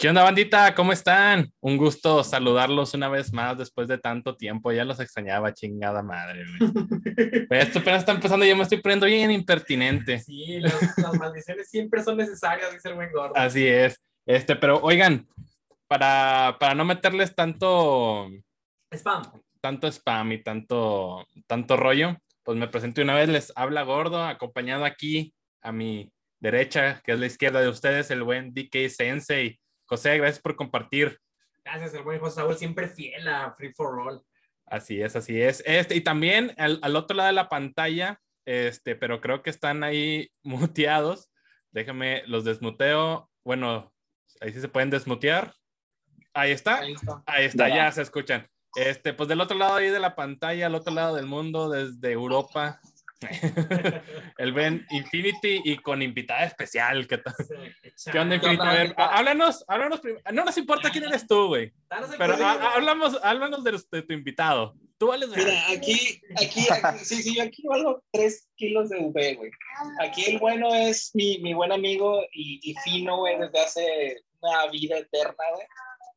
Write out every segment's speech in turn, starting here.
¿Qué onda, bandita? ¿Cómo están? Un gusto saludarlos una vez más después de tanto tiempo. Ya los extrañaba, chingada madre. Esto apenas está empezando y yo me estoy poniendo bien impertinente. Sí, las, las, maldiciones siempre son necesarias, dice el buen gordo. Así es. Este, pero oigan, para, para no meterles tanto spam, tanto spam y tanto, tanto rollo, pues me presento una vez. Les habla gordo, acompañado aquí a mi derecha, que es la izquierda de ustedes, el buen DK Sensei. José, gracias por compartir. Gracias, el buen José Saúl, siempre fiel a Free for All. Así es, así es. Este, y también al, al, otro lado de la pantalla, este, pero creo que están ahí muteados. Déjame, los desmuteo. Bueno, ahí sí se pueden desmutear. Ahí está. Ahí está, ahí está ya. ya se escuchan. Este, pues del otro lado ahí de la pantalla, al otro lado del mundo, desde Europa, el Ben Infinity y con invitada especial. ¿Qué, tal? ¿Qué onda, Infinity? A ver, háblanos, háblanos No nos importa quién eres tú, güey. Pero háblanos, háblanos de, de, tu invitado. Tú vales Mira, aquí, aquí, aquí, sí, sí, yo aquí valgo 3 kilos de V, güey. Aquí el bueno es mi, mi buen amigo y, y fino, güey, desde hace una vida eterna, güey.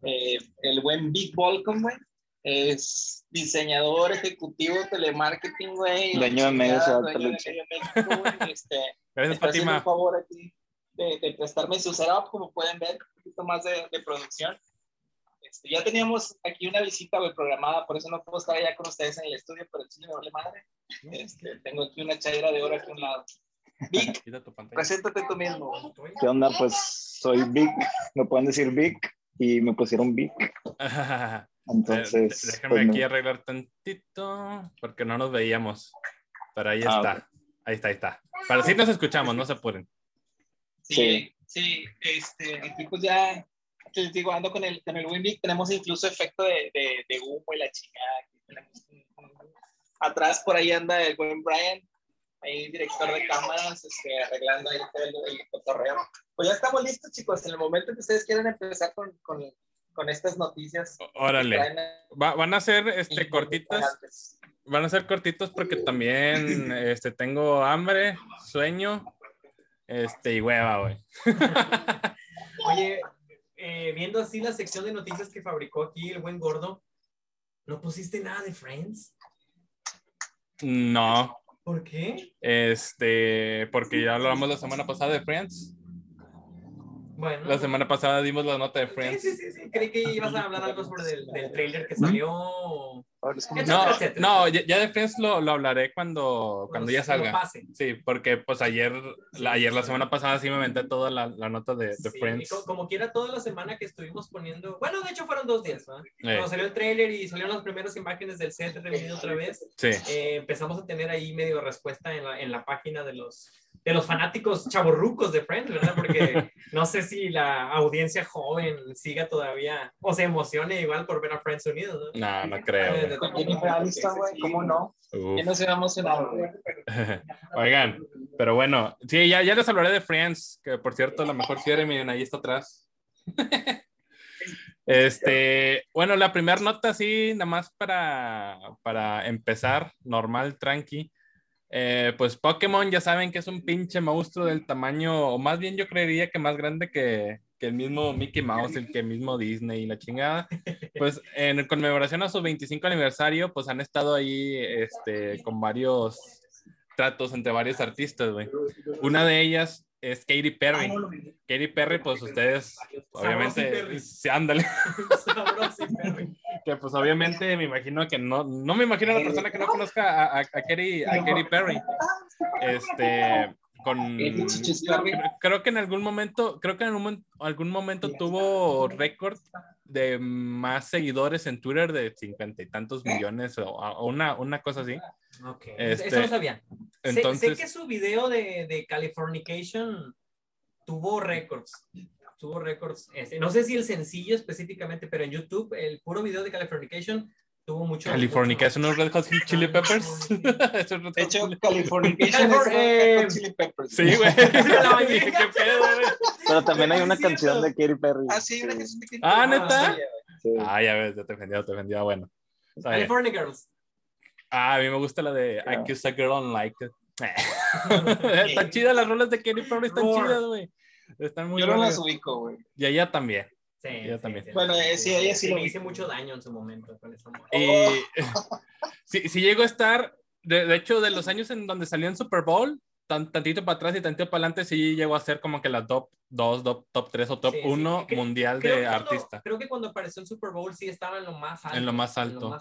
Eh, el buen Big Volcom, güey es diseñador ejecutivo telemarketing, güey. Dueño de medios de este, Gracias, Fátima. un favor aquí de, de, prestarme su setup, como pueden ver, un poquito más de, de producción. Este, ya teníamos aquí una visita wey, programada, por eso no puedo estar allá con ustedes en el estudio, pero sí me vale madre. Este, tengo aquí una chayera de oro aquí a un lado. Vic, preséntate tú mismo. ¿Qué onda? Pues soy Vic, me pueden decir Vic y me pusieron Vic. Entonces, déjame pues, aquí no. arreglar tantito porque no nos veíamos. Pero ahí ah, está. Okay. Ahí está, ahí está. Para sí nos escuchamos, no se apuren. Sí, sí, este, aquí pues ya les digo, ando con el, con el Winvic, tenemos incluso efecto de, de, de humo y la chingada. Atrás por ahí anda el buen Brian, ahí director de cámaras, este, arreglando ahí todo el, el cotorreo. Pues ya estamos listos, chicos. En el momento que ustedes quieran empezar con, con, con estas noticias. Órale. Va, van a ser este, cortitas. Van a ser cortitos porque también este, tengo hambre, sueño este, y hueva, güey. Oye, eh, viendo así la sección de noticias que fabricó aquí el buen gordo, ¿no pusiste nada de Friends? No. ¿Por qué? Este, porque ya hablamos la semana pasada de Friends. Bueno. La semana pasada dimos la nota de Friends. Sí, sí, sí. Creí que ibas a hablar algo sobre el del trailer que salió. No, no ya, de Friends lo, lo hablaré cuando, cuando ya salga. Pase. Sí, porque pues ayer la, ayer, la semana pasada sí me inventé toda la, la nota de, de sí, Friends. Como, como, quiera, toda la semana que estuvimos poniendo. Bueno, de hecho fueron dos días, ¿no? Eh. Cuando salió el trailer y salieron las primeras imágenes del set reunido otra vez, sí. eh, empezamos a tener ahí medio respuesta en la, en la página de los de los fanáticos chavorrucos de Friends, ¿verdad? Porque no sé si la audiencia joven siga todavía o se emocione igual por ver a Friends unidos, ¿no? No, no creo. Eh, ¿Cómo no? ¿Quién no se va a emocionar, Oigan, pero bueno, sí, ya, ya les hablaré de Friends, que por cierto, la mejor serie, miren, ahí está atrás. Este, bueno, la primera nota, sí, nada más para, para empezar, normal, tranqui. Eh, pues Pokémon ya saben que es un pinche monstruo del tamaño, o más bien yo creería que más grande que, que el mismo Mickey Mouse, el que mismo Disney y la chingada. Pues en conmemoración a su 25 aniversario, pues han estado ahí este, con varios tratos entre varios artistas, güey. Una de ellas es Katy Perry. Katy Perry, pues ustedes, obviamente, sí, ándale. que pues obviamente me imagino que no, no me imagino a la persona que no conozca a, a, a, Katy, a Katy Perry. Este, con, creo que en algún momento, creo que en algún, algún momento tuvo récord de más seguidores en Twitter de cincuenta y tantos millones o, o, una, una cosa así. Ok, este, eso no sabía. Entonces, sé, sé, que su video de, de Californication tuvo récords. Tuvo récords. Este, no sé si el sencillo específicamente, pero en YouTube, el puro video de Californication tuvo mucho. Californication, ¿no Red Hot Chili Peppers? de hecho, Californication es Red Hot Chili Peppers. Sí, güey. Pero también hay una canción de Katy Perry. Ah, sí, una canción de Katy Perry. Ah, ¿neta? Ah, ya ves, ya te defendía, te defendía, bueno. California Girls. Ah, a mí me gusta la de I Kiss a Girl on Like It. están chidas las rolas de Katy Perry, están chidas, güey. Están muy Yo no las ubico, güey. Y ella también. Sí, ella también. Bueno, eh, sí, ella sí, lo hice mucho daño en su momento con esa Y sí, sí llegó a estar, de, de, hecho, de los años en donde salió en Super Bowl, tantito para atrás y tantito para adelante, sí llegó a ser como que la top 2, top, 3 o top 1 mundial de artista. Creo que cuando apareció en Super Bowl sí estaba en lo más alto. En lo más alto.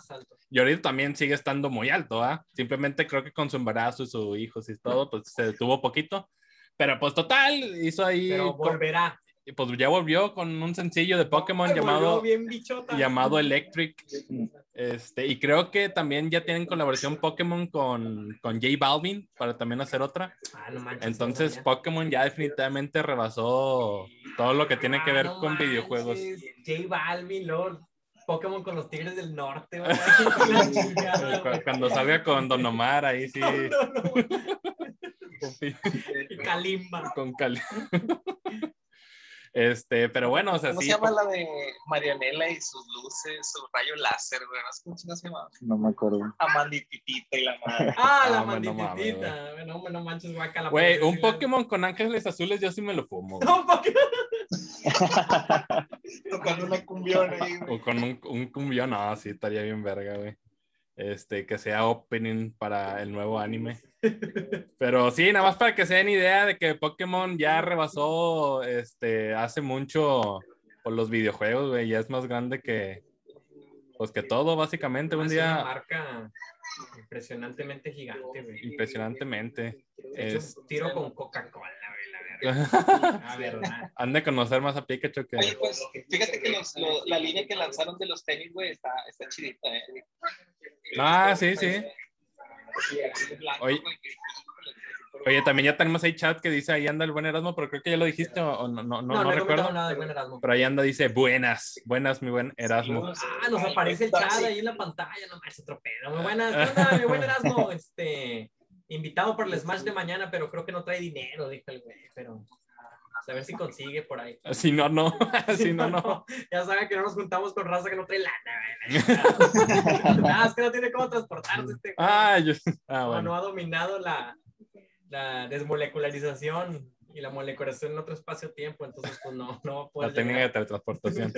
Y ahorita también sigue estando muy alto, ¿ah? Simplemente creo que con su embarazo y sus hijos y todo, pues se detuvo poquito. Pero pues total, hizo ahí... Pero volverá y pues ya volvió con un sencillo de Pokémon llamado, llamado Electric. Este, y creo que también ya tienen colaboración Pokémon con, con J Balvin para también hacer otra. Ah, Entonces Pokémon ya definitivamente rebasó todo lo que tiene que ah, ver con videojuegos. J Balvin, Lord. Pokémon con los Tigres del Norte. Cuando salga con Don Omar, ahí sí. y Kalimba. Con Kalimba. Este, pero bueno, o sea, ¿Cómo se llama la de Marianela y sus luces, su rayo láser, güey? ¿Cómo se llama? No me acuerdo. Amandititita y la madre. Ah, la Amandititita. No, no, no manches, guaca. Güey, un Pokémon con ángeles azules yo sí me lo fumo. No, Pokémon. Tocando una cumbión ahí, güey. O con un, un cumbión, no, sí, estaría bien verga, güey. Este, que sea opening para el nuevo anime. Pero sí, nada más para que se den idea de que Pokémon ya rebasó este, hace mucho por los videojuegos, güey, ya es más grande que, pues que todo, básicamente, un día... Una marca impresionantemente gigante, güey. Impresionantemente. Es... tiro con Coca-Cola, verdad. Han de conocer más a Pikachu que... Oye, pues, fíjate que los, la línea que lanzaron de los tenis, güey, está, está chidita, eh. Ah, sí, sí. Oye, también ya tenemos ahí chat que dice ahí anda el buen Erasmo, pero creo que ya lo dijiste o no, no, no, no, recuerdo. Nada buen Erasmo. Pero ahí anda, dice buenas, buenas, mi buen Erasmo. Ah, nos aparece el chat ahí en la pantalla, no más, otro pedo. Muy buenas, ¿qué onda, mi buen Erasmo? Este, invitado por el Smash de mañana, pero creo que no trae dinero, dijo el güey, pero a ver si consigue por ahí. Si no, no. si no, no. Ya saben que no nos juntamos con raza que no trae lana. Nada, es que no tiene cómo transportarse este. Ah, yo... ah, bueno. no, ha dominado la, la desmolecularización y la moleculación en otro espacio-tiempo, entonces pues no, no puede. La técnica de teletransportación.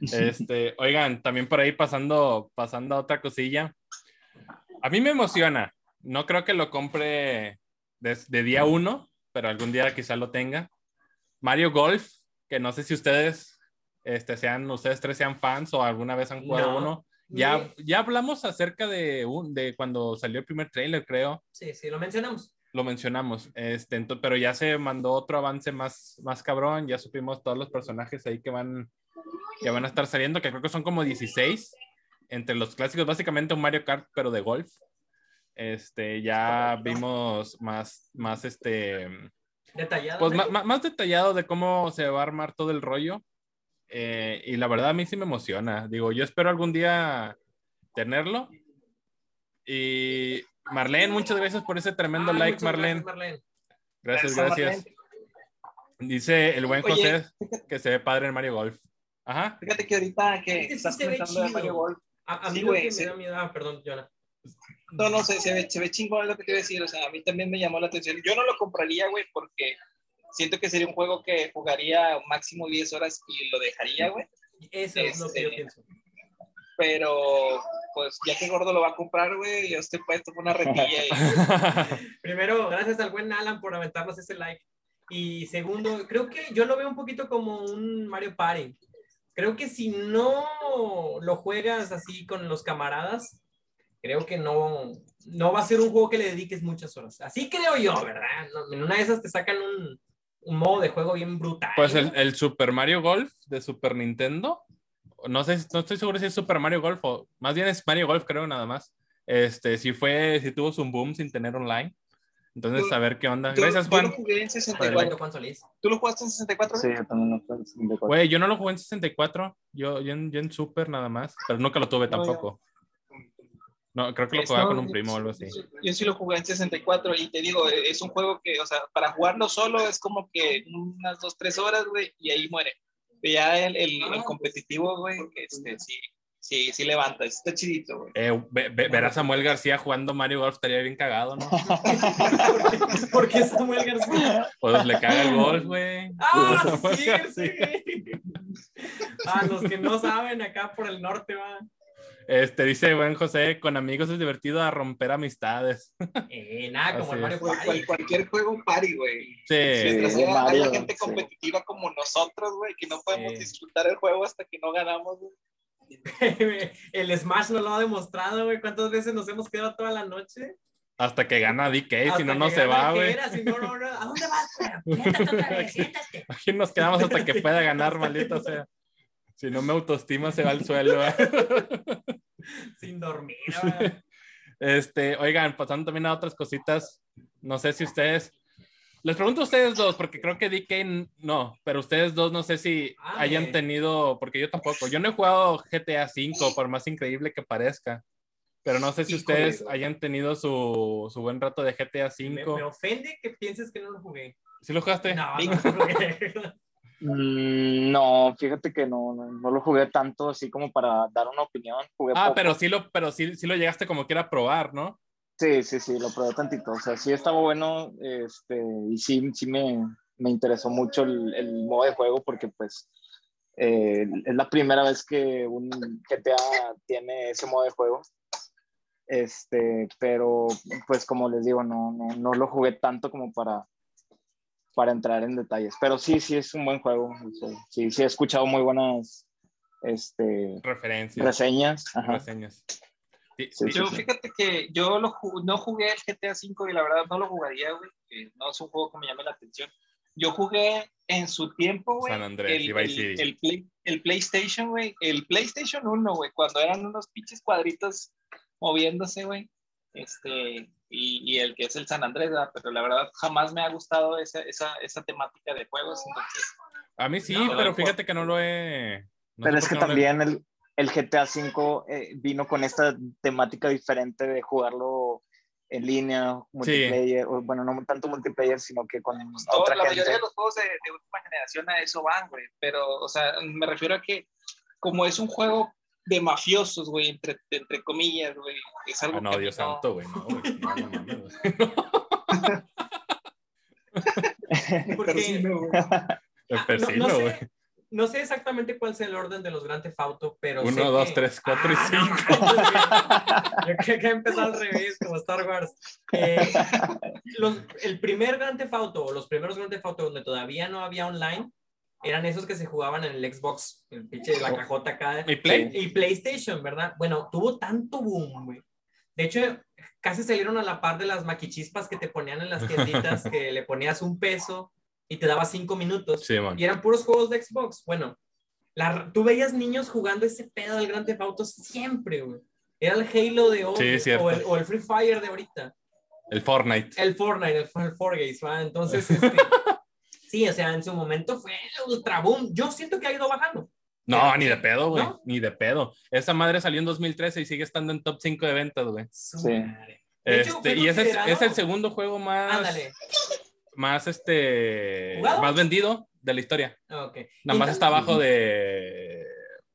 este, oigan, también por ahí pasando, pasando a otra cosilla. A mí me emociona. No creo que lo compre desde de día uno, pero algún día quizá lo tenga. Mario Golf, que no sé si ustedes, este, sean, ustedes tres sean fans o alguna vez han jugado uno. Ya, ya hablamos acerca de, un, de cuando salió el primer trailer, creo. Sí, sí, lo mencionamos. Lo mencionamos, este, pero ya se mandó otro avance más, más cabrón, ya supimos todos los personajes ahí que van, que van a estar saliendo, que creo que son como 16, entre los clásicos, básicamente un Mario Kart, pero de golf. Este, ya vimos más, más este, Detallado. Pues más, detallado de cómo se va a armar todo el rollo. Eh, y la verdad a mí sí me emociona. Digo, yo espero algún día tenerlo. Y Marlene, muchas gracias por ese tremendo like, Marlene. Gracias, gracias. Dice el buen José que se ve padre en Mario Golf. Ajá. Fíjate que ahorita que estás pensando de Mario Golf. A, mí güey, me da miedo. Ah, perdón, Jonah. No, no, se, se, ve, se ve chingón lo que te iba a decir. O sea, a mí también me llamó la atención. Yo no lo compraría, güey, porque siento que sería un juego que jugaría máximo 10 horas y lo dejaría, güey. Eso es lo que yo este, pienso. Pero, pues, ya que Gordo lo va a comprar, güey, yo estoy puesto por una retilla. Y... Primero, gracias al buen Alan por aventarnos ese like. Y segundo, creo que yo lo veo un poquito como un Mario Party. Creo que si no lo juegas así con los camaradas, creo que no, no va a ser un juego que le dediques muchas horas. Así creo yo, ¿verdad? En una de esas te sacan un, un modo de juego bien brutal. Pues el, el, Super Mario Golf de Super Nintendo, no sé, no estoy seguro si es Super Mario Golf o más bien es Mario Golf, creo, nada más. Este, si fue, si tuvo su boom sin tener online. Entonces, a ver qué onda. Gracias, Juan. Yo lo jugué en 64. ¿Tú lo jugaste en 64? Sí, yo también lo jugué en 64. Güey, yo no lo jugué en 64. Yo, yo, en, yo en Super nada más. Pero nunca lo tuve tampoco. No, creo que lo jugaba con un primo o algo así. Yo sí lo jugué en 64 y te digo, es un juego que, o sea, para jugarlo solo es como que unas dos, tres horas, güey, y ahí muere. Pero ya el, el, el competitivo, güey, este, sí, sí, sí levanta, está chidito, güey. Eh, ver a Samuel García jugando Mario Golf estaría bien cagado, ¿no? ¿Por qué Samuel García? Pues le caga el golf, güey. Ah, sí, sí. Ah, los que no saben acá por el norte, va. Este, dice buen José, con amigos es divertido a romper amistades. Eh, nada, como el Mario Party. cualquier juego party, güey. Sí. sí hay gente competitiva como nosotros, güey, que no podemos disfrutar el juego hasta que no ganamos, güey. el Smash no lo ha demostrado, güey. ¿Cuántas veces nos hemos quedado toda la noche? Hasta que gana DK, si no, no se va, güey. Si no, no, no. ¿A dónde vas? Siéntate otra vez, siéntate. Aquí nos quedamos hasta que pueda ganar, maldito sea. Si no me autoestima, se va al suelo. Sin dormir. Este, oigan, pasando también a otras cositas. No sé si ustedes. Les pregunto a ustedes dos, porque creo que DK no, pero ustedes dos no sé si ah, hayan tenido, porque yo tampoco. Yo no he jugado GTA V, por más increíble que parezca. Pero no sé si ustedes hayan tenido su, su, buen rato de GTA V. Me, me, ofende que pienses que no lo jugué. ¿Sí lo jugaste? No, no lo jugué. Mm, no, fíjate que no, no, lo jugué tanto así como para dar una opinión. ah, pero sí lo, pero sí, sí lo llegaste como quiera a probar, ¿no? Sí, sí, sí, lo probé tantito. O sea, sí estaba bueno, este, y sí, sí me, me interesó mucho el, el, modo de juego porque pues eh, es la primera vez que un GTA tiene ese modo de juego. Este, pero pues como les digo, no, no, no lo jugué tanto como para, para entrar en detalles. Pero sí, sí es un buen juego. Sí, sí he escuchado muy buenas este, referencias. Reseñas. Reseñas. yo fíjate que yo no jugué el GTA V y la verdad no lo jugaría, güey. no es un juego que me llame la atención. Yo jugué en su tiempo, güey. San Andrés, el, el, el, el, PlayStation, güey. El PlayStation 1, güey. Cuando eran unos pinches cuadritos moviéndose, güey. Este, y, el que es el San Andrés, pero la verdad jamás me ha gustado esa, esa, esa temática de juegos. a mí sí, pero fíjate que no lo he... pero es que también el, el, GTA V eh, vino con esta temática diferente de jugarlo en línea, multiplayer, bueno, no tanto multiplayer, sino que con otra La mayoría de los juegos de, de última generación a eso van, güey, pero, o sea, me refiero a que como es un juego de mafiosos, güey, entre, entre comillas, güey. Es algo ah, no, Dios santo, güey, no, güey. No, no, no, Porque... no, no, sé, no sé exactamente cuál es el orden de los Grand Theft Auto, pero. Uno, dos, tres, cuatro y ah, cinco. Yo creo que empezó al revés, como Star Wars. Eh, los, el primer Grand Theft Auto, o los primeros Grand Theft Auto donde todavía no había online, eran esos que se jugaban en el Xbox, el pinche de la oh. cajota acá. ¿Y, Play? y PlayStation, ¿verdad? Bueno, tuvo tanto boom, güey. De hecho, casi salieron a la par de las maquichispas que te ponían en las tienditas, que le ponías un peso y te daba cinco minutos. Sí, man. Y eran puros juegos de Xbox. Bueno, la, tú veías niños jugando ese pedo del Grand Theft Auto siempre, güey. Era el Halo de hoy sí, o, el, o, el, Free Fire de ahorita. El Fortnite. El Fortnite, el, el Fortnite. Entonces, este, Sí, o sea, en su momento fue ultra boom. Yo siento que ha ido bajando. No, ni de pedo, güey. Ni de pedo. Esa madre salió en 2013 y sigue estando en top 5 de ventas, güey. Sí. Este, y ese es, el segundo juego más. Más este. Más vendido de la historia. Okay. Nada más está abajo de.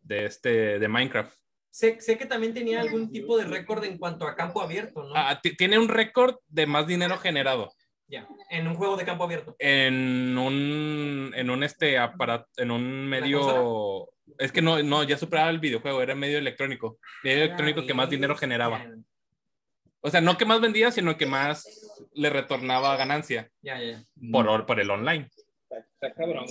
De este. De Minecraft. Sé, sé, que también tenía algún tipo de récord en cuanto a campo abierto, ¿no? Ah, tiene un récord de más dinero generado. Ya, en un juego de campo abierto. En un, en un este aparato, en un medio, es que no, no, ya superaba el videojuego, era medio electrónico, medio electrónico que más dinero generaba. O sea, no que más vendía, sino que más le retornaba ganancia. Ya, ya. Por, por el online. Está cabrón,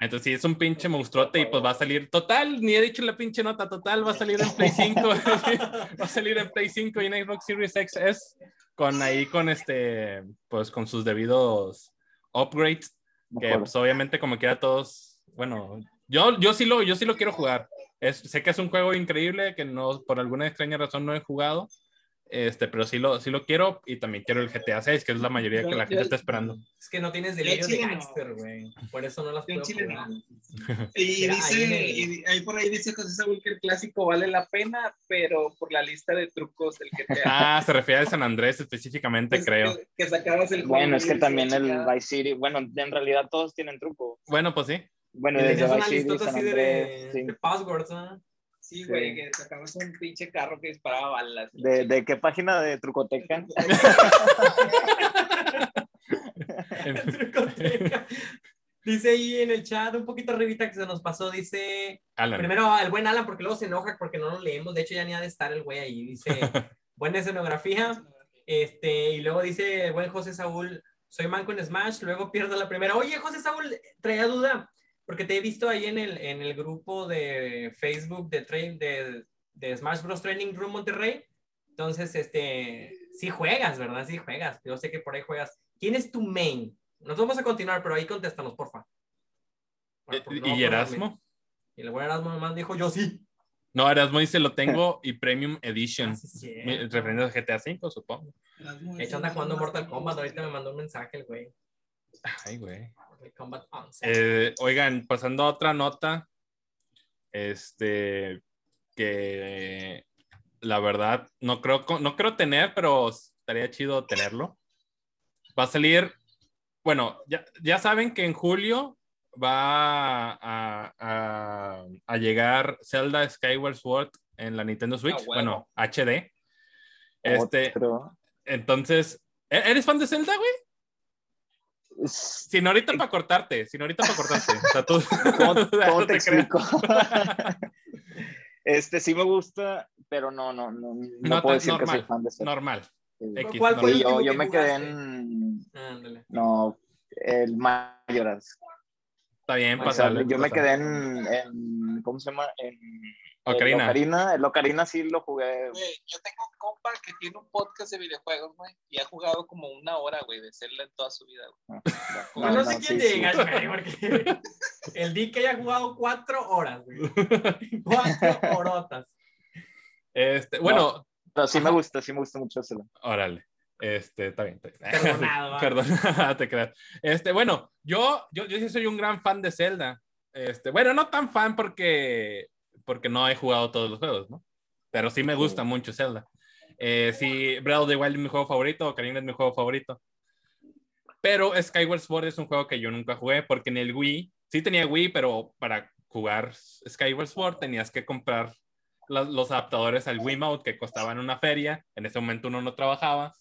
Entonces, sí, es un pinche monstruote y pues va a salir, total, ni he dicho la pinche nota, total, va a salir en Play 5, va a salir en Play 5 y en Xbox Series XS con ahí con este, pues con sus debidos upgrades, que pues obviamente como quiera todos, bueno, yo, yo sí lo, yo sí lo quiero jugar. Es, sé que es un juego increíble que no, por alguna extraña razón no he jugado, este, pero sí lo, sí lo quiero y también quiero el GTA 6, que es la mayoría que la gente está esperando. Es que no tienes delirio de gangster, güey. Por eso no las puedo jugar. Y dice, y ahí por ahí dice José Saúl que el clásico vale la pena, pero por la lista de trucos del GTA. Ah, se refiere al San Andrés específicamente, creo. Que, sacabas el Bueno, es que también el Vice City, bueno, en realidad todos tienen truco. Bueno, pues sí. Bueno, desde Vice City, San Andrés, de, de passwords, ¿no? Sí, güey, que sacamos un pinche carro que disparaba balas. ¿De, ¿De, qué página de Trucoteca? Trucoteca. Dice ahí en el chat, un poquito arribita que se nos pasó, dice... Primero el buen Alan, porque luego se enoja porque no lo leemos. De hecho, ya ni ha de estar el güey ahí. Dice, buena escenografía. Este, y luego dice el buen José Saúl, soy manco en Smash, luego pierdo la primera. Oye, José Saúl, traía duda, porque te he visto ahí en el, en el grupo de Facebook de, train, de, de Smash Bros. Training Room Monterrey. Entonces, este, sí juegas, ¿verdad? Sí juegas. Yo sé que por ahí juegas. ¿Quién es tu main? Nos vamos a continuar, pero ahí contéstanos, porfa. Eh, ¿Y Erasmo? Y el buen Erasmo nomás dijo, yo sí. No, Erasmo dice, lo tengo y Premium Edition. Ah, sí, Referiendo a GTA V, supongo. Hecho, anda jugando Mortal Kombat. Ahorita me mandó un mensaje el güey. Ay, güey. Eh, oigan, pasando a otra nota. Este, que la verdad no creo, no creo tener, pero estaría chido tenerlo. Va a salir, bueno, ya, ya saben que en julio va a, a, llegar Zelda Skyward Sword en la Nintendo Switch, ah, bueno. HD. Este, entonces, ¿e-, ¿eres fan de Zelda, güey? Sin ahorita para cortarte, sin ahorita para cortarte. O sea, tú, ¿Cómo, te, explico? este sí me gusta, pero no, no, no, no, puedo decir normal, que soy fan de Zelda. Normal. ¿Cuál fue yo, yo me quedé en. No, el Mayoras. Está bien, pasable. yo me quedé en, en, ¿Cómo se llama? En. Ocarina. El Ocarina, sí lo jugué. yo tengo un compa que tiene un podcast de videojuegos, güey, y ha jugado como una hora, güey, de Zelda en toda su vida, güey. No, no, sé quién llega, güey, porque el día que haya jugado cuatro horas, güey. Cuatro horotas. Este, bueno. pero sí me gusta, sí me gusta mucho Zelda. Órale. Este, está bien. Perdonado. Perdón, te creas. Este, bueno, yo, yo, yo sí soy un gran fan de Zelda. Este, bueno, no tan fan porque, porque no he jugado todos los juegos, ¿no? Pero sí me gusta mucho Zelda. Eh, sí, Breath of the Wild es mi juego favorito, Ocarina es mi juego favorito. Pero Skyward Sword es un juego que yo nunca jugué porque en el Wii, sí tenía Wii, pero para jugar Skyward Sword tenías que comprar los, adaptadores al Wiimote que costaban una feria. En ese momento uno no trabajaba,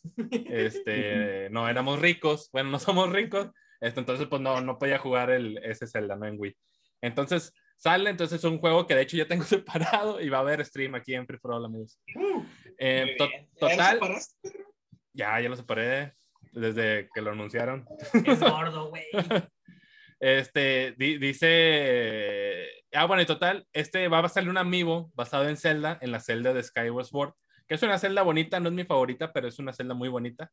este, no éramos ricos, bueno, no somos ricos, este, entonces pues no, no podía jugar el, ese Zelda, ¿no? En Wii. Entonces sale, entonces es un juego que de hecho ya tengo separado y va a haber stream aquí en Free For All, amigos. Eh, total. ¿Ya, ya lo separé desde que lo anunciaron. Es gordo, güey. Este, dice, ah, bueno, y total, este va a salir un amiibo basado en Zelda, en la Zelda de Skyward Sword, que es una celda bonita, no es mi favorita, pero es una celda muy bonita.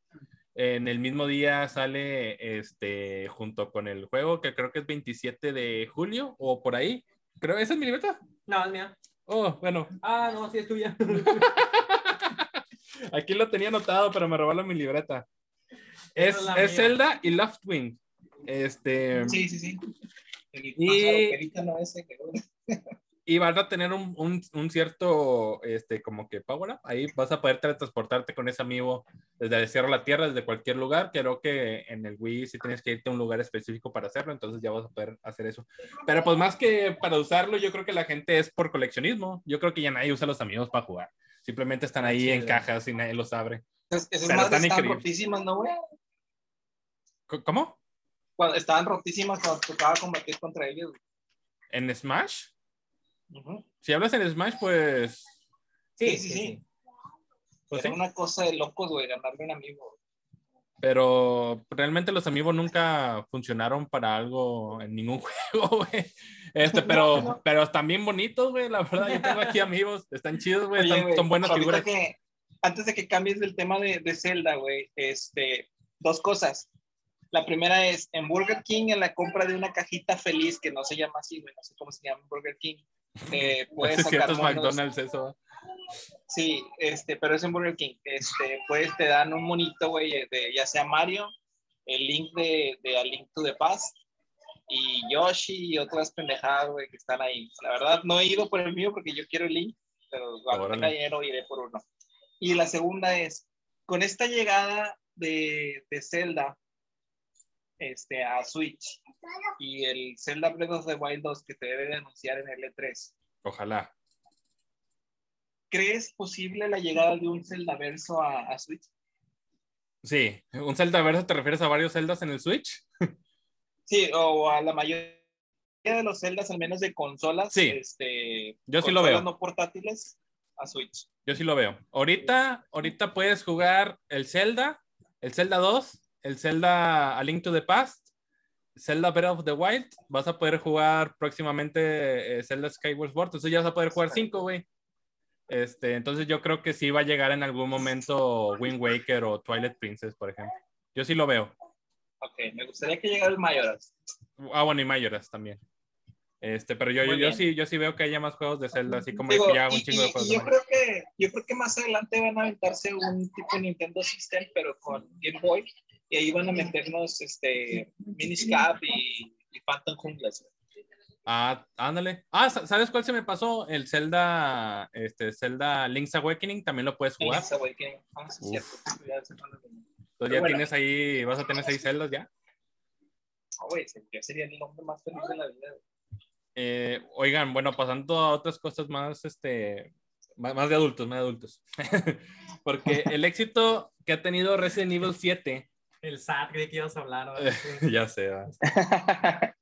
En el mismo día sale, este, junto con el juego, que creo que es 27 de julio, o por ahí. Creo, ¿esa es mi libreta? No, es mía. Oh, bueno. Ah, no, sí es tuya. Aquí lo tenía anotado, pero me robaron mi libreta. Es, es Zelda y Loftwing. Este, sí, sí, sí. y, no ese y vas a tener un, un, un, cierto, este, como que power up. Ahí vas a poder transportarte con ese amigo desde el cielo a la tierra, desde cualquier lugar. Creo que en el Wii sí tienes que irte a un lugar específico para hacerlo, entonces ya vas a poder hacer eso. Pero pues más que para usarlo, yo creo que la gente es por coleccionismo. Yo creo que ya nadie usa los amigos para jugar. Simplemente están ahí en cajas y nadie los abre. Es, más están, están rotísimas, ¿no, güey? ¿Cómo? estaban rotísimas cuando tocaba combatir contra ellos. ¿En Smash? Si hablas en Smash, pues. Sí, sí, sí. Pues Era una cosa de locos, güey, ganarle un amigo. Pero realmente los amigos nunca funcionaron para algo en ningún juego, güey. Este, pero, pero están bien bonitos, güey. La verdad, yo tengo aquí amigos. Están chidos, güey. Son buenas figuras. antes de que cambies del tema de, de Zelda, güey, este, dos cosas. La primera es en Burger King, en la compra de una cajita feliz, que no se llama así, no sé cómo se llama Burger King. Eh, puedes sacar McDonald's eso. Sí, este, pero es en Burger King. Este, pues te dan un monito, güey, de ya sea Mario, el link de, de A Link to the Past, y Yoshi y otras pendejadas, güey, que están ahí. La verdad, no he ido por el mío porque yo quiero el link, pero cuando tenga dinero iré por uno. Y la segunda es, con esta llegada de, de Zelda este, a Switch y el Zelda Breath of the Wild 2 que te debe de anunciar en el E3. Ojalá. ¿Crees posible la llegada de un Zelda verso a, Switch? Sí, ¿un Zelda verso te refieres a varios Zeldas en el Switch? Sí, o a la mayoría de los celdas, al menos de consolas. Sí. Este, Yo sí lo veo. no portátiles a Switch. Yo sí lo veo. Ahorita, ahorita puedes jugar el Zelda, el Zelda 2, el Zelda A Link to the Past, Zelda Breath of the Wild. Vas a poder jugar próximamente eh, Zelda Skyward Sword. Entonces ya vas a poder jugar 5, güey. Este, entonces yo creo que sí va a llegar en algún momento Wind Waker o Twilight Princess, por ejemplo. Yo sí lo veo. Ok, me gustaría que llegara el Mayoras. Ah, bueno, y Mayoras también. Este, pero yo, yo, sí, yo sí veo que haya más juegos de Zelda, así como ya un chingo de juegos. yo, creo que, yo creo que más adelante van a aventarse un tipo de Nintendo System, pero con Game Boy, y ahí van a meternos este, Miniscap y, y Phantom Jungles. Ah, ándale. Ah, ¿sabes cuál se me pasó? El Zelda, este, Zelda Link's Awakening, también lo puedes jugar. Link's Awakening, ah, Entonces ya tienes ahí, vas a tener seis celdas ya. No, güey, yo sería el hombre más feliz de la vida. Eh, oigan, bueno, pasando a otras cosas más, este, más, de adultos, más de adultos. Porque el éxito que ha tenido Resident Evil 7. El SAT, que ibas a hablar. ya sé.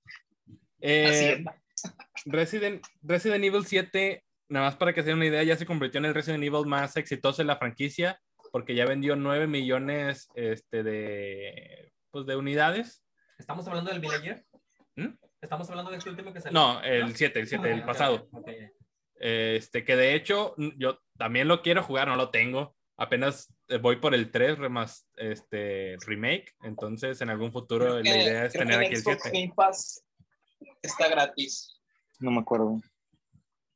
eh, Resident, Resident Evil 7, nada más para que se den una idea, ya se convirtió en el Resident Evil más exitoso de la franquicia, porque ya vendió 9 millones este, de, pues, de unidades. ¿Estamos hablando del Villager? ¿Mm? ¿Estamos hablando de este último que salió? No, el 7, el 7, el pasado. Este, que de hecho, yo también lo quiero jugar, no lo tengo. Apenas voy por el 3 más, este, remake, entonces en algún futuro la idea es tener aquí el 7. Game Pass está gratis. No me acuerdo.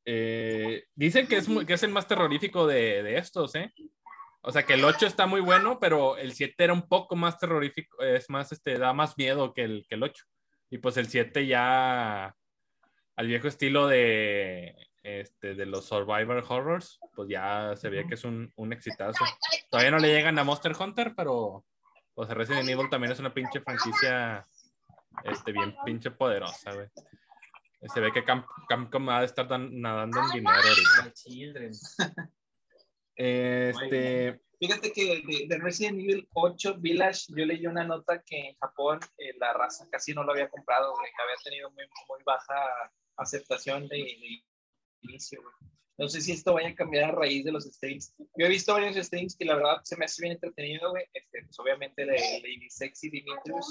Eh, dicen que es, que es el más terrorífico de, de, estos, ¿eh? O sea, que el 8 está muy bueno, pero el 7 era un poco más terrorífico, es más, este, da más miedo que el, que el 8. Y pues el 7 ya al viejo estilo de, este, de los Survivor Horrors, pues ya se ve que es un, un exitazo. Todavía no le llegan a Monster Hunter, pero pues Resident Evil también es una pinche franquicia este, bien pinche poderosa, güey. Se ve que Capcom va a estar nadando en dinero ahorita. Este, Fíjate que de, Resident Evil 8 Village, yo leí una nota que en Japón eh, la raza casi no lo había comprado, que había tenido muy, muy baja aceptación de, inicio. No sé si esto vaya a cambiar a raíz de los streams. Yo he visto varios streams que la verdad se me hace bien entretenido, güey. Este, pues obviamente de Lady Sexy Dimitrius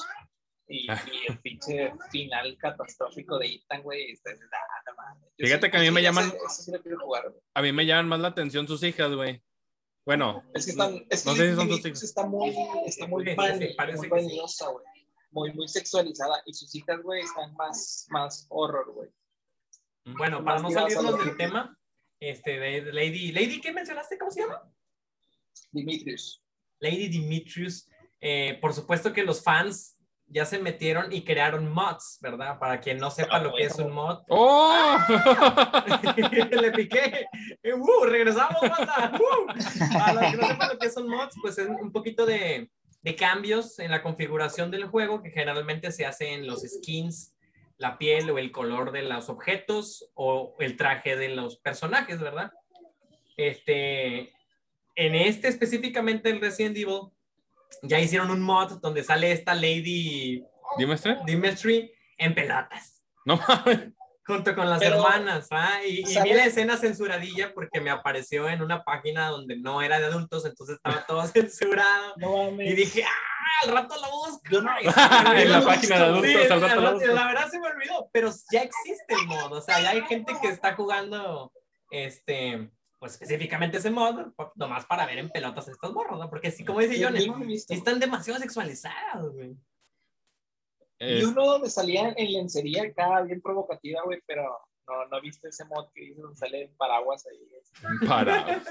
y, ah. y, el pinche final catastrófico de Ethan, güey. Este, Fíjate que a mí me llaman. a mí me llaman más la atención sus hijas, güey. Bueno, es que están, es que no sé si son tus hijos. Está muy, está muy, sí, muy vanidosa, güey. Muy, muy sexualizada. Y sus hijas, güey, están más, más horror, güey. Bueno, para no salirnos del tema, este, de Lady, Lady, ¿qué mencionaste? ¿Cómo se llama? Dimitrius. Lady Dimitrius. Eh, por supuesto que los fans ya se metieron y crearon mods, ¿verdad? Para quien no sepa lo que es un mod. ¡Oh! Le piqué. ¡Uh! Regresamos, banda. ¡Uh! A los que no sepan lo que son mods, pues es un poquito de, de cambios en la configuración del juego que generalmente se hace en los skins, la piel o el color de los objetos o el traje de los personajes, ¿verdad? Este, en este específicamente el Resident Evil ya hicieron un mod donde sale esta Lady Dimitri, Dimitri en pelotas. No Junto con las hermanas, ¿ah? Y, y vi la escena censuradilla porque me apareció en una página donde no era de adultos, entonces estaba todo censurado. y dije, ¡ah! Al rato lo busco. No, en la página de adultos, sí, al rato la, la verdad se me olvidó, pero ya existe el mod. O sea, ya hay gente que está jugando este pues específicamente ese mod, nomás para ver en pelotas estos morros, ¿no? Porque sí, como dice Johnny, están demasiado sexualizados, güey. Y uno donde salía en lencería acá, bien provocativa, güey, pero no, no viste ese mod que dice donde sale en paraguas ahí. Paraguas.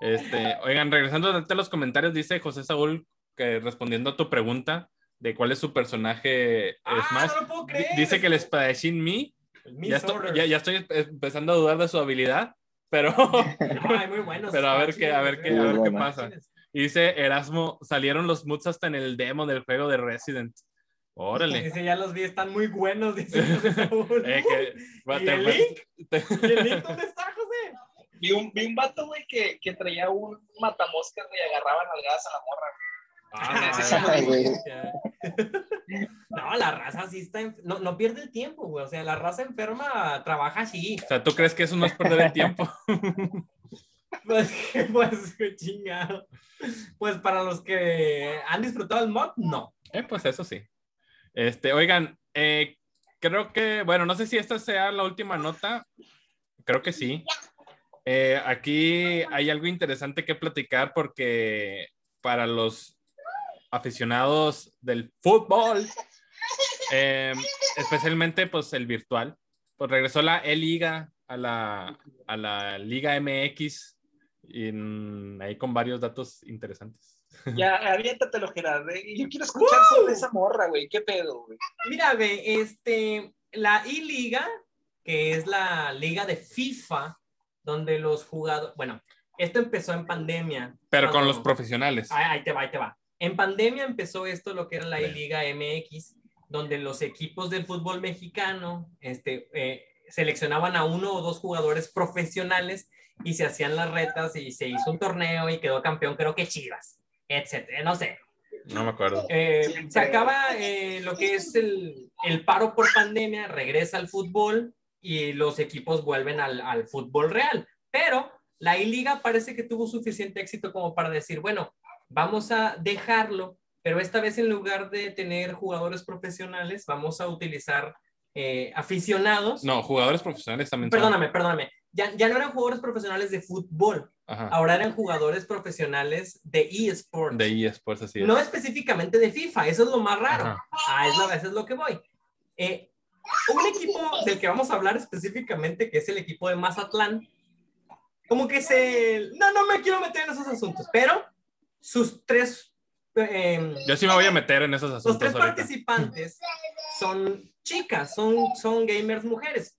Este, oigan, regresando a los comentarios, dice José Saúl, que respondiendo a tu pregunta de cuál es su personaje ah, Smash, no puedo creer. dice que el espadachín Mi, ya, ya, ya estoy empezando a dudar de su habilidad pero, pero a ver qué, a ver qué, a ver qué pasa. Y dice Erasmo, salieron los moods hasta en el demo del juego de Resident. Órale. Dice, ya los vi, están muy buenos. Dice, eh, que, ¿Y el link? ¿Y el link dónde está, José? Vi un, vi un vato, güey, que, que traía un matamoscas y agarraban algadas a la morra. Ah, no, la raza sí está, no, no pierde el tiempo, güey. O sea, la raza enferma trabaja así. O sea, ¿tú crees que eso no es perder el tiempo? pues, pues, chingado. Pues para los que han disfrutado el mod, no. Eh, pues eso sí. Este, oigan, eh, creo que, bueno, no sé si esta sea la última nota. Creo que sí. Eh, aquí hay algo interesante que platicar porque para los aficionados del fútbol, eh, especialmente pues el virtual, pues regresó la E-Liga a la, a la Liga MX y ahí con varios datos interesantes. Ya, aviéntatelo, Gerardo. ¿eh? Yo quiero escuchar sobre esa morra, güey. ¿Qué pedo, güey? Mira, ve, este, la I-Liga, que es la liga de FIFA, donde los jugadores, bueno, esto empezó en pandemia. Pero con los profesionales. Ahí, te va, ahí te va. En pandemia empezó esto, lo que era la I-Liga MX, donde los equipos del fútbol mexicano este, eh, seleccionaban a uno o dos jugadores profesionales y se hacían las retas y se hizo un torneo y quedó campeón, creo que Chivas, etcétera, no sé. No me acuerdo. Eh, se acaba eh, lo que es el, el, paro por pandemia, regresa al fútbol y los equipos vuelven al, al fútbol real. Pero la I-Liga parece que tuvo suficiente éxito como para decir, bueno, vamos a dejarlo, pero esta vez en lugar de tener jugadores profesionales, vamos a utilizar eh, aficionados. No, jugadores profesionales también. Perdóname, perdóname. Ya, ya no eran jugadores profesionales de fútbol, ahora eran jugadores profesionales de eSports. De eSports, así es. No específicamente de FIFA, eso es lo más raro. Ah, es lo, eso es lo que voy. Eh, un equipo del que vamos a hablar específicamente, que es el equipo de Mazatlán, como que se... No, no me quiero meter en esos asuntos, pero sus tres... Em, Yo sí me voy a meter en esos asuntos. Los tres participantes son chicas, son, son gamers mujeres.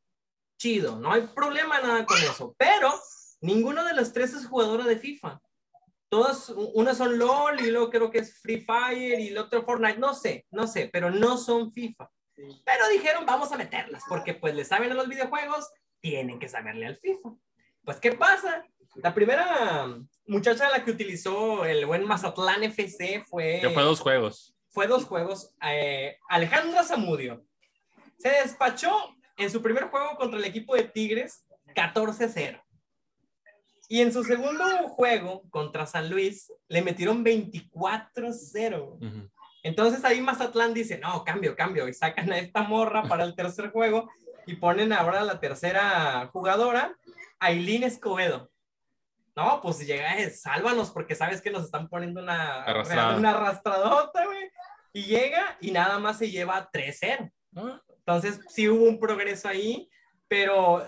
Chido, no hay problema nada con eso. Pero ninguno de los tres es jugadora de FIFA. Todas, una son LOL y luego creo que es Free Fire y el otro Fortnite, no sé, no sé, pero no son FIFA. Pero dijeron, vamos a meterlas, porque pues le saben a los videojuegos, tienen que saberle al FIFA. Pues, ¿qué pasa? La primera muchacha a la que utilizó el buen Mazatlán FC fue... Que fue dos juegos. Fue dos juegos. Eh, Alejandra Zamudio. Se despachó en su primer juego contra el equipo de Tigres 14-0. Y en su segundo juego contra San Luis le metieron 24-0. Entonces ahí Mazatlán dice, no, cambio, cambio. Y sacan a esta morra para el tercer juego y ponen ahora la tercera jugadora, Aileen Escobedo. No, pues llega, eh, sálvanos porque sabes que nos están poniendo una, una arrastradota, güey. Y llega y nada más se lleva 3-0. Ah. Entonces sí hubo un progreso ahí, pero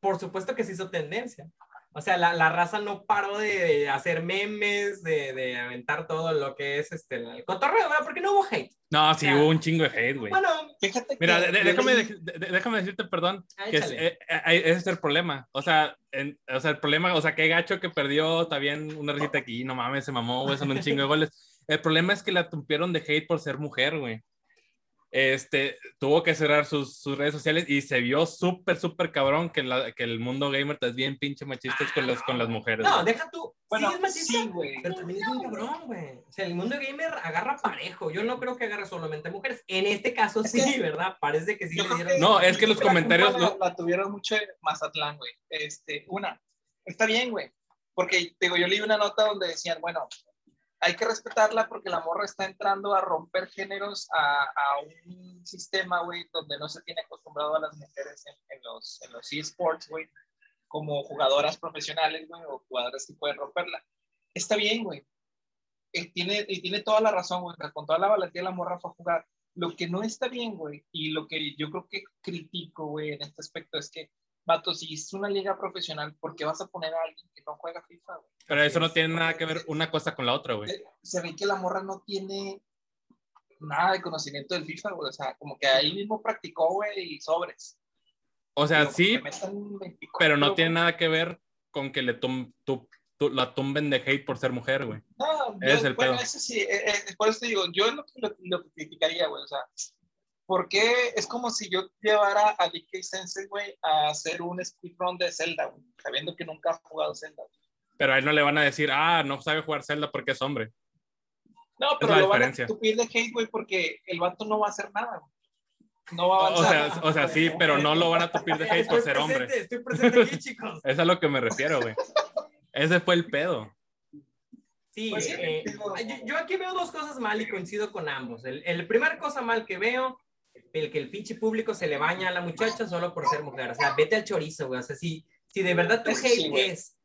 por supuesto que se hizo tendencia. O sea, la, la raza no paró de, hacer memes, de, de, aventar todo lo que es este, el cotorreo, ¿verdad? Porque no hubo hate. No, sí hubo un chingo de hate, güey. Bueno, fíjate Mira, déjame, déjame decirte, perdón, ah, que eh, eh, ese es el problema. O sea, o sea, el problema, o sea, qué gacho que perdió, está bien una recita aquí, no mames, se mamó, güey, son un chingo de goles. El problema es que la tumpieron de hate por ser mujer, güey este, tuvo que cerrar sus, sus, redes sociales y se vio súper, súper cabrón que, la, que, el mundo gamer es bien pinche machista con, las, con las mujeres. No, deja tú. Bueno, sí es machista, güey. pero también es un cabrón, güey. O sea, el mundo gamer agarra parejo. Yo no creo que agarre solamente mujeres. En este caso sí, ¿verdad? Parece que sí le dieron. No, es que los comentarios. La, tuvieron mucho en Mazatlán, güey. Este, una, está bien, güey. Porque, digo, yo leí una nota donde decían, bueno, hay que respetarla porque la morra está entrando a romper géneros a, un sistema, güey, donde no se tiene acostumbrado a las mujeres en, los, en los eSports, güey, como jugadoras profesionales, güey, o jugadoras que pueden romperla. Está bien, güey. Y tiene, y tiene toda la razón, güey. Con toda la valentía la morra fue a jugar. Lo que no está bien, güey, y lo que yo creo que critico, güey, en este aspecto es que vato, si es una liga profesional, ¿por qué vas a poner a alguien que no juega FIFA, güey? Pero eso no tiene nada que ver una cosa con la otra, güey. Se ve que la morra no tiene nada de conocimiento del FIFA, güey. O sea, como que ahí mismo practicó, güey, y sobres. O sea, sí, pero no tiene nada que ver con que le tum, tu, la tumben de hate por ser mujer, güey. No, es el bueno, eso sí, eh, eh, por eso te digo, yo lo, lo, lo criticaría, güey. O sea, porque es como si yo llevara a DK Sensei, güey, a hacer un speedrun de Zelda, güey, sabiendo que nunca ha jugado Zelda. Pero a él no le van a decir, ah, no sabe jugar Zelda porque es hombre. No, pero lo van a tupir de hate, güey, porque el vato no va a hacer nada, No va a avanzar. O sea, o sea, sí, pero no lo van a tupir de hate por ser hombre. Estoy presente aquí, chicos. Es a lo que me refiero, güey. Ese fue el pedo. Sí, pues eh, yo, aquí veo dos cosas mal y coincido con ambos. El, el primer cosa mal que veo, el que el pinche público se le baña a la muchacha solo por ser mujer. O sea, vete al chorizo, güey. O sea, si, si de verdad tu hate es,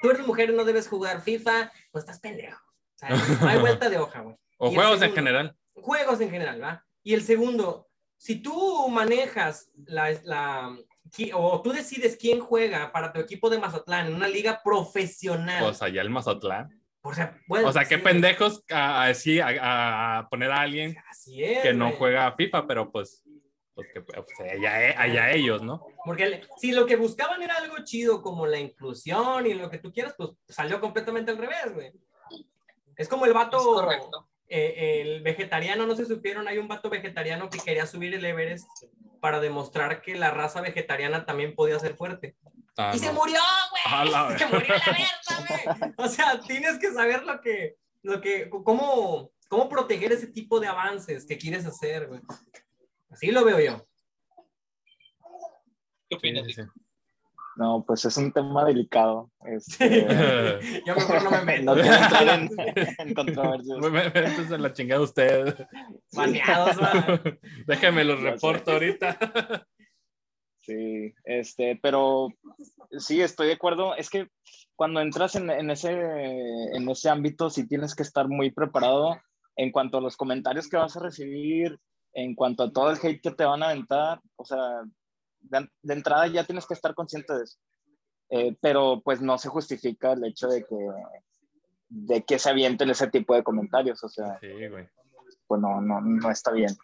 tú eres mujer y no debes jugar FIFA, pues estás pendejo. O sea, no hay vuelta de hoja, güey. O juegos en general. Juegos en general, ¿va? Y el segundo, si tú manejas la, la, o tú decides quién juega para tu equipo de Mazatlán en una liga profesional. O sea, ya el Mazatlán. O sea, bueno, o sea qué pendejos a, a, poner a alguien que no juega FIFA, pero pues, pues que pues, allá, ellos, ¿no? Porque si lo que buscaban era algo chido como la inclusión y lo que tú quieras, pues salió completamente al revés, güey. Es como el vato, eh, el vegetariano, no se supieron, hay un vato vegetariano que quería subir el Everest para demostrar que la raza vegetariana también podía ser fuerte. Ah, y se murió, güey. Se murió la verga, güey. O sea, tienes que saber lo que, lo que, cómo, cómo proteger ese tipo de avances que quieres hacer, güey. Así lo veo yo. ¿Qué opinas? No, pues es un tema delicado. Este, yo mejor no me meto. No quiero entrar en, en controversias. Me en la chingada usted. Baneados, Déjeme los reporto ahorita. Sí, este, pero sí, estoy de acuerdo. Es que cuando entras en, en, ese, en ese ámbito, sí tienes que estar muy preparado en cuanto a los comentarios que vas a recibir, en cuanto a todo el hate que te van a aventar. O sea, de, entrada ya tienes que estar consciente de eso. Eh, pero pues no se justifica el hecho de que, de que se avienten ese tipo de comentarios. O sea, sí, güey. pues no, no, no está bien.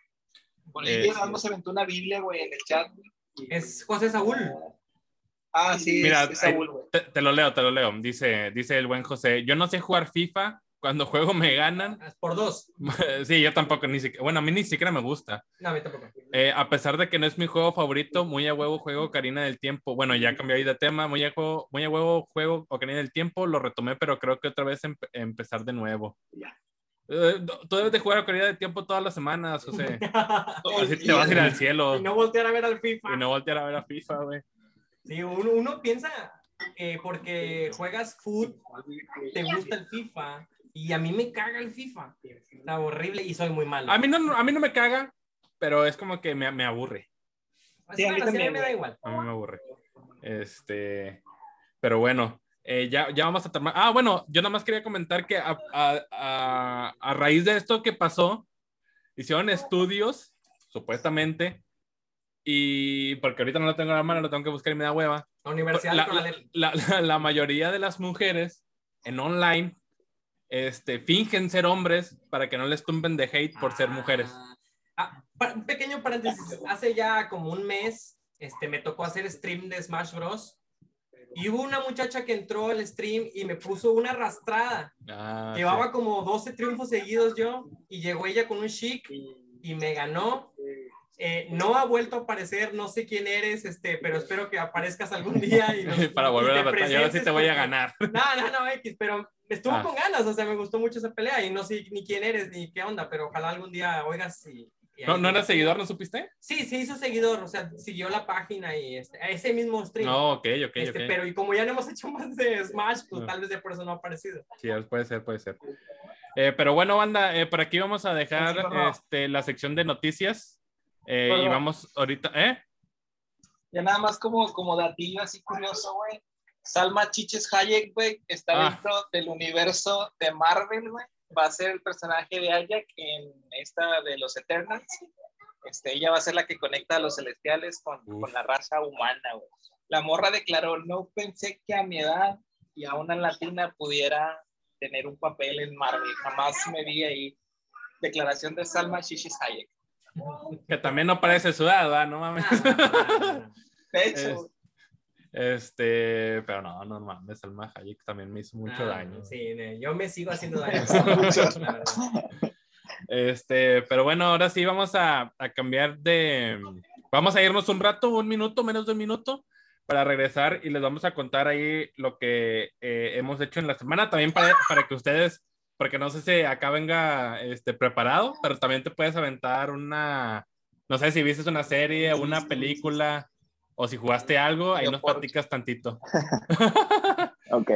Por ahí eh, se aventó una Biblia, güey, en el chat. Es José Saúl. Ah, sí, Mira, te, lo leo, te lo leo. Dice, dice el buen José, yo no sé jugar FIFA, cuando juego me ganan. Por dos. sí, yo tampoco, ni siquiera, bueno, a mí ni siquiera me gusta. No, a mí tampoco. Eh, a pesar de que no es mi juego favorito, muy a huevo juego Karina del Tiempo. Bueno, ya cambié ahí de tema, muy a, juego, muy a huevo juego Karina del Tiempo, lo retomé, pero creo que otra vez empezar de nuevo. Ya. Eh, tú debes de jugar a Karina del Tiempo todas las semanas, José. Así te vas a ir al cielo. Y no voltear a ver al FIFA. Y no voltear a ver a FIFA, güey. Sí, uno, uno piensa que porque juegas foot, te gusta el FIFA. Y a mí me caga el FIFA. Está horrible y soy muy malo. A mí no, a mí no me caga, pero es como que me, me aburre. Sí, a mí también me da igual. A mí me aburre. Este, pero bueno, eh, ya, ya vamos a tomar. Ah, bueno, yo nada más quería comentar que a, a, a, raíz de esto que pasó, hicieron estudios, supuestamente, y porque ahorita no lo tengo en la mano, lo tengo que buscar y me da hueva. La universidad. La, la, la, mayoría de las mujeres en online este, fingen ser hombres para que no les tumben de hate por ser mujeres. Ah, ah un pequeño paréntesis. Hace ya como un mes este, me tocó hacer stream de Smash Bros. Y hubo una muchacha que entró al stream y me puso una arrastrada. Ah, Llevaba como 12 triunfos seguidos yo y llegó ella con un chic y me ganó. Eh, no ha vuelto a aparecer, no sé quién eres, este, pero espero que aparezcas algún día. Y Para volver a batallar, ahora sí te voy a ganar. No, no, no, X, pero estuvo ah. con ganas, o sea, me gustó mucho esa pelea y no sé ni quién eres ni qué onda, pero ojalá algún día oigas y ¿No, ¿No era seguidor, no supiste? Sí, se hizo seguidor, o sea, siguió la página y este, ese mismo stream. No, ok, ok, este, Pero y como ya no hemos hecho más de Smash, pues tal vez de por eso no ha aparecido. Sí, puede ser, puede ser. Eh, pero bueno, banda, eh, por aquí vamos a dejar este, la sección de noticias. Eh, y vamos ahorita, ¿eh? Ya nada más como, como datillo así curioso, güey. Salma Chiches Hayek, güey, está ah. dentro del universo de Marvel, güey va a ser el personaje de Ajax en esta de los Eternals. Este, ella va a ser la que conecta a los celestiales con, con la raza humana. La morra declaró, no pensé que a mi edad y a una latina pudiera tener un papel en Marvel. Jamás me vi ahí. Declaración de Salma Shishis Hayek. Que también no parece sudada, ¿no mames? De hecho. Este, pero no, no mames, Salma Hayek también me hizo mucho ah, daño. Sí, yo me sigo haciendo daño. este, pero bueno, ahora sí vamos a, a, cambiar de. Vamos a irnos un rato, un minuto, menos de un minuto, para regresar y les vamos a contar ahí lo que eh, hemos hecho en la semana, también para, para que ustedes porque no sé si acá venga este, preparado, pero también te puedes aventar una, no sé si viste una serie, una película, o si jugaste algo, ahí nos platicas tantito. ok.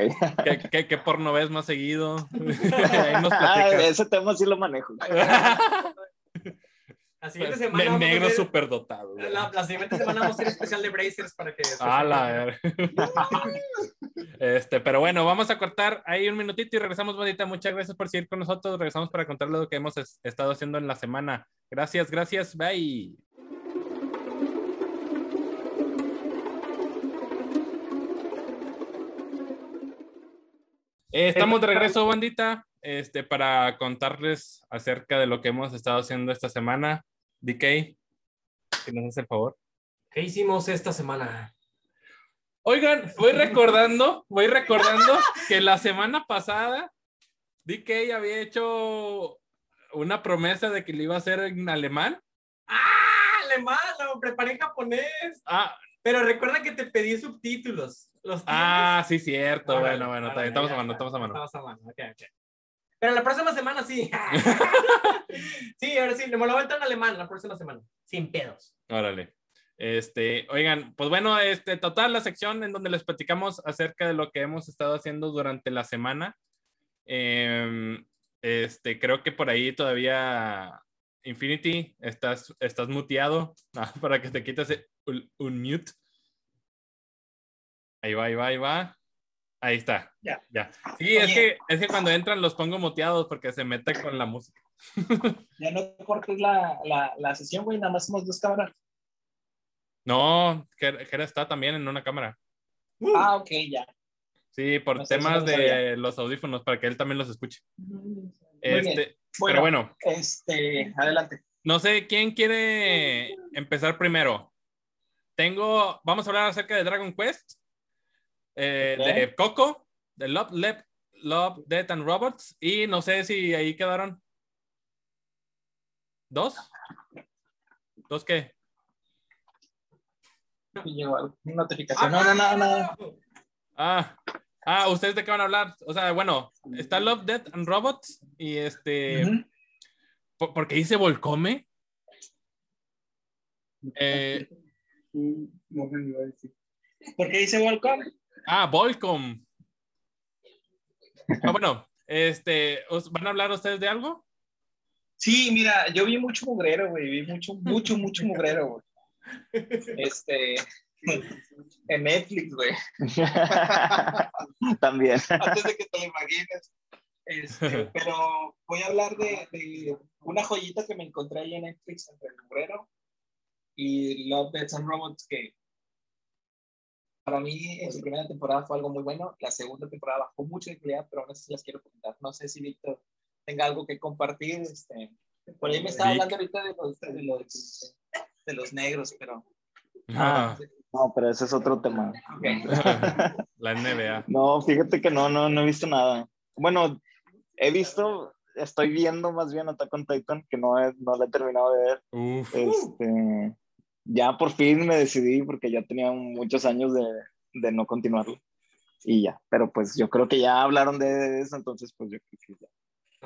¿Qué, qué, porno ves más seguido? ahí nos ah, ese tema sí lo manejo. La siguiente pues, semana. negro súper dotado. La, la, siguiente semana vamos a hacer especial de Brazers para que. Ah, la Este, pero bueno, vamos a cortar ahí un minutito y regresamos, bonita. Muchas gracias por seguir con nosotros. Regresamos para contarles lo que hemos estado haciendo en la semana. Gracias, gracias. Bye. Eh, estamos de regreso, bandita, este, para contarles acerca de lo que hemos estado haciendo esta semana. DK, que nos hace el favor. ¿Qué hicimos esta semana? Oigan, voy recordando, voy recordando que la semana pasada DK había hecho una promesa de que le iba a hacer en alemán. ¡Ah! Alemán, lo preparé en japonés. Ah. Pero recuerda que te pedí subtítulos. ah, sí, cierto. bueno, bueno, estamos a mano, estamos a mano. Estamos a mano, ok, ok. Pero la próxima semana sí. sí, ahora sí, me lo a en alemán la próxima semana. Sin pedos. Órale. Este, oigan, pues bueno, este, total, la sección en donde les platicamos acerca de lo que hemos estado haciendo durante la semana. Em, este, creo que por ahí todavía Infinity, estás, estás muteado ah, para que te quites un, un, mute. Ahí va, ahí va, ahí va. Ahí está. Ya. ya. Sí, es que, es que cuando entran los pongo muteados porque se mete con la música. ya no cortes la, la, la sesión, güey, nada más somos dos cámaras. No, Jera está también en una cámara. Ah, ok, ya. Sí, por temas de los audífonos, para que él también los escuche. Este, pero bueno. Este, adelante. No sé, ¿quién quiere empezar primero? Tengo, vamos a hablar acerca de Dragon Quest eh, de Coco, de Love, Love, Death and Robots, y no sé si ahí quedaron. ¿Dos? ¿Dos qué? Llegó notificación. No, no, no, no. Ah, ah, ¿ustedes de qué van a hablar? O sea, bueno, está Love, Death and Robots y este... ¿Por, qué dice Volcome? Eh, ¿Por qué dice Volcom? Ah, Volcom. Ah, bueno, este, ¿van a hablar ustedes de algo? Sí, mira, yo vi mucho mugrero, güey, vi mucho, mucho, mucho mugrero, güey. Este, en Netflix, güey. También. Antes de que te lo imagines. Este, pero voy a hablar de, de, una joyita que me encontré ahí en Netflix entre el mugrero y Love, Death and Robots que para mí en su primera temporada fue algo muy bueno. La segunda temporada bajó mucho de calidad, pero aún así las quiero comentar. No sé si Víctor tenga algo que compartir. Este, por ahí me estaba hablando ahorita de los, de los, negros, pero... Ah. No, pero ese es otro tema. La NBA. No, fíjate que no, no, no he visto nada. Bueno, he visto, estoy viendo más bien Attack on Titan, que no, he, no lo he terminado de ver. Este, ya por fin me decidí porque ya tenía muchos años de, de, no continuarlo. Y ya, pero pues yo creo que ya hablaron de eso, entonces pues yo creo que ya.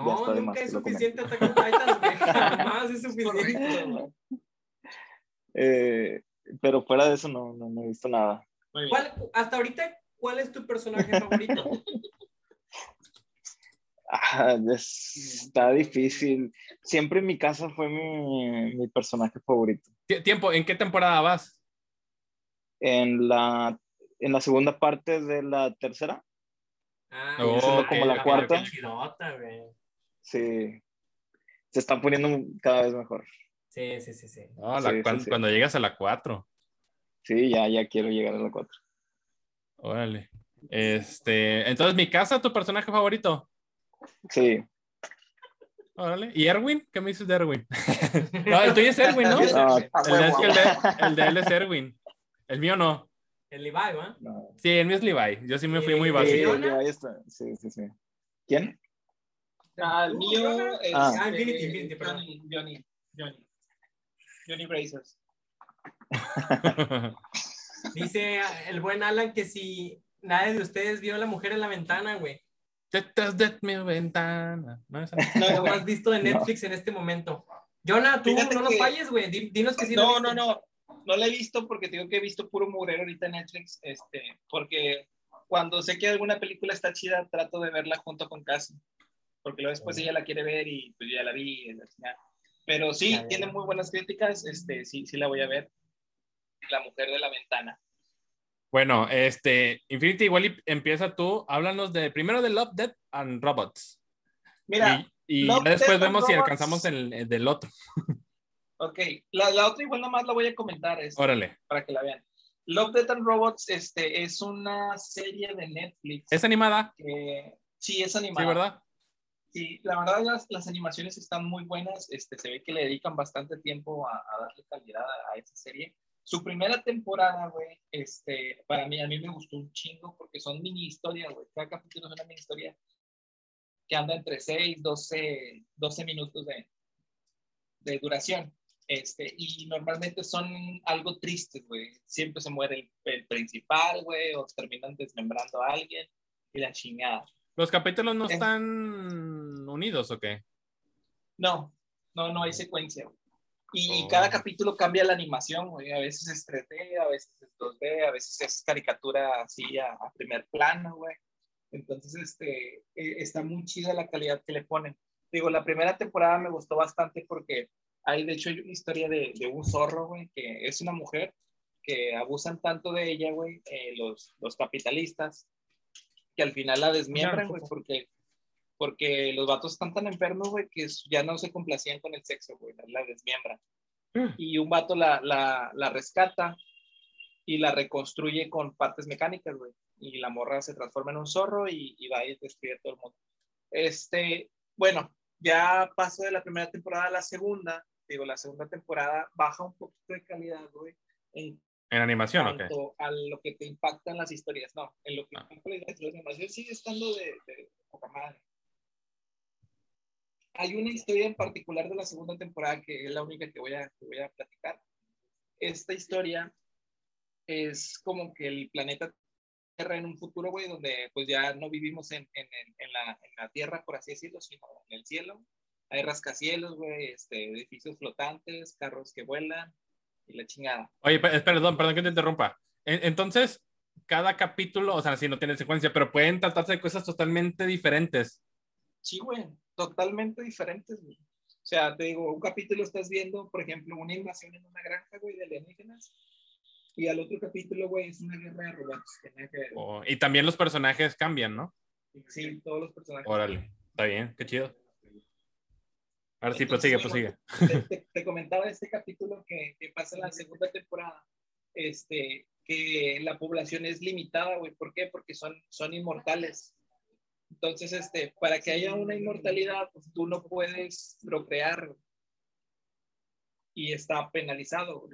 No, nunca es suficiente Attack on Titan, jamás es suficiente. Eh, pero fuera de eso no, no, no he visto nada. hasta ahorita, ¿cuál es tu personaje favorito? Ah, está difícil. Siempre en mi casa fue mi, mi personaje favorito. Tiempo, ¿en qué temporada vas? En la, en la segunda parte de la tercera. Ah, como la cuarta. sí. Se están poniendo cada vez mejor. Sí, sí, sí, sí. cuando, llegas a la 4. Sí, ya, ya quiero llegar a la 4. Órale. Este, entonces, ¿mi casa, tu personaje favorito? Sí. Órale. ¿Y Erwin? ¿Qué me dices de Erwin? no, el tuyo es Erwin, ¿no? no el, de, el, de, él es Erwin. El mío no. El Levi, ¿va? Sí, el mío es Levi. Yo sí me fui muy básico. Sí, sí, sí. ¿Quién? Ah, el mío es. Ah, Infinity, Infinity, Johnny, Johnny, Johnny. Johnny Brazers. Dice el buen Alan que si nadie de ustedes vio a la mujer en la ventana, güey. Detrás de mi ventana. No, no, lo has visto en Netflix en este momento. Jonah, tú no nos falles, güey. Dinos que sí. No, no, no. No la he visto porque tengo que he visto puro mugrero ahorita en Netflix. Este, porque cuando sé que alguna película está chida, trato de verla junto con Cassie. Porque luego después ella la quiere ver y pues ya la vi. Pero sí, tiene muy buenas críticas. Este, sí, sí la voy a ver. La mujer de la ventana. Bueno, este, Infinity, igual empieza tú. Háblanos de primero de Love, Death and Robots. Mira, y, después vemos si alcanzamos el, del otro. Ok, la, la, otra igual nada más la voy a comentar. Este, Órale. Para que la vean. Love, Death and Robots este, es una serie de Netflix. ¿Es animada? sí, es animada. Sí, ¿verdad? Sí, la verdad las, las, animaciones están muy buenas. Este, se ve que le dedican bastante tiempo a, a darle calidad a, a esa serie. Su primera temporada, güey, este, para mí, a mí me gustó un chingo porque son mini historias, güey. Cada capítulo es una mini historia que anda entre 6, 12, 12 minutos de, de duración. Este, y normalmente son algo tristes, güey. Siempre se muere el, el principal, güey, o terminan desmembrando a alguien y la chingada. ¿Los capítulos no están unidos o qué? No, no, no hay secuencia. Güey. Y cada oh. capítulo cambia la animación, güey. A veces es 3D, a veces es 2D, a veces es caricatura así a, primer plano, güey. Entonces, este, e, está muy chida la calidad que le ponen. Digo, la primera temporada me gustó bastante porque hay, de hecho, hay una historia de, de un zorro, güey, que es una mujer que abusan tanto de ella, güey, eh, los, los capitalistas, que al final la desmiembran, güey, porque porque los vatos están tan enfermos, güey, que ya no se complacían con el sexo, güey, la desmiembran. Mm. Y un vato la, la, la, rescata y la reconstruye con partes mecánicas, güey. Y la morra se transforma en un zorro y, y va y destruye todo el mundo. Este, bueno, ya paso de la primera temporada a la segunda. Digo, la segunda temporada baja un poquito de calidad, güey. En, ¿En animación o qué? A lo que te impactan las historias, no. En lo que ah. la animación sigue estando de, de poca madre hay una historia en particular de la segunda temporada que es la única que voy a, voy a platicar. Esta historia es como que el planeta Tierra en un futuro, güey, donde pues ya no vivimos en, en, en, la, en, la, Tierra, por así decirlo, sino en el cielo. Hay rascacielos, güey, este, edificios flotantes, carros que vuelan y la chingada. Oye, perdón, perdón que te interrumpa. Entonces, cada capítulo, o sea, si no tiene secuencia, pero pueden tratarse de cosas totalmente diferentes. Sí, güey totalmente diferentes, O sea, te digo, un capítulo estás viendo, por ejemplo, una invasión en una granja, güey, de alienígenas. Y al otro capítulo, güey, es una guerra de robots. Oh, y también los personajes cambian, ¿no? Sí, todos los personajes. Órale, está bien, qué chido. Ahora sí, prosigue, prosigue. Te, te, comentaba este capítulo que, que, pasa en la segunda temporada, este, que la población es limitada, güey. ¿Por qué? Porque son, son inmortales. Entonces, este, para que haya una inmortalidad, pues tú no puedes procrear y está penalizado.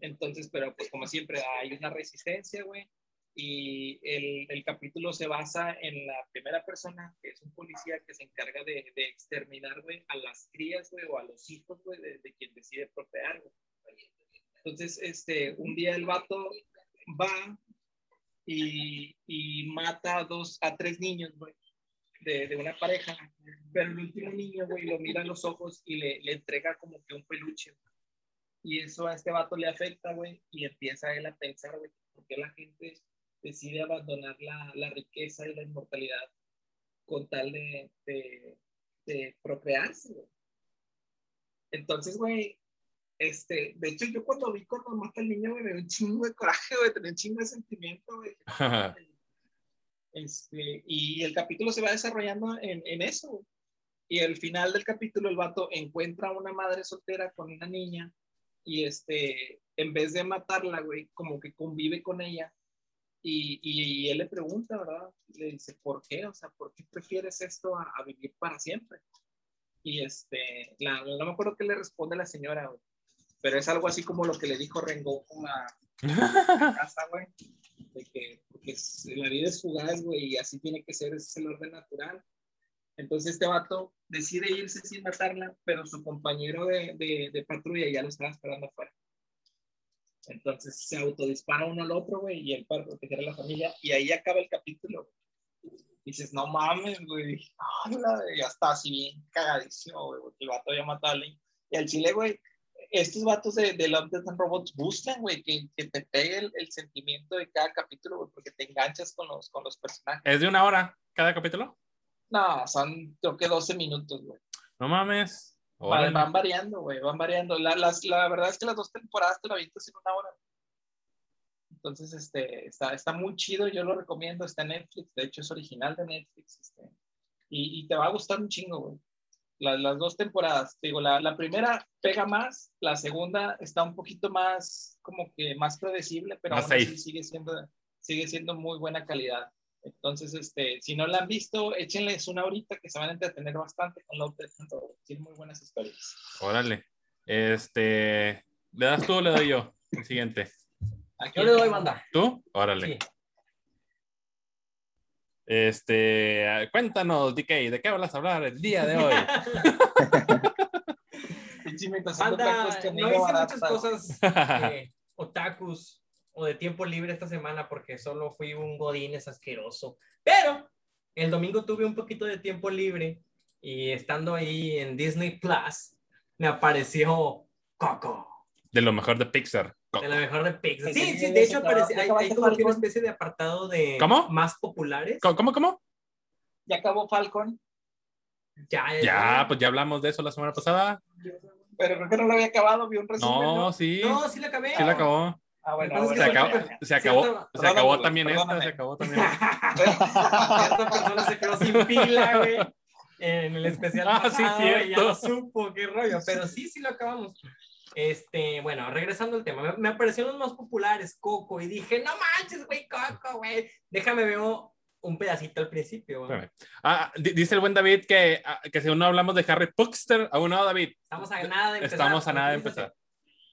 Entonces, pero pues como siempre hay una resistencia, güey. Y el, el, capítulo se basa en la primera persona, que es un policía que se encarga de, de exterminar, güey, a las crías, güey, o a los hijos, güey, de, de, quien decide procrear. Entonces, este, un día el vato va y, y mata a dos, a tres niños, güey de, una pareja, pero el último niño, güey, lo mira a los ojos y le, le entrega como que un peluche. Y eso a este vato le afecta, güey, y empieza él a pensar, güey, por qué la gente decide abandonar la, la riqueza y la inmortalidad con tal de, de, de procrearse, güey. Entonces, güey, este, de hecho, yo cuando vi cuando mata al niño, güey, me dio un chingo de coraje, güey, tenía un chingo de sentimiento, güey. Este, y el capítulo se va desarrollando en, en eso. Y al final del capítulo el vato encuentra a una madre soltera con una niña y este, en vez de matarla, güey, como que convive con ella. Y, y, él le pregunta, ¿verdad? Le dice, ¿por qué? O sea, ¿por qué prefieres esto a, vivir para siempre? Y este, la, no me acuerdo qué le responde la señora, güey, pero es algo así como lo que le dijo Rengoku a, a casa, güey de que porque la vida es fugaz, güey, y así tiene que ser, ese es el orden natural. Entonces este vato decide irse sin matarla, pero su compañero de, de, de patrulla ya lo estaba esperando afuera. Entonces se autodispara uno al otro, güey, y él para proteger a la familia, y ahí acaba el capítulo. dices, no mames, güey. Ya está así bien cagadísimo, güey, porque el vato ya mató a Y al chile, güey, estos vatos de, de Love, Death and Robots buscan, güey, que, que, te pegue el, el, sentimiento de cada capítulo, güey, porque te enganchas con los, con los personajes. ¿Es de una hora cada capítulo? No, son creo que 12 minutos, güey. No mames. Van, van, variando, güey, van variando. La, las, la verdad es que las dos temporadas te lo avientas en una hora. Entonces, este, está, está muy chido, yo lo recomiendo, está en Netflix, de hecho es original de Netflix, este, y, y, te va a gustar un chingo, güey. Las, las, dos temporadas, digo, la, la, primera pega más, la segunda está un poquito más, como que más predecible, pero aún así sigue siendo, sigue siendo muy buena calidad. Entonces, este, si no la han visto, échenles una horita que se van a entretener bastante con Death Tiene muy buenas historias. Órale. Este, ¿le das tú o le doy yo? El siguiente. Yo le doy banda. ¿Tú? Órale. Sí. Este, cuéntanos, DK, ¿de qué vas a hablar el día de hoy? Banda, no hice muchas cosas eh, otakus o de tiempo libre esta semana porque solo fui un godines asqueroso. Pero el domingo tuve un poquito de tiempo libre y estando ahí en Disney Plus me apareció Coco. De lo mejor de Pixar. De lo mejor de Pixar. Sí, sí, de hecho aparece, hay, hay como una especie de apartado de ¿Cómo? más populares. ¿Cómo, cómo? Ya acabó Falcon. Ya, ya, ya, pues ya hablamos de eso la semana pasada. Pero creo que no lo había acabado, vi un resumen. No, ¿no? sí. No, sí lo acabé. Sí lo acabó. Ah, bueno, se, acabó, se acabó, se acabó también esta, se acabó también. Esta persona se quedó sin pila, güey. En el especial. Ah, sí, cierto. Ya lo supo, qué rollo. Pero sí, sí lo acabamos. Este, bueno, regresando al tema, me, me aparecieron los más populares, Coco, y dije, no manches, güey, Coco, güey. Déjame ver un pedacito al principio. Ah, dice el buen David que, ah, que si no hablamos de Harry Potter, aún no, David. Estamos a nada de empezar. Estamos a nada de empezar.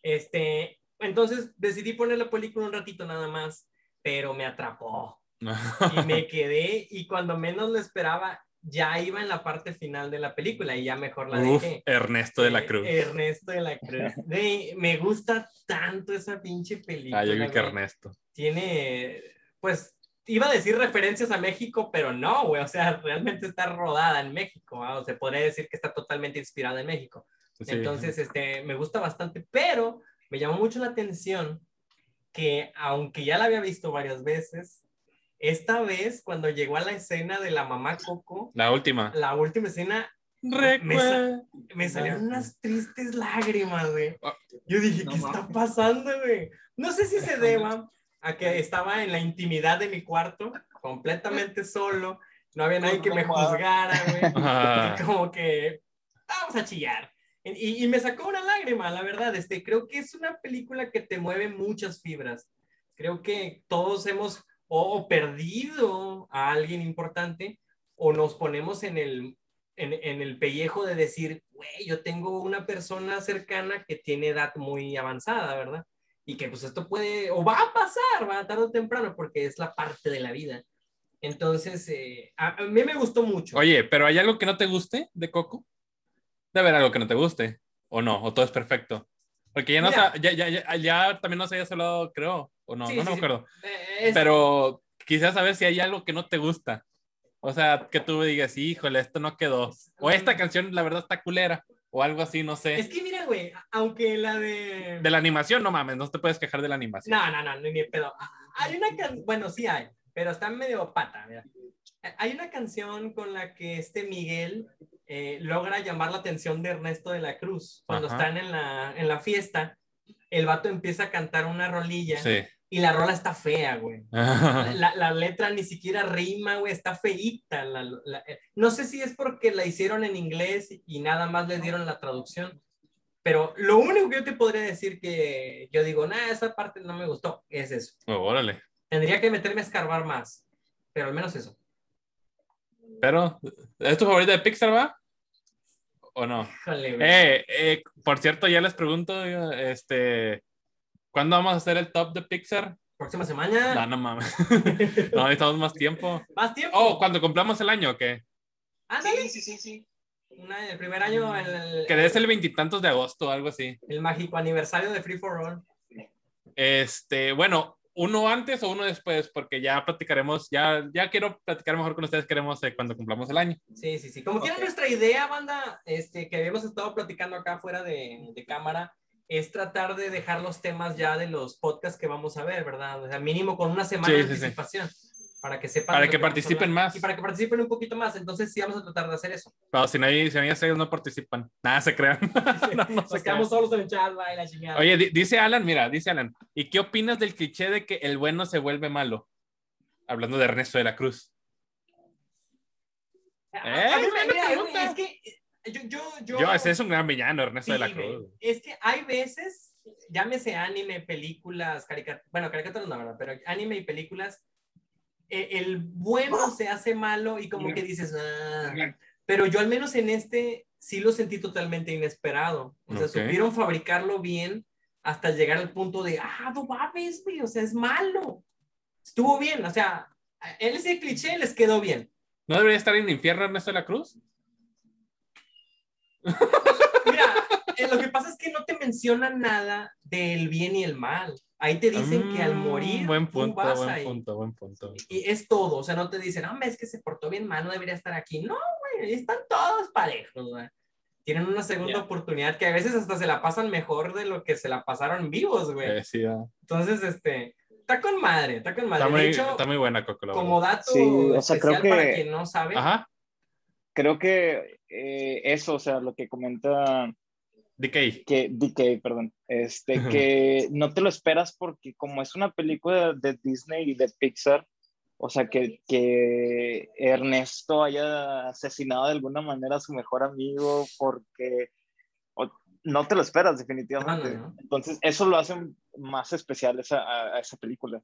Este, entonces decidí poner la película un ratito nada más, pero me atrapó. y me quedé, y cuando menos lo esperaba, ya iba en la parte final de la película y ya mejor la Uf, dejé. Ernesto de la Cruz. Eh, Ernesto de la Cruz. De, me gusta tanto esa pinche película. Ah, yo vi que. Ernesto. Tiene, pues, iba a decir referencias a México, pero no, güey. O sea, realmente está rodada en México. ¿no? O sea, podría decir que está totalmente inspirada en México. Sí. Entonces, este, me gusta bastante, pero me llamó mucho la atención que, aunque ya la había visto varias veces, esta vez, cuando llegó a la escena de la mamá Coco, La última. la última escena, me, Recuerda. sa- me salieron unas tristes lágrimas, güey. Ah. Yo dije, No ¿qué está pasando, güey? No sé si se deba a que estaba en la intimidad de mi cuarto, completamente solo, no había nadie que me juzgara, güey. Y como que, vamos a chillar. Y, y me sacó una lágrima, la verdad. Este, creo que es una película que te mueve muchas fibras. Creo que todos hemos o perdido a alguien importante o nos ponemos en el, en, en el pellejo de decir, güey, yo tengo una persona cercana que tiene edad muy avanzada, ¿verdad? Y que pues esto puede, o va a pasar, va a tarde o temprano, porque es la parte de la vida. Entonces, eh, a, a mí me gustó mucho. Oye, pero ¿hay algo que no te guste de Coco? Debe haber algo que no te guste. ¿O no? ¿O todo es perfecto? Porque ya, no Mira. sa- ya, ya, ya, ya también nos habías hablado, creo. ¿O no? Sí, no, sí, no me acuerdo. Eh, es- Pero quizás saber si hay algo que no te gusta. O sea, que tú digas, híjole, esto no quedó. O esta canción, la verdad, está culera. O algo así, no sé. Es que mira, güey, aunque la de... De la animación, no mames, no te puedes quejar de la animación. No, no, no, ni pedo. Ah, Hay una canción, bueno, sí hay, pero está medio pata, mira. Hay una canción con la que este Miguel eh, logra llamar la atención de Ernesto de la Cruz. Cuando Ajá. están en la, en la fiesta, el vato empieza a cantar una rolilla Sí. Y la rola está fea, güey. La, la letra ni siquiera rima, güey, está feíta. la- la- eh, no sé si es porque la hicieron en inglés y nada más les dieron la traducción, pero lo único que yo te podría decir que yo digo, nada, esa parte no me gustó, es eso. Oh, órale. Tendría que meterme a escarbar más, pero al menos eso. Pero, ¿es tu favorita de Pixar, va? ¿O no? Híjole, güey. Eh, eh, por cierto, ya les pregunto, este, ¿cuándo vamos a hacer el top de Pixar? Próxima semana. No, no mames. no, necesitamos más tiempo. Más tiempo. Oh, cuando cumplamos el año, ¿o ¿qué? Ándale. Sí, sí, sí, sí. Un año, el primer año, el, el, Que es el veintitantos de agosto o algo así. el mágico aniversario de Free for All. Este, bueno, uno antes o uno después, porque ya platicaremos, ya, ya quiero platicar mejor con ustedes, queremos eh, cuando cumplamos el año. Sí, sí, sí. Como tiene nuestra idea, banda, este, que habíamos estado platicando acá fuera de, de, cámara, es tratar de dejar los temas ya de los podcasts que vamos a ver, ¿verdad? O sea, mínimo con una semana de anticipación para que sepan. Para que, participen más. Y para que participen un poquito más. Entonces, sí, vamos a tratar de hacer eso. Pero si no hay, si no hay no participan. Nada, se crean. no, Nos quedamos solos en el chat, va, la chingada. Oye, dice Alan, mira, dice Alan, ¿y qué opinas del cliché de que el bueno se vuelve malo? Hablando de Ernesto de la Cruz. ¿Eh? Mira, es que yo, yo, yo, yo, ese es un gran villano, Ernesto de la Cruz. Es que hay veces, llámese anime, películas, caricaturas, bueno, caricaturas no, ¿verdad? Pero anime y películas e, el bueno se hace malo y como que dices, ah". pero yo al menos en este sí lo sentí totalmente inesperado. O sea, supieron fabricarlo bien hasta llegar al punto de, ah, no mames, güey, o sea, es malo. Estuvo bien, o sea, él ese cliché les quedó bien. ¿No debería estar en el infierno Ernesto de la Cruz? Mira, eh, lo que pasa es que no te mencionan nada del bien y el mal. Ahí te dicen que al mm, morir. Buen punto, vas buen punto, buen punto. Y es todo. O sea, no te dicen, no, es que se portó bien mal, no debería estar aquí. No, güey, están todos parejos, güey. Tienen una segunda oportunidad que a veces hasta se la pasan mejor de lo que se la pasaron vivos, güey. Eh, sí, Entonces, este. Está con madre, está con madre. Está muy, de hecho, está muy buena, Coco. Como dato o sea, creo que, para quien no sabe. Ajá. Creo que eh, eso, o sea, lo que comenta DK. Que, DK, perdón. Este, que no te lo esperas porque como es una película de Disney y de Pixar, o sea, que, que Ernesto haya asesinado de alguna manera a su mejor amigo porque no te lo esperas definitivamente. Entonces, eso lo hace más especial esa, a esa película.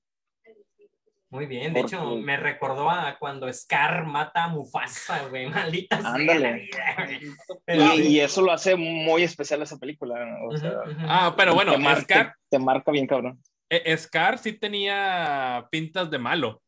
Muy bien, de hecho me recordó a cuando Scar mata a Mufasa, güey, maldita Ándale. y, eso lo hace muy especial esa película. Ah, pero bueno, te Scar... Te, marca bien, cabrón. E, Scar sí tenía pintas de malo.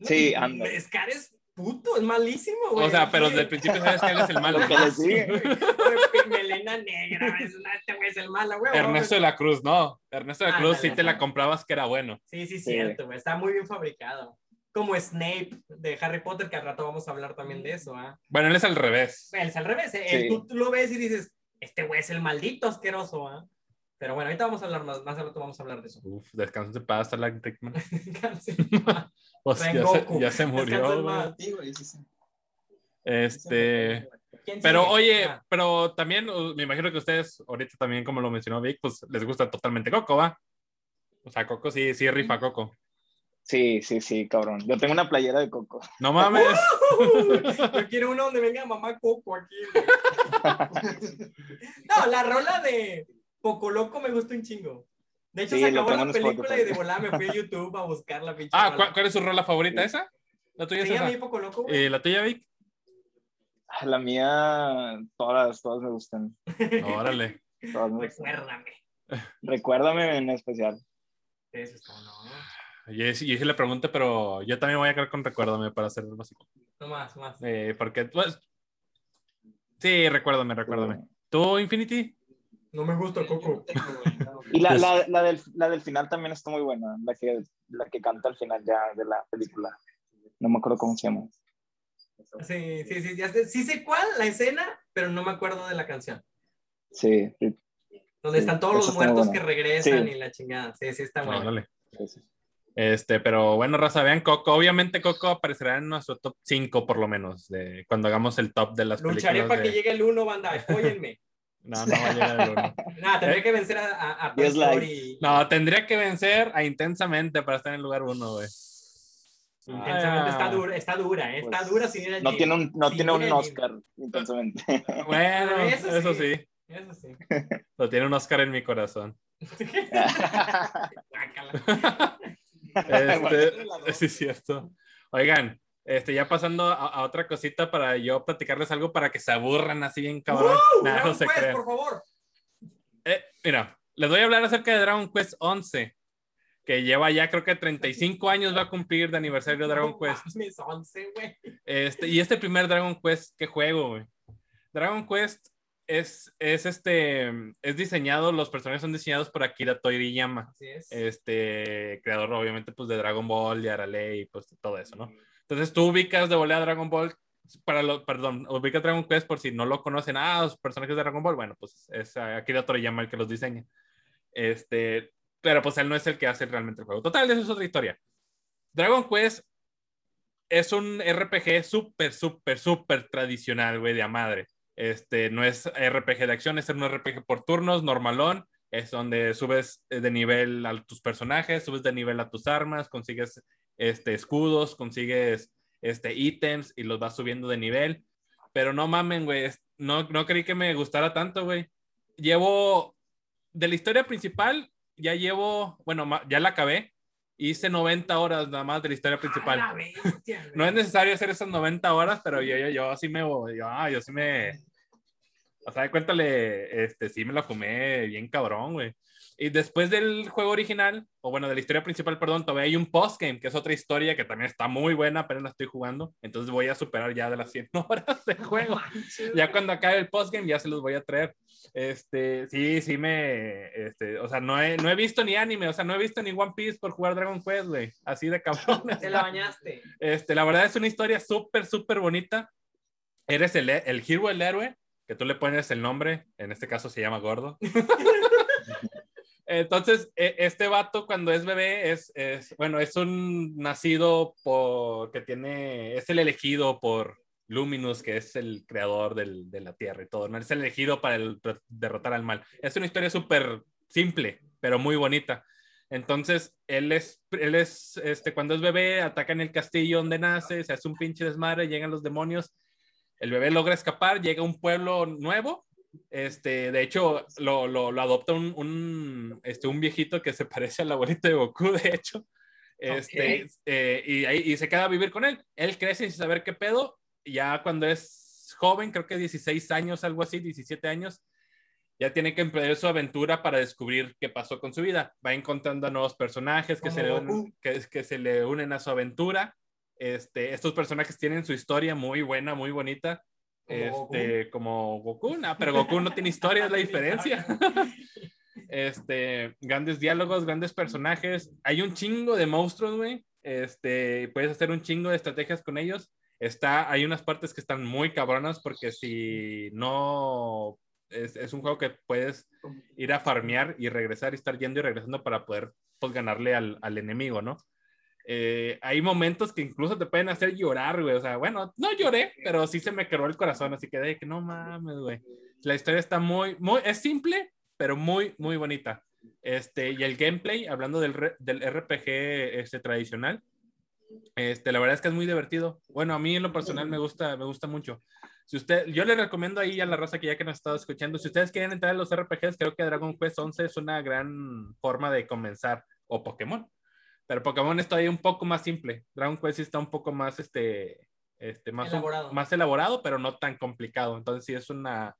Sí, anda. Scar es puto, es malísimo, güey. O sea, pero desde el principio sabes que él es el malo. Melena negra, este güey es el malo, güey. Ernesto de la Cruz, no. Ernesto de la Cruz sí te la comprabas que era bueno. Sí, sí, cierto, güey. Está muy bien fabricado. Como Snape de Harry Potter, que al rato vamos a hablar también de eso, ¿ah? Bueno, él es al revés. Él es al revés. ¿eh? Tú, lo ves y dices, este güey es el maldito asqueroso, ¿ah? Pero bueno, ahorita vamos a hablar más, más al rato vamos a hablar de eso. Uf, descanso de paz, Starlight Rickman. pues ya, se, ya se murió, Este, pero oye, ah. pero también uh, me imagino que ustedes, ahorita también, como lo mencionó Vic, pues les gusta totalmente Coco, ¿va? O sea, Coco sí, sí rifa Coco. Sí, sí, sí, cabrón. Yo tengo una playera de Coco. No mames. Yo quiero uno donde venga mamá Coco aquí. no, la rola de Poco Loco me gusta un chingo. De hecho, se acabó la película y de volada me fui a YouTube a buscar la pinche. Ah, ¿cuál, es su rola favorita? ¿Esa? ¿La tuya es esa? a mí Poco Loco. ¿Y la tuya, Vic? La mía, todas, todas me gustan. Órale. Recuérdame. Recuérdame en especial. Eso es como no. Yo, hice la pregunta, pero yo también voy a quedar con Recuérdame para hacer el básico. No más, más. Eh, porque, pues, sí, recuérdame, recuérdame. ¿Tú, Infinity? No me gusta Coco. y la, la, la, del, la del final también está muy buena, la que, la que canta al final ya de la película. No me acuerdo cómo se llama. Sí, sí, sí, ya sé, sí sé cuál, la escena, pero no me acuerdo de la canción. Sí. Donde están todos los muertos que regresan y la chingada. Sí, sí, está bueno. Este, pero bueno, Raza, vean Coco. Obviamente Coco aparecerá en nuestro top 5 por lo menos, de cuando hagamos el top de las películas. Lucharé para que llegue el 1, banda, apóyenme. No, no va a llegar el 1. no, tendría que vencer a, a, No, tendría que vencer a Intensamente para estar en el lugar 1, güey. Intensamente está ah. dura, está dura, ¿eh? está pues, dura sin ir No tiene un, no tiene un Oscar, intensamente. Bueno, eso, sí. Eso sí. Lo tiene un Oscar en mi corazón. este, sí, es cierto. Oigan, este, ya pasando a, otra cosita para yo platicarles algo para que se aburran así bien cabrón. Uh, no se Quest, por favor. Eh, mira, les voy a hablar acerca de Dragon Quest 11 que lleva ya creo que 35 años va a cumplir de aniversario de Dragon Quest. Este, y este primer Dragon Quest que juego, güey. Dragon Quest es, es este, es diseñado, los personajes son diseñados por Akira Toriyama. Así es. Este, creador obviamente pues de Dragon Ball, de Arale y pues todo eso, ¿no? Entonces tú ubicas de volea Dragon Ball, para lo, perdón, ubicas Dragon Quest por si no lo conocen, ah, los personajes de Dragon Ball, bueno, pues es Akira Toriyama el que los diseña. Este, pero pues él no es el que hace realmente el juego. Total, eso es otra historia. Dragon Quest es un RPG súper, súper, súper tradicional, güey, de a madre. Este, no es RPG de acción, es un RPG por turnos, normalón. Es donde subes de nivel a tus personajes, subes de nivel a tus armas, consigues este, escudos, consigues este, ítems y los vas subiendo de nivel. Pero no mamen, güey. No, no creí que me gustara tanto, güey. Llevo de la historia principal, ya llevo, bueno, ya la acabé. Hice 90 horas nada más de la historia principal. no es necesario hacer esas 90 horas, pero yo, yo, yo sí me, yo, ah, yo sí me, o sea, cuéntale, este, sí me la fumé bien cabrón, güey. Y después del juego original, o bueno, de la historia principal, perdón, todavía hay un postgame, que es otra historia que también está muy buena, apenas la estoy jugando. Entonces voy a superar ya de las 100 horas de juego. ya cuando acabe el postgame, ya se los voy a traer. Este, sí, sí me, este, o sea, no he, no he visto ni anime, o sea, no he visto ni One Piece por jugar Dragon Quest, güey. Así de cabrón. Te la bañaste. Este, la verdad es una historia súper, súper bonita. Eres el, el hero, el héroe, que tú le pones el nombre, en este caso se llama Gordo. Entonces, e, este vato cuando es bebé es, es, bueno, es un nacido por, que tiene, es el elegido por Luminous, que es el creador del, de la Tierra y todo, ¿no? Es el elegido para derrotar al mal. Es una historia súper simple, pero muy bonita. Entonces, él es, él es, este, cuando es bebé, ataca en el castillo donde nace, se hace un pinche desmadre, llegan los demonios, el bebé logra escapar, llega a un pueblo nuevo, este, de hecho, lo, lo, lo adopta un, un, este, un viejito que se parece al abuelito de Goku, de hecho. Este, eh, y, ahí, y se queda a vivir con él. Él crece sin saber qué pedo. Ya cuando es joven, creo que 16 años, algo así, 17 años, ya tiene que emprender su aventura para descubrir qué pasó con su vida. Va encontrando a nuevos personajes que, se le, unen, que, que, se le unen a su aventura. Este, estos personajes tienen su historia muy buena, muy bonita. Este, como Goku, pero Goku no tiene historia, es la diferencia. este, grandes diálogos, grandes personajes. Hay un chingo de monstruos, güey. Este, puedes hacer un chingo de estrategias con ellos. Está, hay unas partes que están muy cabronas porque si no es, es, un juego que puedes ir a farmear y regresar y estar yendo y regresando para poder pues, ganarle al, al enemigo, ¿no? Eh, hay momentos que incluso te pueden hacer llorar, güey. O sea, bueno, no lloré, pero sí se me quebró el corazón, así que de que no mames, güey. La historia está muy, muy, es simple, pero muy, muy bonita. Este, y el gameplay, hablando del, del RPG este, tradicional, este, la verdad es que es muy divertido. Bueno, a mí en lo personal me gusta, me gusta mucho. Si usted, yo le recomiendo ahí a la raza que ya que nos estado escuchando, si ustedes quieren entrar en los RPGs, creo que Dragon Quest 11 es una gran forma de comenzar, o Pokémon. Pero Pokémon está ahí un poco más simple. Dragon Quest está un poco más, este, este, más elaborado. Un, más elaborado, pero no tan complicado. Entonces sí es una,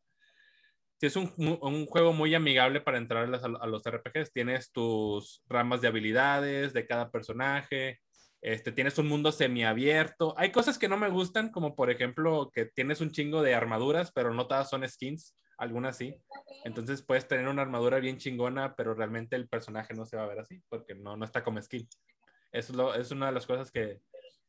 sí es un, un juego muy amigable para entrar a, a, los RPGs. Tienes tus ramas de habilidades de cada personaje. Este, tienes un mundo semiabierto. Hay cosas que no me gustan, como por ejemplo que tienes un chingo de armaduras, pero no todas son skins algunas sí. Entonces puedes tener una armadura bien chingona, pero realmente el personaje no se va a ver así, porque no, no está como skin. Eso es, lo, es una de las cosas que,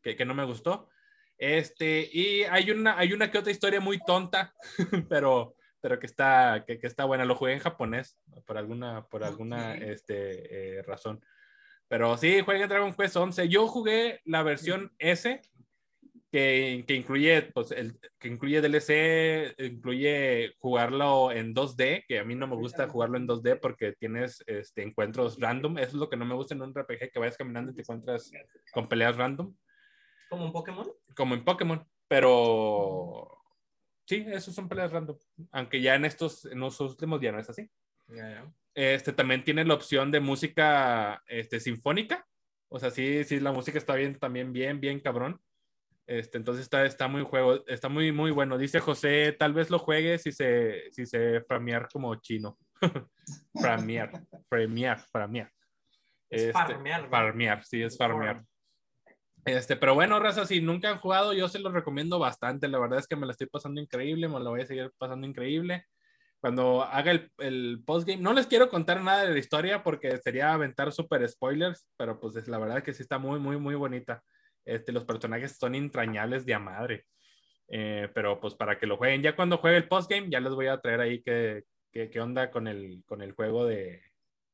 que, que, no me gustó. Este, y hay una, hay una que otra historia muy tonta, pero, pero que, está, que, que, está buena. Lo jugué en japonés, por alguna, por alguna este, eh, razón. Pero sí, juegué Dragon Quest 11. Yo jugué la versión S, que, que, incluye, pues, el, que incluye DLC, incluye jugarlo en 2D, que a mí no me gusta jugarlo en 2D porque tienes este, encuentros random. Eso es lo que no me gusta en un RPG, que vayas caminando y te encuentras con peleas random. ¿Como en Pokémon? Como en Pokémon, pero sí, esos son peleas random. Aunque ya en estos, en los últimos ya no es así. Este también tiene la opción de música este, sinfónica. O sea, sí, sí, la música está bien, también bien, bien cabrón. Este, entonces está, está muy juego, está muy, muy bueno. Dice José, tal vez lo juegues si se, si se framear como chino. framear, framear, framear. Este, farmear. Farmear, sí, es farmear. Este, pero bueno, raza, si nunca han jugado, yo se lo recomiendo bastante. La verdad es que me la estoy pasando increíble, me la voy a seguir pasando increíble. cuando haga el, el postgame, no les quiero contar nada de la historia porque sería aventar super spoilers, pero pues es la verdad que sí está muy, muy, muy bonita. Este, los personajes son entrañables de a madre. Eh, pero pues para que lo jueguen, ya cuando juegue el postgame, ya les voy a traer ahí qué, qué, onda con el, con el juego de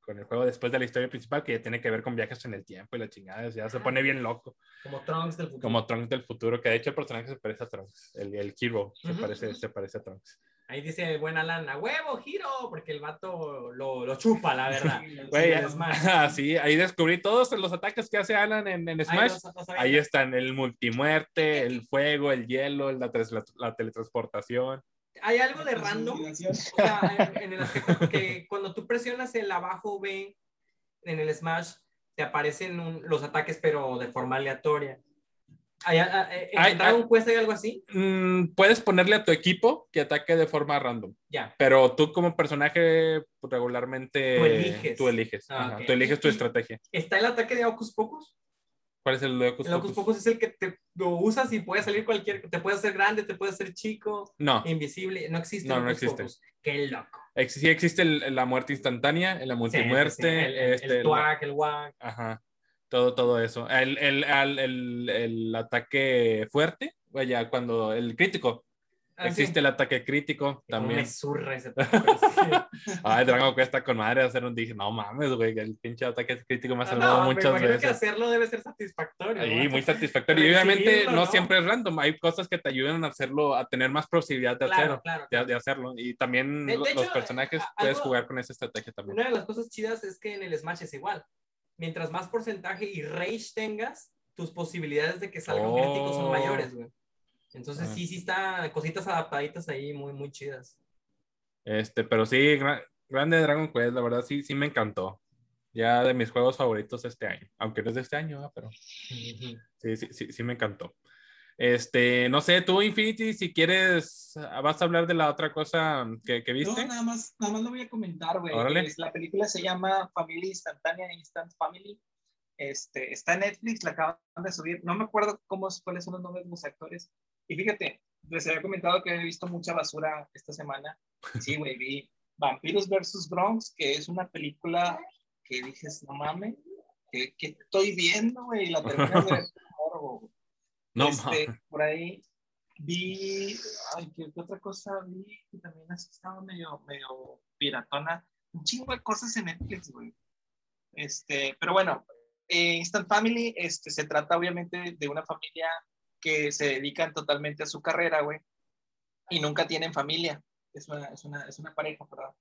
con el juego después de la historia principal que ya tiene que ver con viajes en el tiempo y la chingada, ya se pone bien loco. Como Trunks del futuro. Como Trunks del futuro, que de hecho el personaje se parece a Trunks, el, el Hero se, parece, se parece a Trunks. Ahí dice buen Alan, a huevo, giro, porque el vato lo, lo chupa, la verdad. Güey, sí, ahí descubrí todos los ataques que hace Alan en, en Smash. Ahí, están el multimuerte, el fuego, el hielo, la, la, teletransportación. Hay algo de random, o sea, en, el aspecto que cuando tú presionas el abajo B en el Smash, te aparecen los ataques, pero de forma aleatoria. ¿En Dragon Quest hay algo así? Mm, puedes ponerle a tu equipo que ataque de forma random. Ya. Pero tú como personaje regularmente... Tú eliges. Tú eliges. Ah, tú eliges tu estrategia. ¿Está el ataque de Ocus Pocus? ¿Cuál es el de Ocus El Ocus Pocus es el que te lo usas y puede salir cualquier... Te puede hacer grande, te puede hacer chico. No. Invisible. No existe. No, no existe. Qué loco. Sí existe la muerte instantánea, la multimuerte. El, el, este, el, el WAG. Ajá todo, todo eso. El, el, el, el, ataque fuerte, vaya, cuando el crítico. Ah, Existe el ataque crítico también. Me surra ese Ay, Dragon cuesta con madre hacer un dije, no mames, güey, el pinche ataque crítico me ha salvado muchas me veces. que hacerlo debe ser satisfactorio. Sí, muy satisfactorio. y obviamente no, siempre es random, hay cosas que te ayudan a hacerlo, a tener más posibilidad de, hacerlo, de, hacerlo. Y también los personajes puedes jugar con esa estrategia también. Una de las cosas chidas es que en el Smash es igual mientras más porcentaje y rage tengas, tus posibilidades de que salga un crítico son mayores, güey. Entonces ah. sí, sí está cositas adaptaditas ahí muy, muy chidas. Este, pero sí, grande Dragon Quest, la verdad sí, sí me encantó. Ya de mis juegos favoritos este año. Aunque no es de este año, pero sí, sí, sí, sí me encantó. Este, no sé, tú, Infinity, si quieres, vas a hablar de la otra cosa que, que viste. No, nada más, nada más lo voy a comentar, güey. La película se llama Familia Instantánea, Instant Family. Este, está en Netflix, la acaban de subir. No me acuerdo cómo, cuáles son los nombres de los actores. Y fíjate, les había comentado que he visto mucha basura esta semana. Sí, güey, vi Vampiros vs. Bronx, que es una película que dices, no mames, que, estoy viendo, güey, la terminas de ver no, este, por ahí vi, ay, ¿qué, otra cosa vi? Que también ha estado medio, medio piratona. Un chingo de cosas en Netflix, güey. Este, pero bueno, eh, Instant Family este, se trata obviamente de una familia que se dedican totalmente a su carrera, güey, y nunca tienen familia. Es una, es una, es una pareja, perdón.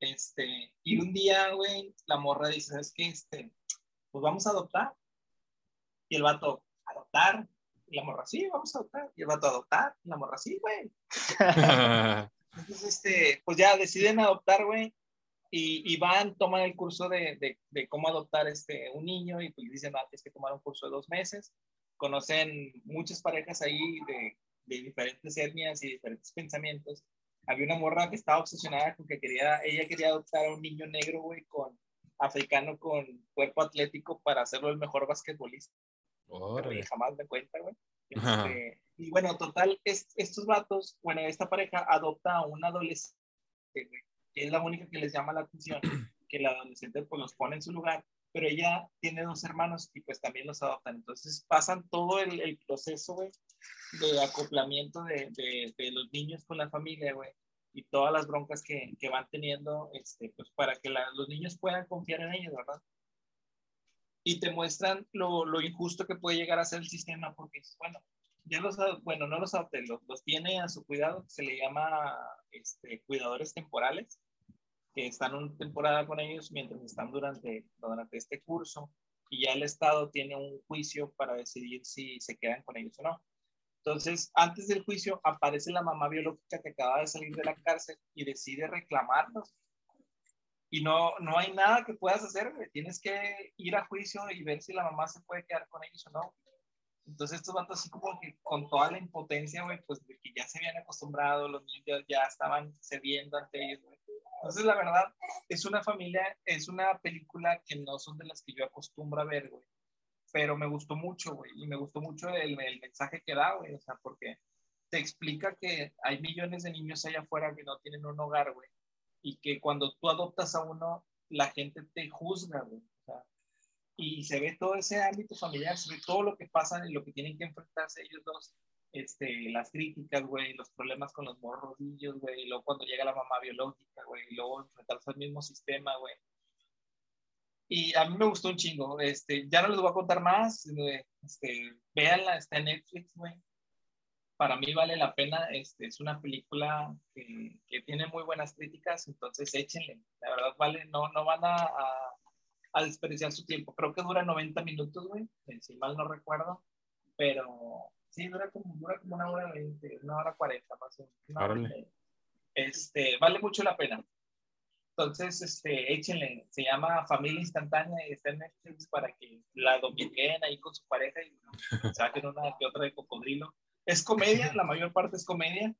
Este, y un día, güey, la morra dice, ¿sabes qué? Este, pues vamos a adoptar. Y el vato, ¿adoptar? Y la morra, sí, vamos a adoptar. Y el vato, ¿adoptar? La morra, sí, güey. Entonces, este, pues ya deciden adoptar, güey. Y, y, van, toman el curso de, de, de, cómo adoptar este, un niño y pues dicen, ah, tienes que tomar un curso de dos meses. Conocen muchas parejas ahí de, de diferentes etnias y diferentes pensamientos. Había una morra que estaba obsesionada con que quería, ella quería adoptar a un niño negro, güey, con africano con cuerpo atlético para hacerlo el mejor basquetbolista jamás me cuenta, güey. Este, y bueno, total, estos vatos, bueno, esta pareja adopta a un adolescente, que es la única que les llama la atención, que el adolescente pues los pone en su lugar, pero ella tiene dos hermanos y pues también los adoptan. Entonces pasan todo el, el proceso, güey, de acoplamiento de, de, de, los niños con la familia, güey, y todas las broncas que, que van teniendo, este, pues para que los niños puedan confiar en ellos, ¿verdad? Y te muestran lo, lo, injusto que puede llegar a ser el sistema, porque, bueno, ya los, bueno, no los adopte, los, los, tiene a su cuidado, se le llama este, cuidadores temporales, que están una temporada con ellos mientras están durante, durante este curso, y ya el Estado tiene un juicio para decidir si se quedan con ellos o no. Entonces, antes del juicio aparece la mamá biológica que acaba de salir de la cárcel y decide reclamarlos y no, no hay nada que puedas hacer, Tienes que ir a juicio y ver si la mamá se puede quedar con ellos o no. Entonces estos vatos así como que con toda la impotencia, güey, pues de que ya se habían acostumbrado, los niños ya estaban cediendo ante ellos, güey. Entonces la verdad, es una familia, es una película que no son de las que yo acostumbro a ver, güey. Pero me gustó mucho, güey, y me gustó mucho el, el mensaje que da, güey, o sea, porque te explica que hay millones de niños allá afuera que no tienen un hogar, güey y que cuando tú adoptas a uno, la gente te juzga, güey. y se ve todo ese ámbito familiar, se ve todo lo que pasa y lo que tienen que enfrentarse ellos dos, este, las críticas, güey, los problemas con los morrodillos, güey, y luego cuando llega la mamá biológica, güey, y luego enfrentarse al mismo sistema, güey. Y a mí me gustó un chingo, este, ya no les voy a contar más, este, véanla, está en Netflix, güey, para mí vale la pena. Este, es una película que, que, tiene muy buenas críticas, entonces échenle. La verdad, vale, no, no van a, a, desperdiciar su tiempo. Creo que dura 90 minutos, güey, eh, si mal no recuerdo, pero sí, dura como, dura como una hora 20, una hora 40 más o menos. Este, vale mucho la pena. Entonces, este, échenle, se llama Familia Instantánea y está en Netflix para que la dominen ahí con su pareja y saquen una que otra de cocodrilo. Es comedia, la mayor parte es comedia,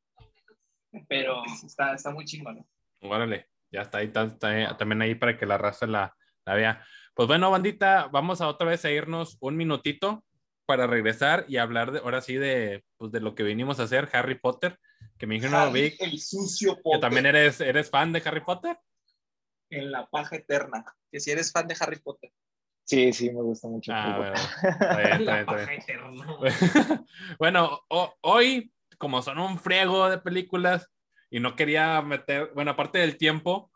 pero está, está muy chingón. Órale, ya está ahí, está, también ahí para que la raza la, la vea. Pues bueno, bandita, vamos a otra vez a irnos un minutito para regresar y hablar de, ahora sí de, pues de lo que vinimos a hacer, Harry Potter, que me dijeron, Vic, el sucio Potter. que también eres, eres fan de Harry Potter. En la paja eterna, que si eres fan de Harry Potter. Sí, sí, me gusta mucho. Ah, bueno, hoy, como son un friego de películas y no quería meter, bueno, aparte del tiempo,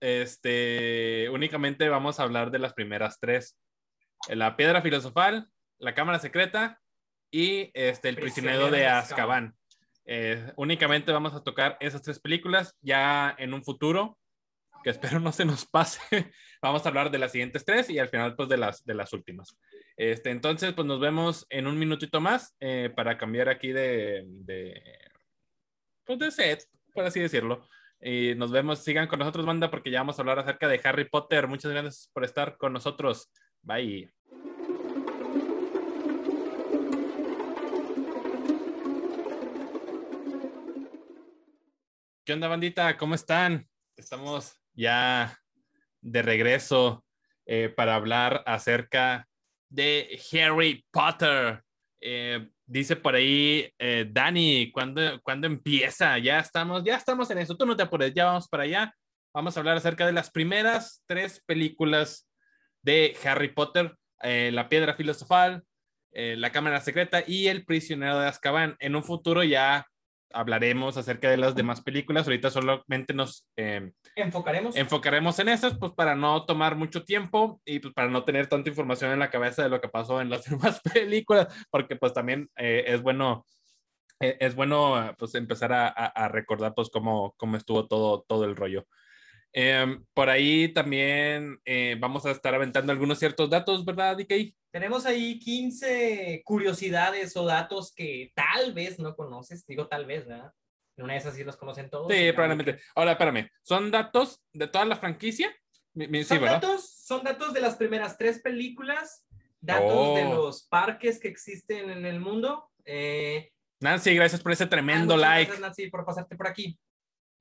este, únicamente vamos a hablar de las primeras tres. La piedra filosofal, la cámara secreta y este, el prisionero, de Azkaban. Eh, únicamente vamos a tocar esas tres películas ya en un futuro que espero no se nos pase. Vamos a hablar de las siguientes tres y al final pues de las, de las últimas. Este, entonces pues nos vemos en un minutito más eh, para cambiar aquí de, de, pues de set, por así decirlo. Y nos vemos, sigan con nosotros, banda, porque ya vamos a hablar acerca de Harry Potter. Muchas gracias por estar con nosotros. Bye. ¿Qué onda, bandita? ¿Cómo están? Estamos ya de regreso eh, para hablar acerca de Harry Potter. Eh, dice por ahí eh, Dani, ¿cuándo, ¿cuándo, empieza? Ya estamos, ya estamos en eso. Tú no te apures, ya vamos para allá. Vamos a hablar acerca de las primeras tres películas de Harry Potter, La Piedra Filosofal, La Cámara Secreta y El Prisionero de Azkaban. En un futuro ya hablaremos acerca de las demás películas. Ahorita solamente nos em, enfocaremos. enfocaremos en esas, pues para no tomar mucho tiempo y pues para no tener tanta información en la cabeza de lo que pasó en las demás películas, porque pues también eh, es bueno. Eh, es bueno pues empezar a, a, recordar pues cómo, cómo estuvo todo, todo el rollo. Em, por ahí también eh, vamos a estar aventando algunos ciertos datos, ¿verdad, DK? Tenemos ahí 15 curiosidades o datos que tal vez no conoces, digo tal vez, ¿verdad? En una de esas sí los conocen todos. Sí, probablemente. Ahora, espérame, ¿son datos de toda la franquicia? son, datos, son datos de las primeras tres películas, datos de oh. los parques que existen en el mundo. Eh, Nancy, gracias por ese tremendo like. Gracias, Nancy, por pasarte por aquí.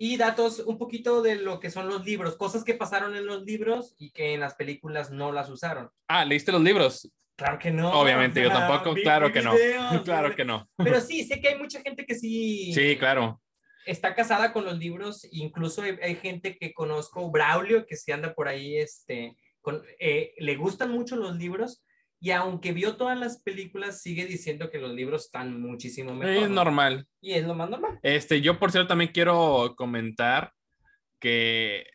Y datos un poquito de lo que son los libros, cosas que pasaron en los libros y que en las películas no las usaron. Ah, ¿leíste los libros? Claro que no. Obviamente, yo tampoco, claro que no. claro que no. Pero sí, sé que hay mucha gente que sí. Sí, claro. Está casada con los libros, incluso hay, gente que conozco, Braulio, que se anda por ahí, este, con, eh, le gustan mucho los libros y aunque vio todas las películas, sigue diciendo que los libros están muchísimo mejor. Es normal. Y es lo más normal. Este, yo por cierto también quiero comentar que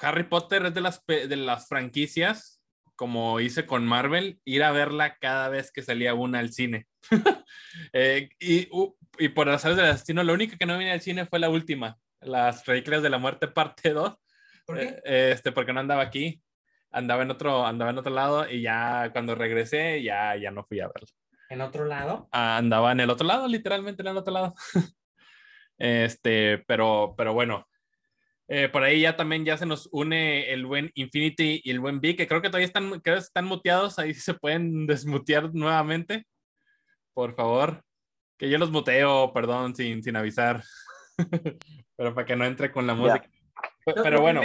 Harry Potter es de las, de las franquicias como hice con Marvel, ir a verla cada vez que salía una al cine. Eh, y, y, por las del destino, lo único que no vine al cine fue la última, Las Reliquias de la Muerte parte 2. ¿Por qué? Eh, este, porque no andaba aquí, andaba en otro, andaba en otro lado y ya cuando regresé ya, ya no fui a verla. ¿En otro lado? Ah, andaba en el otro lado, literalmente en el otro lado. este, pero, pero bueno, eh, por ahí ya también ya se nos une el buen Infinity y el buen B, que creo que todavía están, creo que están muteados, ahí se pueden desmutear nuevamente. Por favor. Que yo los muteo, perdón, sin, sin avisar. Pero para que no entre con la música. Pero, bueno.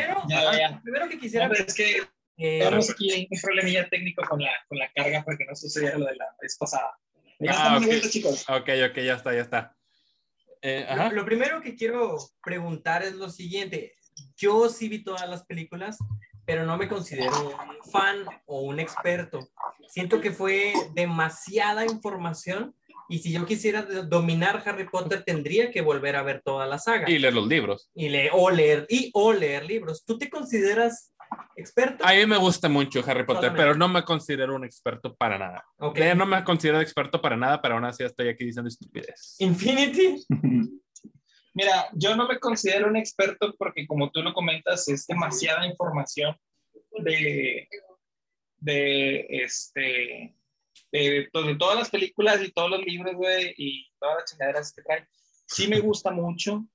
Primero, que quisiera... es que eh, tenemos aquí un problemilla técnico con la, con la carga para que no suceda lo de la vez pasada. Ya ah, okay. chicos. Ok, ok, ya está, ya está. Eh, lo, primero que quiero preguntar es lo siguiente. yo sí vi todas las películas, pero no me considero un fan o un experto. Siento que fue demasiada información y si yo quisiera dominar Harry Potter tendría que volver a ver toda la saga. Y leer los libros. Y leer, o leer, y, o leer libros. ¿Tú te consideras experto? A mí me gusta mucho Harry Potter, pero no me considero un experto para nada. Okay. no me considero experto para nada, pero aún así estoy aquí diciendo estupidez. Infinity. Mira, yo no me considero un experto porque como tú lo comentas, es demasiada información de, de este, de, todas las películas y todos los libros, güey, y todas las chingaderas que trae. Sí me gusta mucho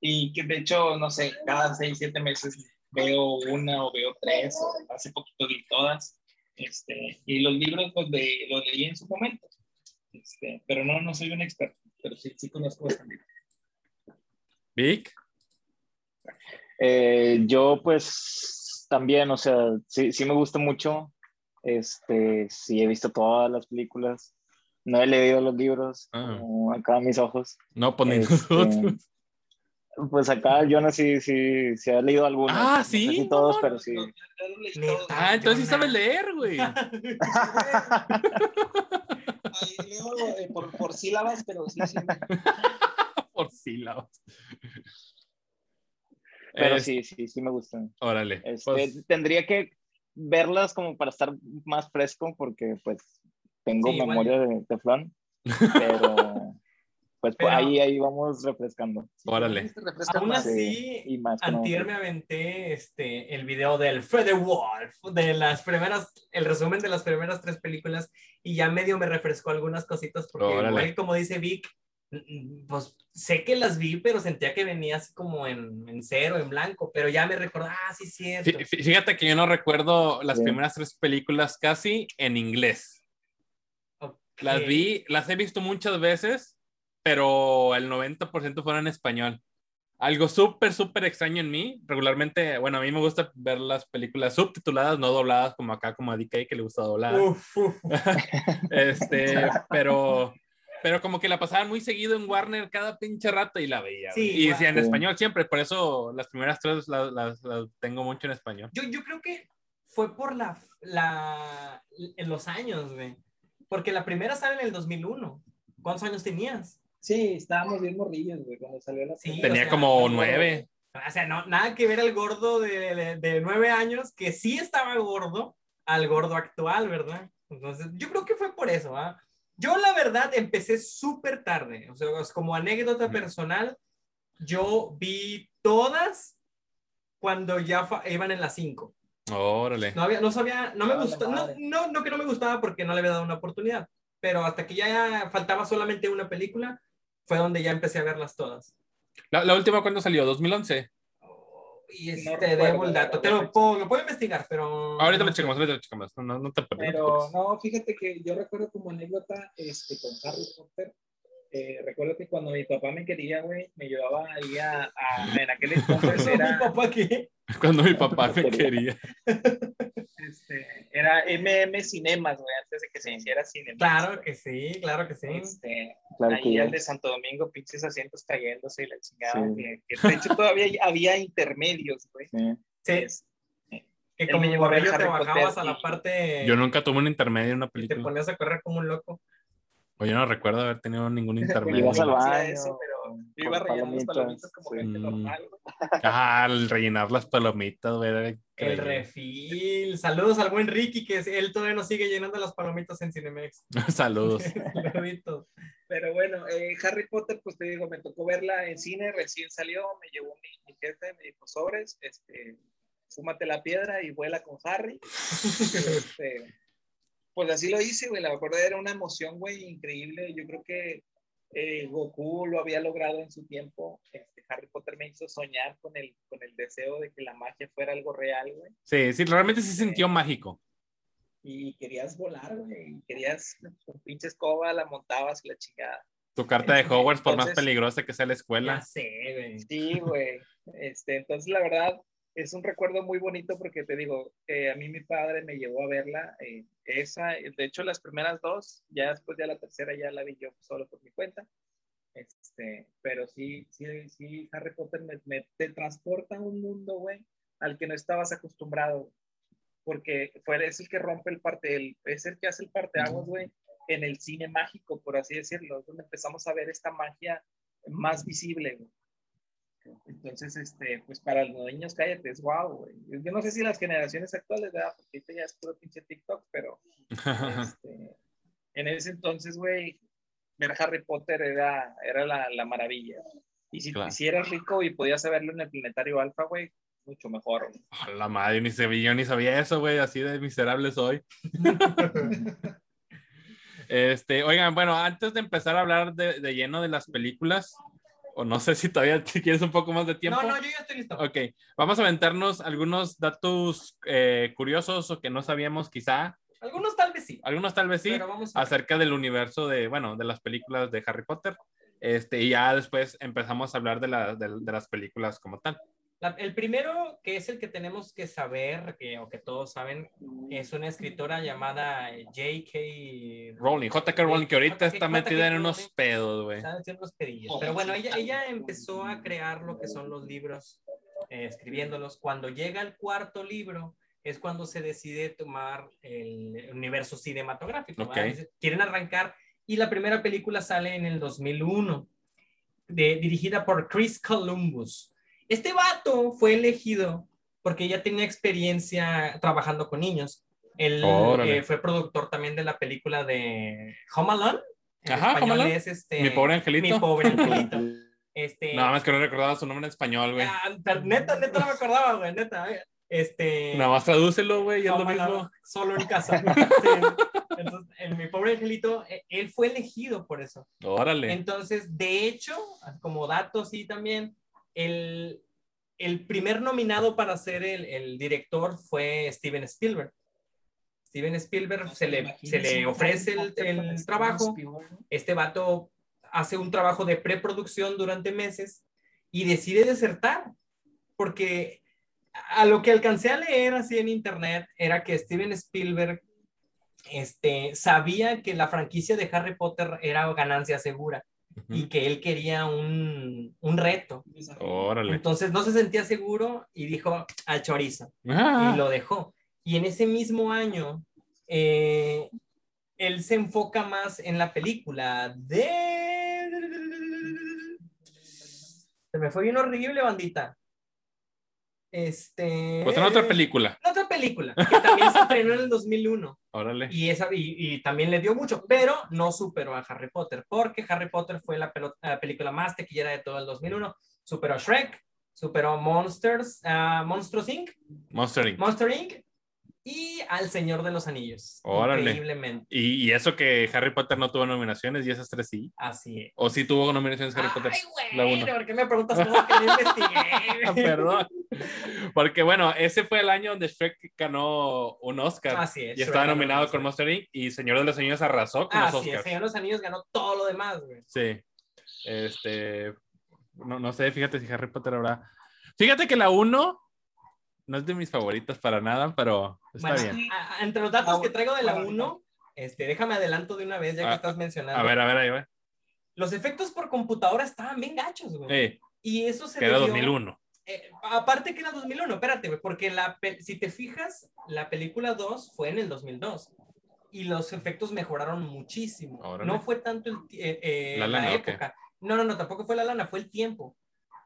y que de hecho, no sé, cada seis, siete meses veo una o veo tres, o hace poquito vi todas. Este, y los libros pues, de, los leí en su momento. Este, pero no, no soy un experto, pero sí, sí conozco bastante. Vic. Eh, yo pues también, o sea, sí, sí me gusta mucho. Este, sí he visto todas las películas. No he leído los libros, ah. acá a mis ojos. No ponen este, nosotros. Pues acá yo no sé si, si ha leído algunos. Ah, sí. No todos, pero sí. ah, entonces sí sabes leer, güey. Ahí leo eh, por, por sílabas, pero sí, sí. por sílabas. Pero sí, sí, sí me gustan. Órale. Este, pues Tendría que verlas como para estar más fresco, porque pues tengo memoria de teflón, pero pues, ahí, ahí vamos refrescando. Órale. Aún así, y más antier me aventé este, el video del Freddy Wolf, de las primeras, el resumen de las primeras tres películas, y ya medio me refrescó algunas cositas, porque igual, como dice Vic, pues sé que las vi, pero sentía que venía así como en, en cero, en blanco, pero ya me recordaba, ah, sí, cierto. Fíjate que yo no recuerdo las primeras tres películas casi en inglés. Las vi, las he visto muchas veces, pero el 90% fueron en español. Algo súper, súper extraño en mí. Regularmente, bueno, a mí me gusta ver las películas subtituladas, no dobladas como acá, como a DK, que le gusta doblar. este, pero pero como que la pasaban muy seguido en Warner cada pinche rato y la veía. Sí, y decía en español siempre, por eso las primeras tres las, las, tengo mucho en español. Yo, yo creo que fue por la, la, en los años, güey. Porque la primera sale en el 2001. ¿Cuántos años tenías? Sí, estábamos bien morrillos, güey, cuando salió la sí, Tenía como nueve. O sea, no, nada que ver al gordo de, de, de, nueve años, que sí estaba gordo, al gordo actual, ¿verdad? Entonces, yo creo que fue por eso, ¿ah? Yo la verdad empecé súper tarde, o sea, como anécdota personal, yo vi todas cuando ya iban en las 5. Órale. No, había, no sabía, no me gustó, no, no, no que no me gustaba porque no le había dado una oportunidad, pero hasta que ya faltaba solamente una película, fue donde ya empecé a verlas todas. ¿La, la última cuándo salió? ¿2011? y este, debo el dato. Te lo puedo, lo puedo investigar, pero. Ahorita lo checamos, ahorita lo checamos. No, no te Pero no, fíjate que yo recuerdo como anécdota este, con Harry Potter. Eh, recuerdo que cuando mi papá me quería, güey, me llevaba ahí a, a en aquel entonces era... ¿Mi papá qué? Cuando mi papá me quería. Este, era MM Cinemas, güey, antes de que se hiciera Cinemas. Claro que sí, claro que sí. Este, ahí el de Santo Domingo, pinches asientos cayéndose y la chingada. Que, de hecho todavía había intermedios, güey. Sí. sí. Que como yo te bajabas a la parte... Yo nunca tuve un intermedio en una película. Y te ponías a correr como un loco. Oye, no recuerdo haber tenido ningún intermedio. Ibas al baño, pero iba a rellenar las palomitas como gente normal. Ah, el rellenar las palomitas, güey. El refil. Saludos al buen Ricky, que él todavía nos sigue llenando las palomitas en Cinemex. Saludos. pero bueno, eh, Harry Potter, pues te digo, me tocó verla en cine, recién salió, me llevó mi, mi jefe, me dijo sobres, este, fúmate la piedra y vuela con Harry. este, pues así lo hice, güey. La verdad era una emoción, güey, increíble. Yo creo que eh, Goku lo había logrado en su tiempo. Este, Harry Potter me hizo soñar con el, con el deseo de que la magia fuera algo real, güey. Sí, sí, realmente se sintió eh, mágico. Y querías volar, güey. Querías con pinche escoba, la montabas y la chingada. Tu carta de Hogwarts, por más peligrosa que sea la escuela. Ya sé, güey. Sí, güey. Este, entonces, la verdad, es un recuerdo muy bonito porque te digo, a mí mi padre me llevó a verla, eh, esa, de hecho las primeras dos, ya después de la tercera ya la vi yo solo por mi cuenta. Este, pero sí, sí, sí, Harry Potter me, te transporta a un mundo, güey, al que no estabas acostumbrado. Porque fue, es el que rompe el parte, el, es el que hace el parteaguas, güey, en el cine mágico, por así decirlo, donde empezamos a ver esta magia más visible, güey. Entonces, este, pues para los niños, cállate, es guau, güey. Yo no sé si las generaciones actuales, ¿verdad? Porque ahorita ya es puro pinche TikTok, pero este, en ese entonces, güey, ver Harry Potter era, era la, la maravilla. Y si, si, eras rico y podías verlo en el planetario Alfa, güey, mucho mejor. la madre, ni sabía, yo ni sabía eso, güey, así de miserable soy. este, oigan, bueno, antes de empezar a hablar de, de lleno de las películas, o no sé si todavía quieres un poco más de tiempo. No, no, yo ya estoy listo. Ok, vamos a aventarnos algunos datos eh, curiosos o que no sabíamos quizá. Algunos tal vez sí. Algunos tal vez sí, acerca del universo de, bueno, de las películas de Harry Potter. Este, y ya después empezamos a hablar de, de las películas como tal el primero, que es el que tenemos que saber, que, o que todos saben, es una escritora llamada J.K. Rowling, J.K. Rowling, que ahorita está metida en unos pedos, güey. Está en unos pedillos. Pero bueno, ella, ella empezó a crear lo que son los libros, eh, escribiéndolos. Cuando llega el cuarto libro, es cuando se decide tomar el universo cinematográfico. Quieren arrancar, y la primera película sale en el 2001, de, dirigida por Chris Columbus. Este vato fue elegido porque ya tenía experiencia trabajando con niños. Él eh, fue productor también de la película de Home Alone. Ajá, Home Alone. Es este, mi pobre angelito. Mi pobre angelito. Este, Nada más que no recordaba su nombre en español, güey. Ah, neta, neta no me acordaba, güey, neta. Este, Nada más tradúcelo, güey, es lo mismo. Solo en casa. Entonces, en mi pobre angelito, e, él fue elegido por eso. Órale. Entonces, de hecho, como dato sí también, el, el primer nominado para ser el, el, director fue Steven Spielberg. Steven Spielberg se le, se le ofrece el, el trabajo. Este vato hace un trabajo de preproducción durante meses y decide desertar porque a lo que alcancé a leer así en internet era que Steven Spielberg este, sabía que la franquicia de Harry Potter era ganancia segura y que él quería un, un reto. Entonces no se sentía seguro y dijo al chorizo ah. y lo dejó. Y en ese mismo año, eh, él se enfoca más en la película de... Se me fue bien horrible, bandita. Este. Pues en otra película. Otra película, que también se estrenó en el 2001. Órale. Y, esa, y, también le dio mucho, pero no superó a Harry Potter, porque Harry Potter fue la, película más tequillera de todo el 2001. Superó a Shrek, superó Monsters, uh, Monsters Inc. Monster Inc. Monster Inc y al Señor de los Anillos. Increíblemente. Y, y, eso que Harry Potter no tuvo nominaciones y esas tres sí. Así es. ¿O sí tuvo nominaciones Harry Potter? Ay, güey, ¿por qué me preguntas todo que investigué? Perdón. Porque bueno, ese fue el año donde Shrek ganó un Oscar. Así es. Y estaba nominado con Monster Inc. y Señor de los Anillos arrasó con los Oscars. Es. Señor de los Anillos ganó todo lo demás, güey. Sí. Este. No, no sé, fíjate si Harry Potter habrá. Fíjate que la 1 no es de mis favoritas para nada, pero está bien. entre los datos que traigo de la 1, este, déjame adelanto de una vez, ya que ah, estás mencionando. A ver, a ver, ahí va. Los efectos por computadora estaban bien gachos, güey. Y eso se que era 2001. Eh, aparte que era 2001, espérate, güey, porque la, si te fijas, la película 2 fue en el 2002 y los efectos mejoraron muchísimo. No fue tanto el, eh, eh, la, la época. No, no, no, tampoco fue la lana, fue el tiempo.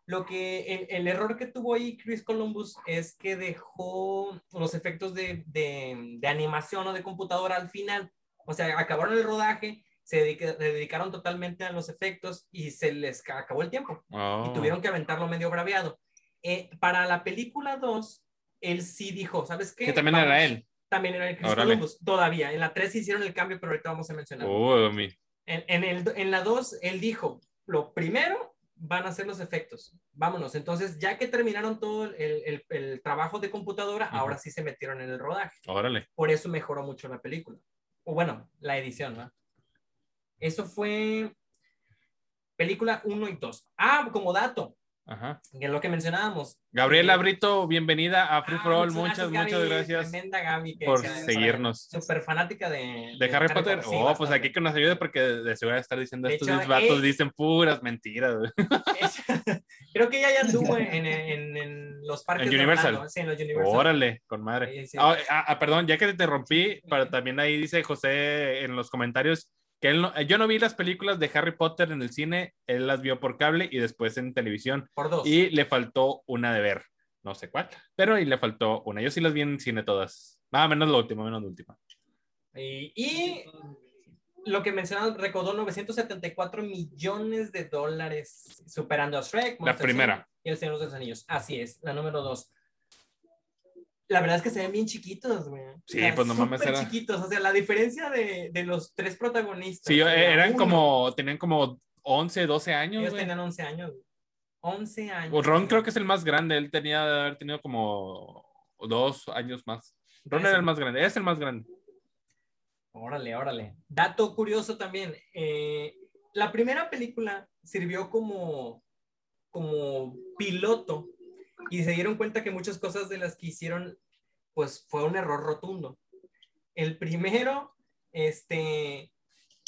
Lo que el, error que tuvo ahí Chris Columbus es que dejó los efectos de, de, animación o de computadora al final. O sea, acabaron el rodaje, se, dedicaron totalmente a los efectos y se les acabó el tiempo. Y oh. tuvieron que aventarlo medio braviado. Eh, para la película 2, él sí dijo, ¿sabes qué? Que también era él. También era el Chris Columbus, todavía. En la 3 hicieron el cambio, pero ahorita vamos a mencionar. Oh, en, en, el, en la 2, él dijo, lo primero van a hacer los efectos. Vámonos. Entonces, ya que terminaron todo el, el, trabajo de computadora, ahora sí se metieron en el rodaje. Órale. Por eso mejoró mucho la película. O bueno, la edición, ¿no? Eso fue película 1 y 2. Ah, como dato. Ajá. Que es lo que mencionábamos. Gabriela Brito, bienvenida a Free ah, For All. Muchas, muchas gracias. Gaby. por seguirnos. Súper fanática de, de, Harry, Potter. oh, pues aquí que nos ayude porque de seguro estar diciendo estos vatos dicen puras mentiras. creo que ella ya anduvo en, en, en, los parques. En Universal. Sí, en los Universal. Órale, con madre. Ah, ah, perdón, ya que te interrumpí, pero también ahí dice José en los comentarios yo no vi las películas de Harry Potter en el cine, él las vio por cable y después en televisión. Por dos. Y le faltó una de ver, no sé cuál, pero y le faltó una. Yo sí las vi en cine todas. Nada, menos la última, menos la última. Y, lo que mencionaron, recaudó 974 millones de dólares, superando a Shrek. la primera. Y el Señor de los Anillos. Así es, la número dos la verdad es que se ven bien chiquitos, güey. Sí, pues no mames. Eran chiquitos. O sea, la diferencia de, de los tres protagonistas. Sí, eran como, tenían como 11, 12 años. Ellos tenían 11 años. 11 años. Pues Ron creo que es el más grande. Él tenía de haber tenido como dos años más. Ron era el más grande. Es el más grande. Órale, órale. Dato curioso también. Eh, la primera película sirvió como, como piloto y se dieron cuenta que muchas cosas de las que hicieron, pues fue un error rotundo. El primero, este,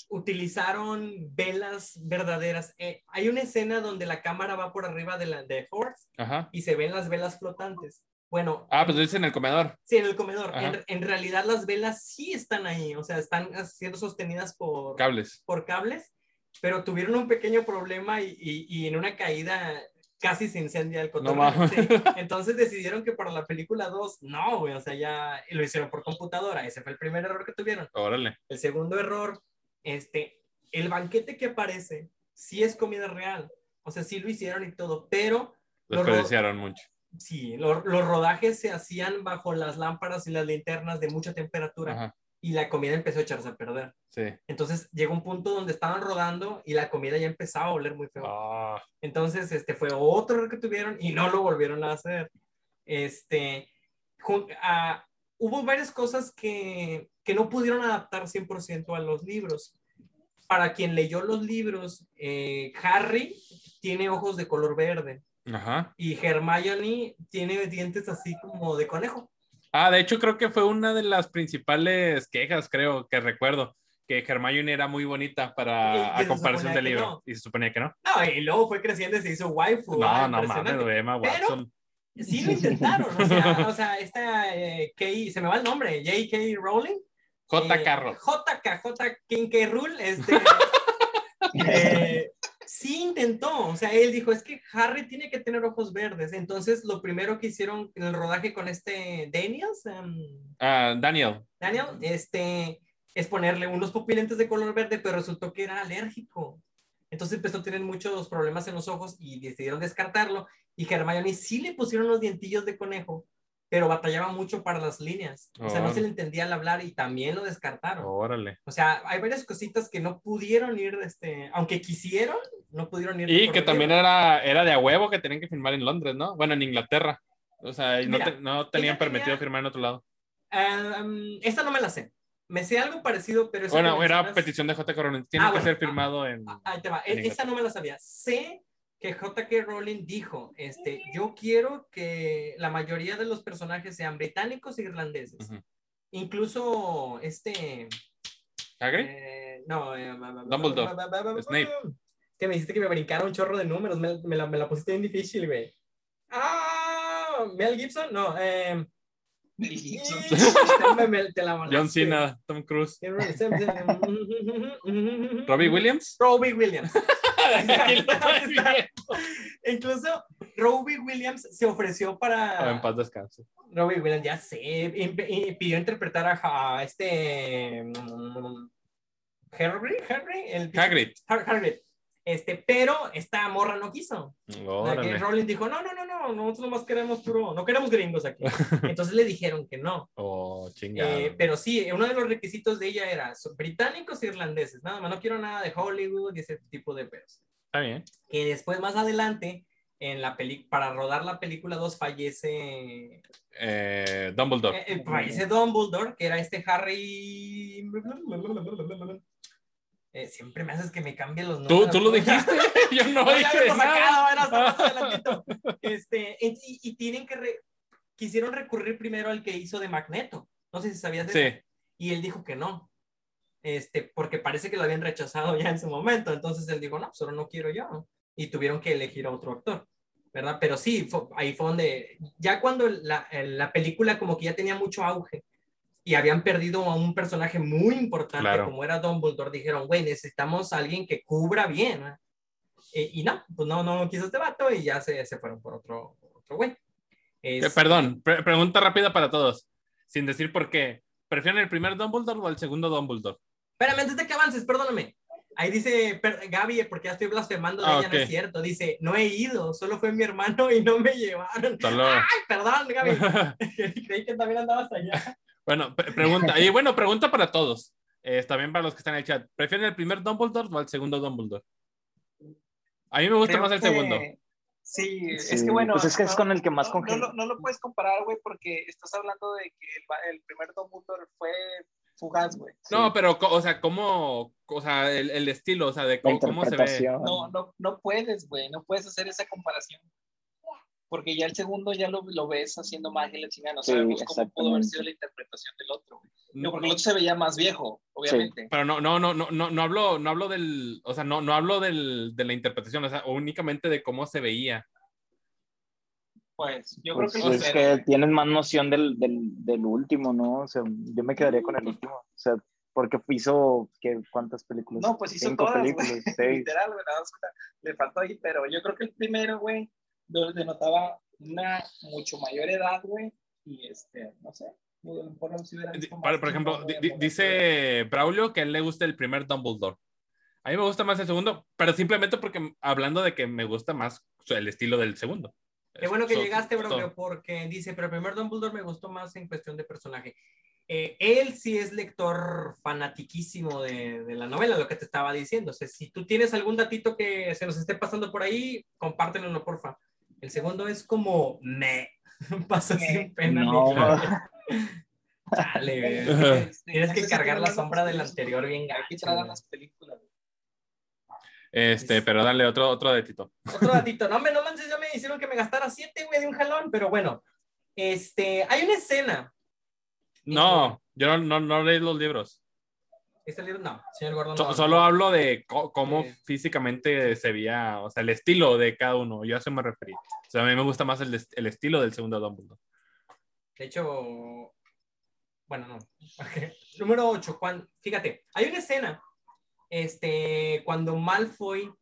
utilizaron velas verdaderas. Eh, hay una escena donde la cámara va por arriba de la de Horse y se ven las velas flotantes. Bueno. Ah, pues dice en el comedor. Sí, en el comedor. En, en, realidad las velas sí están ahí, o sea, están siendo sostenidas por cables. Por cables, pero tuvieron un pequeño problema y, y, y en una caída casi se incendia el cotorreo. Entonces decidieron que para la película 2, no, güey, o sea, ya lo hicieron por computadora. Ese fue el primer error que tuvieron. Órale. El segundo error, este, el banquete que aparece, sí es comida real. O sea, sí lo hicieron y todo, pero... Lo desperdiciaron mucho. Sí, los rodajes se hacían bajo las lámparas y las linternas de mucha temperatura. Ajá y la comida empezó a echarse a perder. Sí. Entonces llegó un punto donde estaban rodando y la comida ya empezaba a oler muy feo. Ah. Entonces, este fue otro error que tuvieron y no lo volvieron a hacer. Este, ah, hubo varias cosas que, que, no pudieron adaptar 100% a los libros. Para quien leyó los libros, eh, Harry tiene ojos de color verde. Ajá. Y Hermione tiene dientes así como de conejo. Ah, de hecho creo que fue una de las principales quejas, creo, que recuerdo, que Hermione era muy bonita para a comparación del libro. Y se suponía que no. No, y luego fue creciendo y se hizo waifu. No, ah, no mames, Emma Watson. Pero sí lo intentaron, o sea, o sea esta eh, se me va el nombre, J.K. Rowling. J.K. Rowling. J.K. J. King K. Rule, este... eh, sí intentó, o sea, él dijo, es que Harry tiene que tener ojos verdes. Entonces, lo primero que hicieron en el rodaje con este Daniel, um, Daniel, Daniel, este, es ponerle unos pupilentes de color verde, pero resultó que era alérgico. Entonces empezó a tener muchos problemas en los ojos y decidieron descartarlo. Y Hermione sí le pusieron los dientillos de conejo, pero batallaba mucho para las líneas. O sea, no se le entendía al hablar y también lo descartaron. Órale. O sea, hay varias cositas que no pudieron ir, este, aunque quisieron, no pudieron ir. Y que también era, era de a huevo que tenían que firmar en Londres, ¿no? Bueno, en Inglaterra. O sea, no, tenían permitido firmar en otro lado. Um, esta no me la sé. Me sé algo parecido, pero... Bueno, era petición de J. Coronel. Tiene ah, que ser firmado en... Ahí te va. E, esta no me la sabía. Sé que J.K. Rowling dijo, este, yo quiero que la mayoría de los personajes sean británicos e irlandeses. Incluso este... ¿Hagrid? Eh, no, eh, Dumbledore. Snape. Que me dijiste que me brincara un chorro de números, me, me, la, me la, pusiste bien difícil, güey. Ah, Mel Gibson, no, eh, Mel Gibson. John Cena, Tom Cruise. Robbie Williams. Robbie Williams. Incluso Robbie Williams se ofreció para. en paz descanse. Robbie Williams, ya sé, y, pidió interpretar a, este. Henry, Henry, el. Hagrid. Hagrid. Este, pero esta morra no quiso. que Rowling dijo, no, no, no, no, nosotros nomás queremos puro, no queremos gringos aquí. Entonces le dijeron que no. Oh. Eh, pero sí, uno de los requisitos de ella era británicos e irlandeses, nada más, no quiero nada de Hollywood y ese tipo de pedos. Está bien. Que después, más adelante, en la peli para rodar la película 2 fallece eh, Dumbledore. Eh, fallece Dumbledore, que era este Harry Eh, siempre me haces que me cambie los números. Tú, tú lo dijiste, yo no, no dije ya sacado, este, y, y, tienen que, quisieron recurrir primero al que hizo de Magneto. No sé si sabías sí. eso. Y él dijo que no. Este, porque parece que lo habían rechazado ya en su momento. Entonces él dijo, no, solo no quiero yo. Y tuvieron que elegir a otro actor. ¿Verdad? Pero sí, ahí fue donde, ya cuando la, la película como que ya tenía mucho auge, y habían perdido a un personaje muy importante como era Dumbledore, dijeron, güey, necesitamos a alguien que cubra bien. E, y no, pues no, no quiso este vato y ya se, se fueron por otro, otro güey. Perdón, pregunta rápida para todos, sin decir por qué. ¿Prefieren el primer Dumbledore o el segundo Dumbledore? Espérame, antes de que avances, perdóname. Ahí dice Gaby, porque ya estoy blasfemando, ah, ella no es cierto. Dice, no he ido, solo fue mi hermano y no me llevaron. Ay, perdón, Gaby. Creí que también andabas allá. Bueno, pregunta, y bueno, pregunta para todos. Eh, también para los que están en el chat. ¿Prefieren el primer Dumbledore o el segundo Dumbledore? A mí me gusta más el segundo. Sí, es que bueno. Pues es que es con el que más no, no, lo puedes comparar, güey, porque estás hablando de que el, primer Dumbledore fue fugaz, güey. No, pero, o sea, ¿cómo, o sea, el, el estilo, o sea, de cómo, cómo se ve? No, no, no puedes, güey, no puedes hacer esa comparación porque ya el segundo ya lo, lo ves haciendo magia la chingada, no sabemos cómo pudo haber sido la interpretación del otro. No, porque el otro se veía más viejo, obviamente. Pero no, no, no, no, no, no hablo, no hablo del, o sea, no, no hablo del, de la interpretación, o sea, únicamente de cómo se veía. Pues yo creo pues que, es que tienen más noción del, del, del, último, ¿no? O sea, yo me quedaría con el último. O sea, porque hizo ¿qué, cuántas películas. No, pues hizo Cinco todas, películas, literal, güey, le faltó ahí, pero yo creo que el primero, güey, denotaba una mucho mayor edad, güey, y este, no sé. Por, ejemplo, dice Braulio que a él le gusta el primer Dumbledore. A mí me gusta más el segundo, pero simplemente porque hablando de que me gusta más el estilo del segundo. Qué bueno que llegaste, Braulio, porque dice, pero el primer Dumbledore me gustó más en cuestión de personaje. Eh, él sí es lector fanatiquísimo de, de, la novela, lo que te estaba diciendo. O sea, si tú tienes algún datito que se nos esté pasando por ahí, compártenlo, porfa. El segundo es como me. Pasa sin pena. No. Chale, Tienes que cargar la sombra del anterior bien Hay que tragar las películas. Este, pero dale otro, otro datito. Otro datito. No, me, no manches, ya me hicieron que me gastara siete, güey, de un jalón, pero bueno. Este, hay una escena. No, yo no, no, no leí los libros. ¿Este libro? No, señor Gordon. solo hablo de cómo físicamente se veía, o sea, el estilo de cada uno. Yo a eso me referí. O sea, a mí me gusta más el, el estilo del segundo Dumbledore. De hecho, bueno, no. Número 8. fíjate, hay una escena este, cuando Malfoy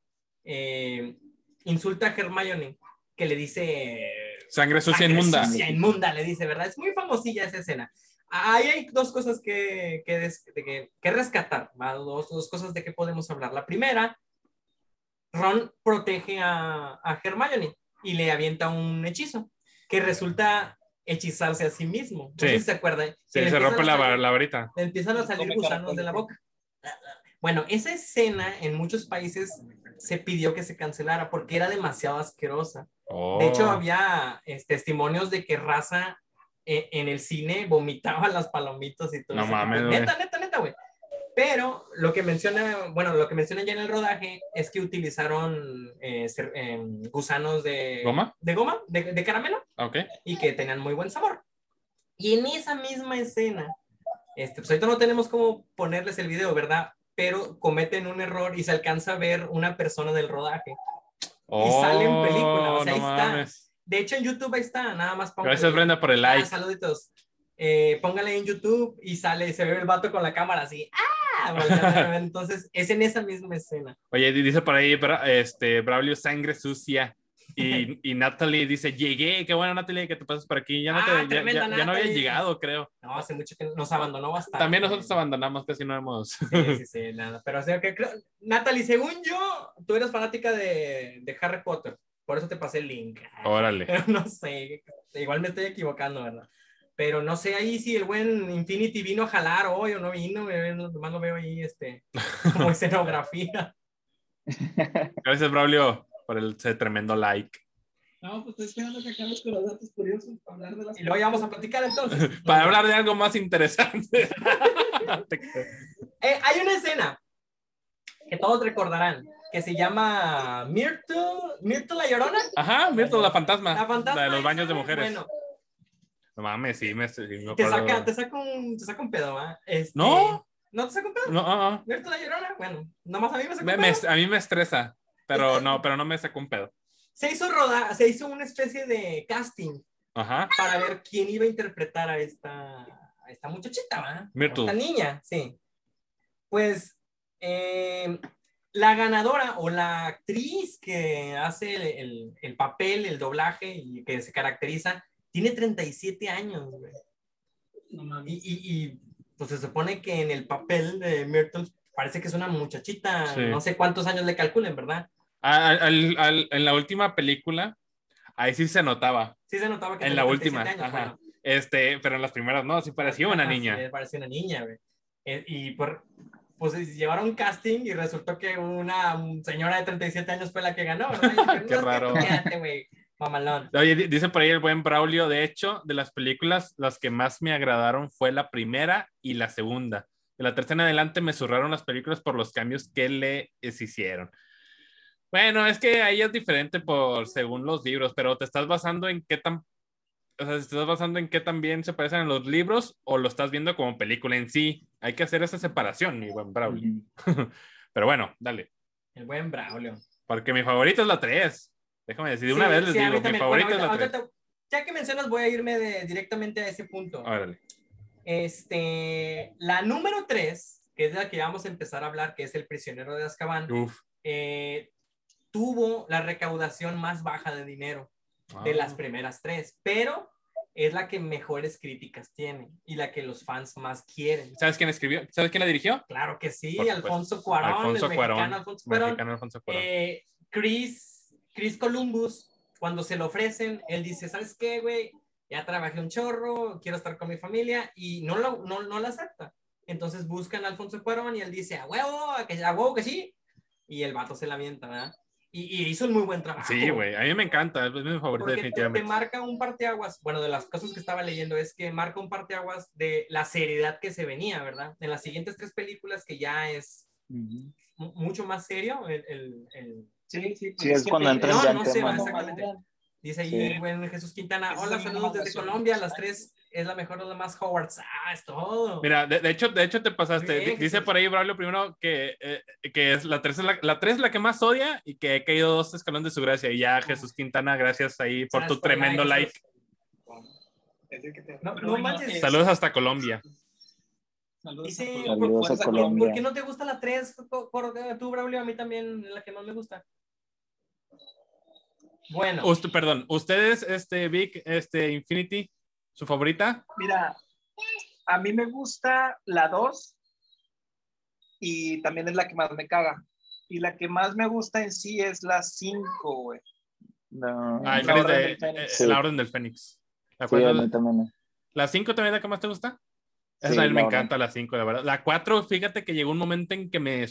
eh, insulta a Hermione que le dice... Sangre sucia inmunda. Sucia inmunda, le dice, ¿verdad? Es muy famosilla esa escena. Ahí hay dos cosas que, que, que, rescatar, dos, dos, cosas de que podemos hablar. La primera, Ron protege a, a Hermione y le avienta un hechizo que resulta hechizarse a sí mismo. No sé si se acuerdan. Sí, se rompe la, la, varita. Le empiezan a salir gusanos de la boca. Bueno, esa escena en muchos países se pidió que se cancelara porque era demasiado asquerosa. De hecho, oh. había este, testimonios de que raza e, en, el cine vomitaba las palomitas y todo no Mames, neta, neta, neta, güey. Pero lo que menciona, bueno, lo que menciona ya en el rodaje es que utilizaron eh, em, gusanos de goma, de goma, de, caramelo, okay. y que tenían muy buen sabor. Y en esa misma escena, este, pues ahorita no tenemos cómo ponerles el video, ¿verdad? Pero cometen un error y se alcanza a ver una persona del rodaje. y sale en película, o sea, oh, ahí está. De hecho, en YouTube ahí está, nada más póngale. Gracias, Brenda, por el like. saluditos. Eh, póngale en YouTube y sale, se ve el vato con la cámara así. ¡Ah! Entonces, es en esa misma escena. Oye, dice por ahí, este, Braulio, sangre sucia. Y, y, Natalie dice, llegué, qué bueno Natalie que te pasas por aquí. Ya no, ah, ya, ya, no había llegado, creo. No, hace mucho que nos abandonó bastante. También nosotros abandonamos, casi no hemos. Sí, sí, sí, nada. Pero o sea que, Natalie, según yo, tú eres fanática de, de Harry Potter. Por eso te pasé el link. Órale. no sé, igual me estoy equivocando, ¿verdad? Pero no sé ahí si el buen Infinity vino a jalar hoy o no vino, nomás lo veo ahí este, como escenografía. Gracias, Braulio, por el ese tremendo like. No, pues estoy esperando que acabes con los datos curiosos para hablar de las... Y luego ya vamos a platicar entonces. para hablar de algo más interesante. eh, hay una escena que todos recordarán, que se llama Myrtle, Myrtle la Llorona. Ajá, Myrtle la fantasma. La fantasma. de los baños de mujeres. Bueno. No mames, sí, me, sí, me te, saca, te, saca un, te saca un pedo, ¿ah? Este, ¿No? ¿No te saca un pedo? No, uh, uh. Myrtle la Llorona, bueno, nomás a mí me saca me, un pedo. Me, a mí me estresa, pero no, pero no me saca un pedo. Se hizo roda, se hizo una especie de casting Ajá. para ver quién iba a interpretar a esta, a esta muchachita, ¿va? Myrtle. Esta niña, sí. Pues eh, la ganadora o la actriz que hace el, el, el, papel, el doblaje y que se caracteriza, tiene 37 años, güey. No, y, y, y, pues se supone que en el papel de Myrtle parece que es una muchachita, Sí. no sé cuántos años le calculen, ¿verdad? Al- al- al- en la última película, ahí sí se notaba. Sí se notaba que En la 37 última, años, ajá. bueno. Este, pero en las primeras no, sí parecía una Ajá, niña. Sí, parecía una niña, güey. Eh, y por, pues llevaron casting y resultó que una señora de 37 años fue la que ganó, Qué "No, que raro. quédate, mamalón. Oye, di- dice por ahí el buen Braulio, de hecho, de las películas, las que más me agradaron fue la primera y la segunda. De la tercera en adelante me zurraron las películas por los cambios que le hicieron. Bueno, es que ahí es diferente por según los libros, pero te estás basando en qué tan, o sea, te estás basando en qué tan bien se parecen en los libros o lo estás viendo como película en sí. Hay que hacer esa separación, mi buen Braulio. Pero bueno, dale. El buen Braulio. Porque mi favorita es la 3. Déjame decir, de una Sí, vez les sí, digo, mi también. favorita Bueno, es la ahorita- 3. ahorita te- ya que mencionas, voy a irme de- directamente a ese punto. Órale. Este, la número 3, que es la que vamos a empezar a hablar, que es El prisionero de Azkaban, Uf. eh, tuvo la recaudación más baja de dinero. De Ah. las primeras tres, pero es la que mejores críticas tiene y la que los fans más quieren. ¿Sabes quién escribió? ¿Sabes quién la dirigió? Claro que sí. Alfonso Cuarón, Alfonso el Cuarón. mexicano Alfonso Cuarón. Mexicano Alfonso Cuarón. Eh, Chris, Chris Columbus, cuando se lo ofrecen, él dice, ¿sabes qué, güey? Ya trabajé un chorro, quiero estar con mi familia y no lo, no, no lo acepta. Entonces buscan a Alfonso Cuarón y él dice, a huevo, a, que, a huevo que sí. Y el vato se la avienta, ¿verdad? Y, y hizo un muy buen trabajo. sí, güey. A mí me encanta. Es mi favorita Porque te, te definitivamente. marca un parteaguas, bueno, de las cosas que estaba leyendo es que marca un parteaguas de la seriedad que se venía, ¿verdad? En las siguientes tres películas que ya es mu- mucho más serio, el, el- el- Sí, sí. Sí, es cuando entran No, ya no en se tema. va, exactamente. dice ahí Sí. Jesús Quintana, hola, saludos desde. Colombia, las tres es la mejor de las más Howards, ah, es todo. Mira, de, de hecho, de hecho te pasaste. Bien, Dice por ahí Braulio primero que, eh, que es la 3 es la, la tres es la que más odia y que ha caído dos escalones de su gracia. Y ya Jesús Quintana, gracias ahí por tu por tremendo like. No, no manches. eh, Saludos hasta Colombia. Saludos a ¿por, Colombia. Saludos a por- por- Colombia. por qué no te gusta la 3? Tú, Braulio, a mí también es la que más me gusta. Bueno, Usted, perdón, ustedes, este, Vic, este, Infinity, su favorita. Mira, a mí me gusta la 2 y también es la que más me caga. Y la que más me gusta en sí es la 5, güey. No. Ah, el La Orden de- eh, Sí. La Orden del Fénix. ¿De Sí, acuerdo? a mí también. ¿La 5 también es la que más te gusta? Esa Sí, también me la Orden. encanta, la 5, la verdad. La 4, fíjate que llegó un momento en que me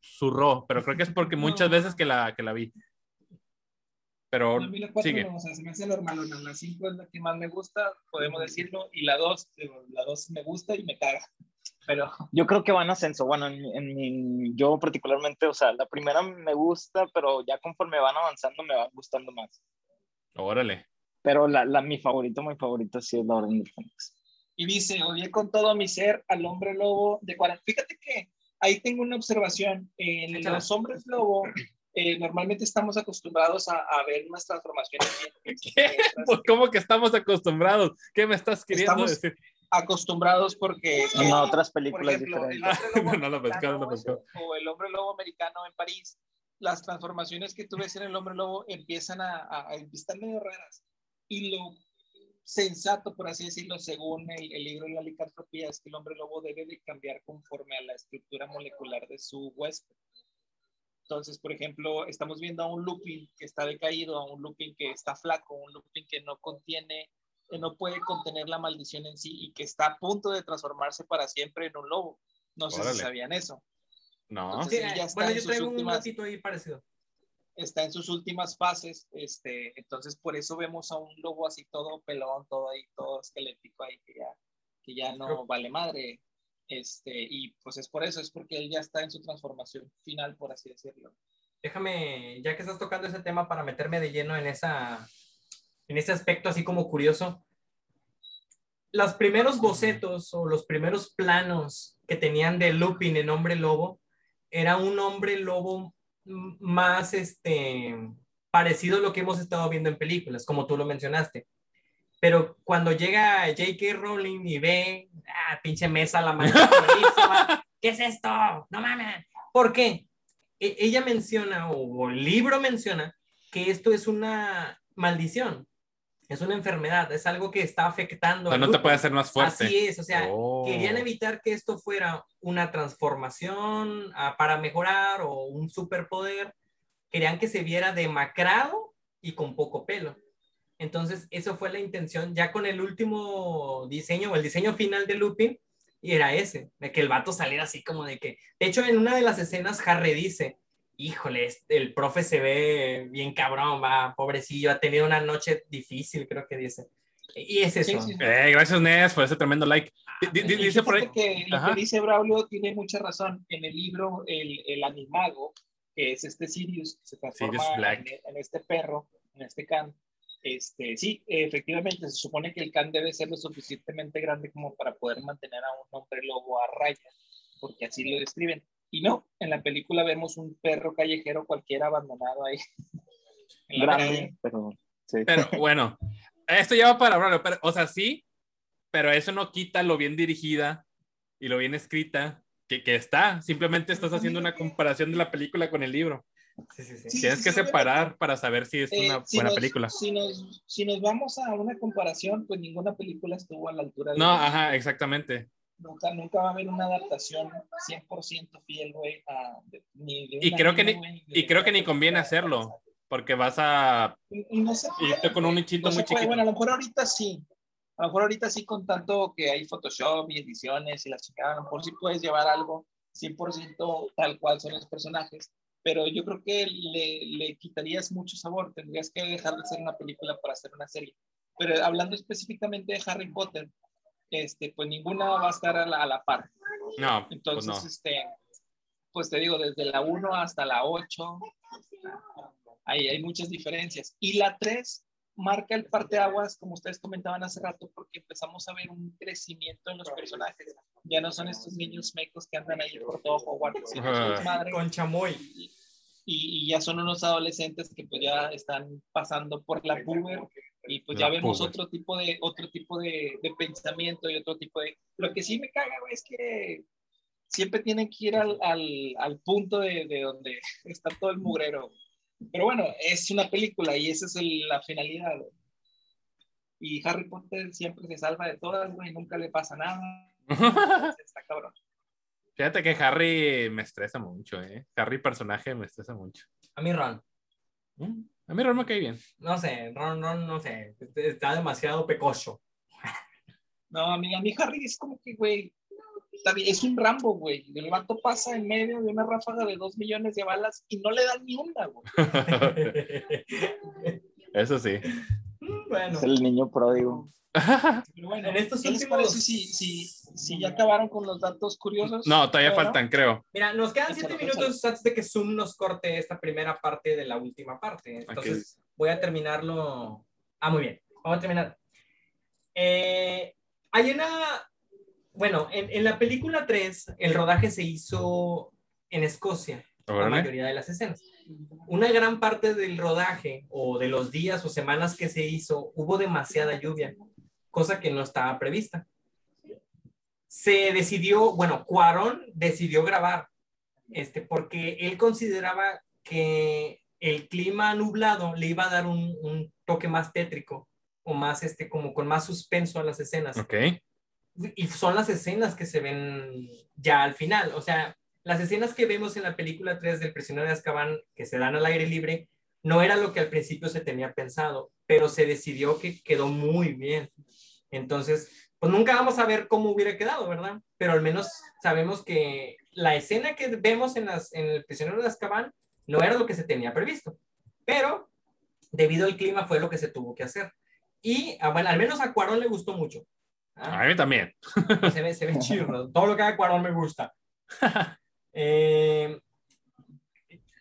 zurró, pero creo que es porque muchas veces que la, que la vi. Pero A mí la 4 sigue. no, o sea, se me hace normal. La 5 es la que más me gusta, podemos decirlo. Y la 2, la 2 me gusta y me caga. Pero Yo creo que va en ascenso. Bueno, en, mi- en mi- yo particularmente, o sea, la primera me gusta, pero ya conforme van avanzando me van gustando más. Órale. Pero la, la, mi favorito, mi favorito sí es la Orden del Fénix. Y dice, odié con todo mi ser al hombre lobo de 40. Fíjate que ahí tengo una observación. En los hombres lobo, eh, normalmente estamos acostumbrados a, a ver unas transformaciones ¿Qué? Pues, ¿Cómo que estamos acostumbrados? ¿Qué me estás queriendo Estamos- decir? acostumbrados porque... En eh, otras por películas ejemplo, el No no lo americano pescó. o el hombre lobo americano en París, las transformaciones que tú ves en el hombre lobo empiezan a, a, a están medio raras. Y lo sensato, por así decirlo, según el, el libro de la licantropía, es que el hombre lobo debe de cambiar conforme a la estructura molecular de su huésped. Entonces, por ejemplo, estamos viendo a un Lupin que está decaído, a un Lupin que está flaco, un Lupin que no contiene, que no puede contener la maldición en sí y que está a punto de transformarse para siempre en un lobo. No sé si sabían eso. No. Entonces, sí, ya está bueno, en yo sus traigo un últimas- ratito ahí parecido. está en sus últimas fases, este, entonces por eso vemos a un lobo así todo pelón, todo ahí, todo esquelético ahí, que ya, que ya no vale madre. Este, y pues es por eso, es porque él ya está en su transformación final, por así decirlo. Déjame, ya que estás tocando ese tema, para meterme de lleno en, esa, en ese aspecto así como curioso. Los primeros bocetos o los primeros planos que tenían de Lupin en Hombre Lobo, era un hombre lobo más este, parecido a lo que hemos estado viendo en películas, como tú lo mencionaste. Pero cuando llega J.K. Rowling y ve, ah, pinche mesa la mano, ¿qué es esto? No mames. ¿Por qué? E, ella menciona, o el libro menciona, que esto es una maldición, es una enfermedad, es algo que está afectando. O sea, no te puede hacer más fuerte. Así es, o sea, oh. querían evitar que esto fuera una transformación ah, para mejorar o un superpoder. Querían que se viera demacrado y con poco pelo. Entonces, eso fue la intención, ya con el último diseño o el diseño final de Lupin, y era ese, de que el vato saliera así como de que, de hecho, en una de las escenas, Harry dice, híjole, el profe se ve bien cabrón, va, pobrecillo, ha tenido una noche difícil, creo que dice. Y es eso. Eh, gracias, Nes, por ese tremendo like. Ah, dice por ahí. Que lo que dice Braulio tiene mucha razón. En el libro, el, el animago, que es este Sirius, que se transforma en, en, este perro, en este can, este, sí, efectivamente, se supone que el can debe ser lo suficientemente grande como para poder mantener a un hombre lobo a raya, porque así lo describen. Y no, en la película vemos un perro callejero cualquiera abandonado ahí. grande, pero, pero bueno, esto ya va para hablarlo, pero, o sea, sí, pero eso no quita lo bien dirigida y lo bien escrita que, que está. Simplemente estás haciendo una comparación de la película con el libro. Tienes que separar para saber si es eh, una buena película. Si nos, si nos vamos a una comparación, pues ninguna película estuvo a la altura de... No, ajá, exactamente. Nunca, nunca va a haber una adaptación 100% fiel, güey, y, creo que ni, y creo que ni conviene hacerlo, porque vas a y, no irte con un nichito muy chiquito. Bueno, a lo mejor ahorita sí, a lo mejor ahorita sí con tanto que hay Photoshop y ediciones y la chica, a lo mejor sí puedes llevar algo 100% tal cual son los personajes, pero yo creo que le, le, quitarías mucho sabor, tendrías que dejar de ser una película para hacer una serie. Pero hablando específicamente de Harry Potter, este, pues ninguna va a estar a la, a la par. No, pues Entonces, pues este, pues te digo, desde la 1 hasta la 8, hay, hay muchas diferencias. Y la 3 marca el parteaguas, como ustedes comentaban hace rato, porque empezamos a ver un crecimiento en los personajes ya no son estos niños mecos que andan ahí por todo Hogwarts, sino madre. Con chamoy. Y, ya son unos adolescentes que pues ya están pasando por la puber y pues ya vemos otro tipo de otro tipo de, de, pensamiento y otro tipo de lo que sí me caga güey, es que siempre tienen que ir al, al, al punto de, de, donde está todo el mugrero pero bueno es una película y esa es la finalidad y Harry Potter siempre se salva de todas güey nunca le pasa nada Está cabrón. Fíjate que Harry me estresa mucho, ¿eh? Harry personaje me estresa mucho. A mí Ron. Mm, a mí Ron me cae bien. No sé, Ron, Ron, no sé. Está demasiado pecoso. No, a mí, a mí Harry es como que, güey, es un Rambo, güey. El vato pasa en medio de una ráfaga de dos millones de balas y no le dan ni una, güey. Eso sí. Bueno. Es el niño pródigo. bueno, en estos últimos... si, si, si, ya acabaron con los datos curiosos? No, todavía faltan, creo. Mira, nos quedan siete minutos antes de que Zoom nos corte esta primera parte de la última parte. Entonces, voy a terminarlo. Ah, muy bien. Vamos a terminar. Eh, hay una. Bueno, en, en, la película 3, el rodaje se hizo en Escocia, la mayoría de las escenas. Una gran parte del rodaje o de los días o semanas que se hizo, hubo demasiada lluvia cosa que no estaba prevista. Se decidió, bueno, Cuarón decidió grabar, este, porque él consideraba que el clima nublado le iba a dar un, toque más tétrico o más, este, como con más suspenso a las escenas. Ok. Y son las escenas que se ven ya al final, o sea, las escenas que vemos en la película 3 del prisionero de Azkaban que se dan al aire libre, no era lo que al principio se tenía pensado, pero se decidió que quedó muy bien. Entonces, pues nunca vamos a ver cómo hubiera quedado, ¿verdad? Pero al menos sabemos que la escena que vemos en, las, en el prisionero de Azkaban no era lo que se tenía previsto, pero debido al clima fue lo que se tuvo que hacer. Y, ah, bueno, al menos a Cuarón le gustó mucho. ¿Ah? A mí también. Se ve, se ve chido. Todo lo que haga Cuarón me gusta. Eh,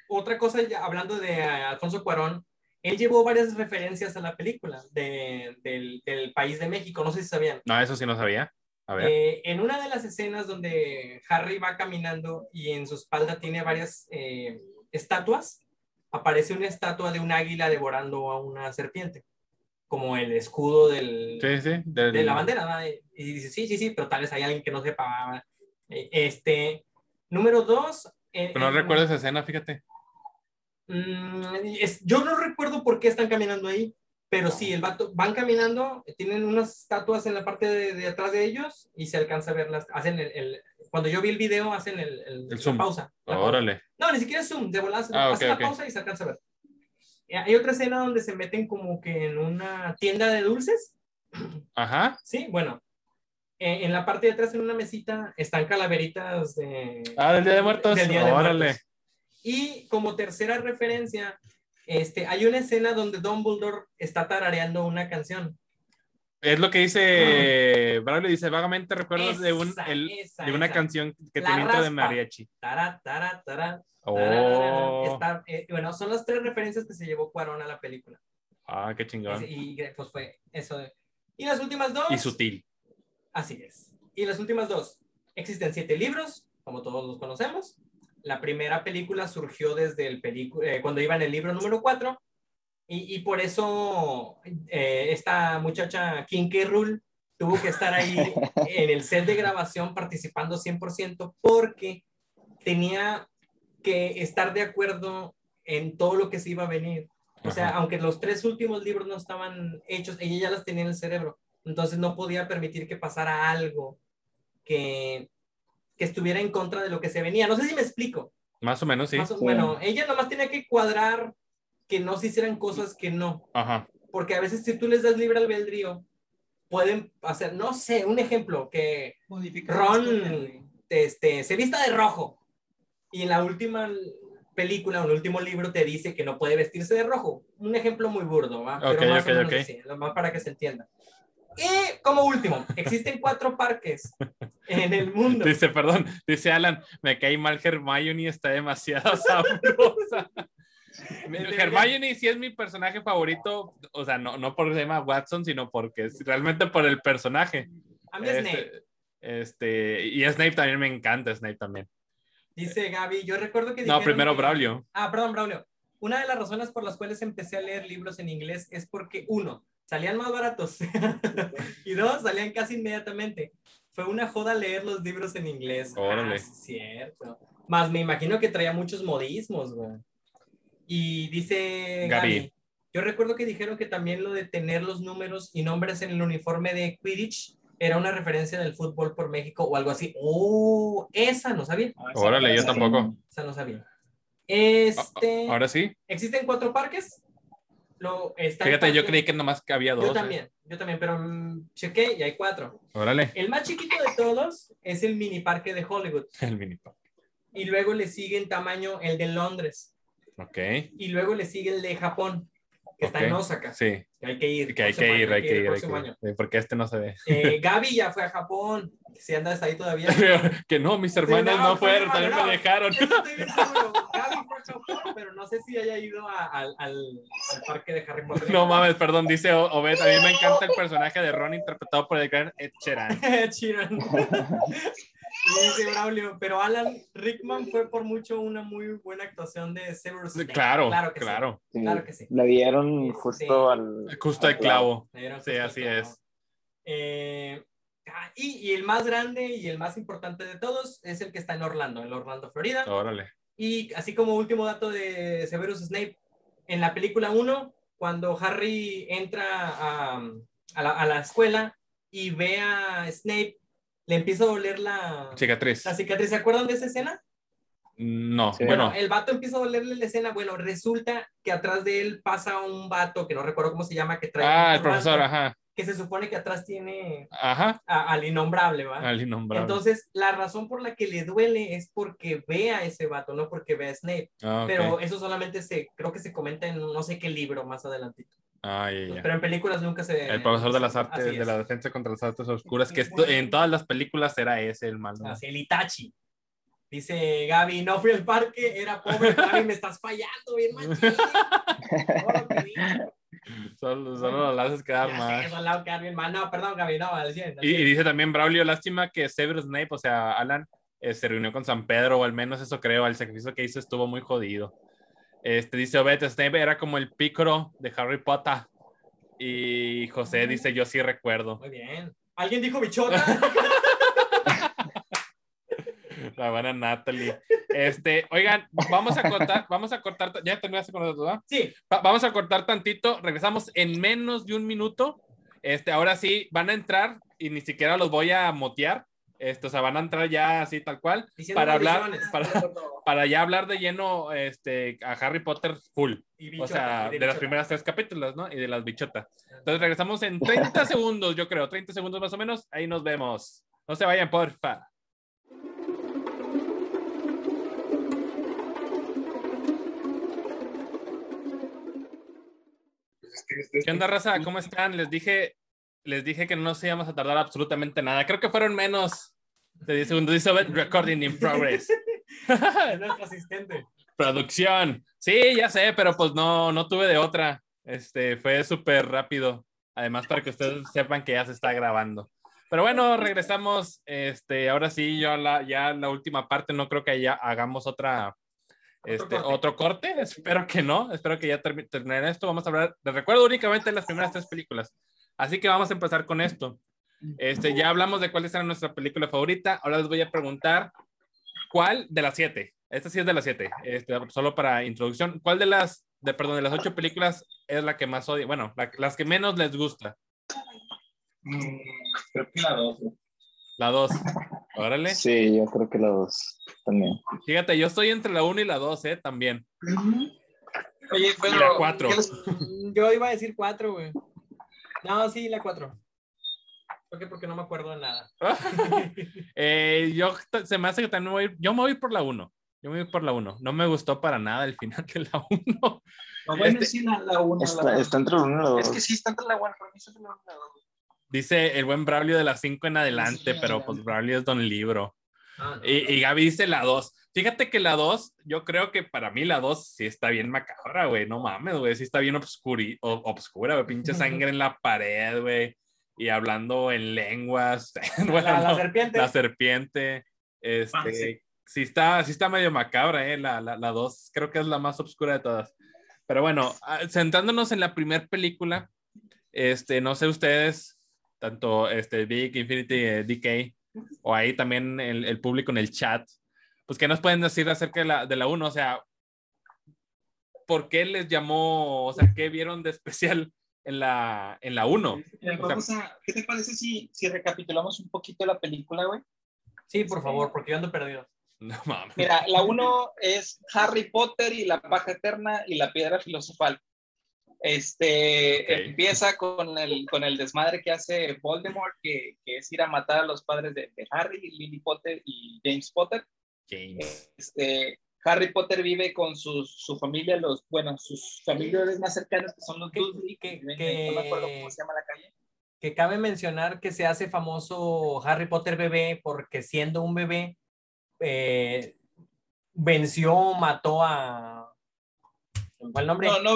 otra cosa, hablando de Alfonso Cuarón, él llevó varias referencias a la película del, del, país de México. No sé si sabían. No, eso sí no sabía. A ver. Eh, en una de las escenas donde Harry va caminando y en su espalda tiene varias eh, estatuas, aparece una estatua de un águila devorando a una serpiente como el escudo del, de la bandera. Y dice, sí, sí, sí, pero tal vez hay alguien que no sepa. Este, número dos. Pero no recuerdo esa escena, fíjate. Mm, yo no recuerdo por qué están caminando ahí, pero sí, el vato, van caminando, tienen unas estatuas en la parte de, atrás de ellos y se alcanza a verlas. Hacen el, cuando yo vi el video, hacen el, el, la pausa. Órale. No, ni siquiera es zoom, de volar, ah, hacen la pausa y se alcanza a ver. Eh, hay otra escena donde se meten como que en una tienda de dulces. Ajá. Sí, bueno. Eh, en la parte de atrás, en una mesita, están calaveritas de... Ah, del Día de Muertos. Órale. Y como tercera referencia, este, hay una escena donde Dumbledore está tarareando una canción. Es lo que dice ah. Braulio, dice, vagamente recuerdos de, un, de una canción que tiene intro de mariachi. Tara, tara, tara, Oh. Eh, bueno, son las tres referencias que se llevó Cuarón a la película. Ah, qué chingón. Y, pues fue eso. Y las últimas dos. Y sutil. Así es. Y las últimas dos. Existen siete libros, como todos los conocemos. La primera película surgió desde el eh, cuando iba en el libro número cuatro. Y, y por eso eh, esta muchacha Kim K. Rule tuvo que estar ahí en el set de grabación participando 100% porque tenía que estar de acuerdo en todo lo que se iba a venir. O sea, aunque los tres últimos libros no estaban hechos, ella ya las tenía en el cerebro. Entonces no podía permitir que pasara algo que, que estuviera en contra de lo que se venía. No sé si me explico. Más o menos, sí. Bueno, ella nomás tenía que cuadrar que no se hicieran cosas que no. Ajá. Porque a veces si tú les das libre albedrío, pueden hacer, no sé, un ejemplo, que Ron este, se vista de rojo y en la última película o en el último libro te dice que no puede vestirse de rojo. Un ejemplo muy burdo, ¿va? Pero más o menos así, más para que se entienda. Y como último, existen cuatro parques en el mundo. Dice, perdón, dice Alan, me cae mal Hermione, está demasiado sabrosa. Hermione sí es mi personaje favorito, o sea, no, no por el tema Watson, sino porque es realmente por el personaje. A mí este, Snape. Este, y Snape también me encanta, Snape también. Dice Gaby, yo recuerdo que... No, primero Braulio. Ah, perdón, Braulio. Una de las razones por las cuales empecé a leer libros en inglés es porque, uno, salían más baratos y dos, salían casi inmediatamente. Fue una joda leer los libros en inglés. Órale. Ah, cierto. Más me imagino que traía muchos modismos, güey. Y dice Gaby. yo recuerdo que dijeron que también lo de tener los números y nombres en el uniforme de Quidditch era una referencia del fútbol por México o algo así. ¡Oh! Esa no sabía. Ah, Órale, yo tampoco. Esa no sabía. Este. Ahora sí. ¿Existen cuatro parques? Lo, Fíjate, yo creí que nomás había dos. Yo también, yo también, pero um, chequé y hay cuatro. Órale. El más chiquito de todos es el mini parque de Hollywood. El mini parque. Y luego le sigue en tamaño el de Londres. Ok. Y luego le sigue el de Japón que está en Osaka. Sí. Que hay que ir. Que hay que ir, hay que ir. ir, porque este no se ve. Eh, Gaby ya fue a Japón. Si andas ahí todavía. que no, mis hermanas no, fueron, también me dejaron. Gaby fue a Japón, pero no sé si haya ido al, al, parque de Harry Potter. No mames, perdón, dice Obed. A mí me encanta el personaje de Ron interpretado por el gran Ed Sheeran. Ed Sheeran. Dice Braulio, pero Alan Rickman fue por mucho una muy buena actuación de Severus Snape. Claro, claro. Que claro. Sí. claro que sí. Le dieron justo al... Justo al clavo. Sí, así es. Eh, ah, y, y, el más grande y el más importante de todos es el que está en Orlando, en Orlando, Florida. Órale. Y así como último dato de Severus Snape, en la película 1, cuando Harry entra a, a, la, a la escuela y ve a Snape le empieza a doler la cicatriz. La cicatriz. ¿Se acuerdan de esa escena? No, bueno. El vato empieza a dolerle la escena. Bueno, resulta que atrás de él pasa un vato que no recuerdo cómo se llama, que trae. Ah, el profesor, ajá. Que se supone que atrás tiene ajá. al innombrable, ¿va? Al innombrable. Entonces, la razón por la que le duele es porque ve a ese vato, no porque ve a Snape. Ah, Pero eso solamente se, creo que se comenta en no sé qué libro más adelantito. Pero en películas nunca se. El profesor de las artes, de la defensa contra las artes oscuras, que en todas las películas era ese el malo. Así, el Itachi. Dice Gaby, no fui al parque, era pobre, Gaby, me estás fallando, bien machín. Solo, solo lo haces quedar mal. solo quedar bien mal. No, perdón, Gaby, no, y, y, dice también Braulio, lástima que Severus Snape, o sea, Alan, eh, se reunió con San Pedro, o al menos eso creo, el sacrificio que hizo estuvo muy jodido. Este dice Obed, Snape era como el pícoro de Harry Potter. Y José dice, yo sí recuerdo. Muy bien. ¿Alguien dijo bichota? La buena Natalie. Este, oigan, vamos a cortar, vamos a cortar, ya terminaste con nosotros, ¿verdad? Sí. vamos a cortar tantito, regresamos en menos de un minuto. Este, ahora sí, van a entrar y ni siquiera los voy a motear. Esto, o sea, van a entrar ya así tal cual para hablar, para, para, ya hablar de lleno este, a Harry Potter full. o sea, de, las primeras tres capítulos, ¿no? Y de las bichotas. Entonces regresamos en 30 segundos, yo creo, 30 segundos más o menos. Ahí nos vemos. No se vayan, porfa. ¿Qué onda, raza? ¿Cómo están? Les dije, les dije que no nos íbamos a tardar absolutamente nada. Creo que fueron menos de 10 segundos. Dice recording in progress. es nuestro asistente. Producción. Sí, ya sé, pero pues no, no tuve de otra. Este, fue súper rápido. Además, para que ustedes sepan que ya se está grabando. Pero bueno, regresamos. Este, ahora sí, yo la, ya la última parte no creo que ya hagamos otra este, ¿Otro, corte? Espero que no. Espero que ya termine esto. Vamos a hablar, de recuerdo únicamente las primeras tres películas. Así que vamos a empezar con esto. Este, ya hablamos de cuál era nuestra película favorita. Ahora les voy a preguntar cuál de las siete. Esta sí es de las siete. Este, solo para introducción. ¿Cuál de las, de, perdón, de las ocho películas es la que más odia? Bueno, las que menos les gusta. Mm, creo que la dos. La 2. Órale. Sí, yo creo que la 2 también. Fíjate, yo estoy entre la 1 y la 2, ¿eh? También. Oye, pero. la 4. Yo iba a decir 4, güey. No, sí, la 4. ¿Por qué? Porque no me acuerdo de nada. eh, yo se me hace que también me voy a ir. Yo me voy por la 1. Yo me voy por la 1. No me gustó para nada el final de la 1. No, bueno, este, sí, la 1. Está, está, entre la 1 y la 2. Es que sí, está entre la 1. Para mí está entre la 1 y la 2. Dice el buen Braulio de las 5 en adelante, pero pues Braulio es don libro. Ah, y, y, Gaby dice la 2. Fíjate que la 2, yo creo que para mí la 2 sí está bien macabra, güey. No mames, güey. Sí está bien obscuri obscura, güey. Pinche sangre en la pared, güey. Y hablando en lenguas. bueno, la, serpiente. La serpiente. Este, sí, está, sí está medio macabra, ¿eh? La 2 la, creo que es la más oscura de todas. Pero bueno, ah, centrándonos en la primera película, este, no sé ustedes, tanto este Big Infinity eh, DK o ahí también el, el, público en el chat, pues qué nos pueden decir acerca de la, de la 1, o sea, ¿por qué les llamó, o sea, qué vieron de especial en la, en la 1? ¿Qué te parece si, si recapitulamos un poquito la película, güey? Sí, por favor, porque yo ando perdido. No mames. Mira, la 1 es Harry Potter y la paja eterna y la piedra filosofal. Este empieza con el, con el desmadre que hace Voldemort, que, que es ir a matar a los padres de, Harry, Lily Potter y James Potter. James. Este, Harry Potter vive con su, su familia, los, bueno, sus familiares más cercanos, que son los Dudley, que, que, no me acuerdo cómo se llama la calle. Que cabe mencionar que se hace famoso Harry Potter bebé porque siendo un bebé eh, venció, mató a... ¿Cuál nombre? No, no,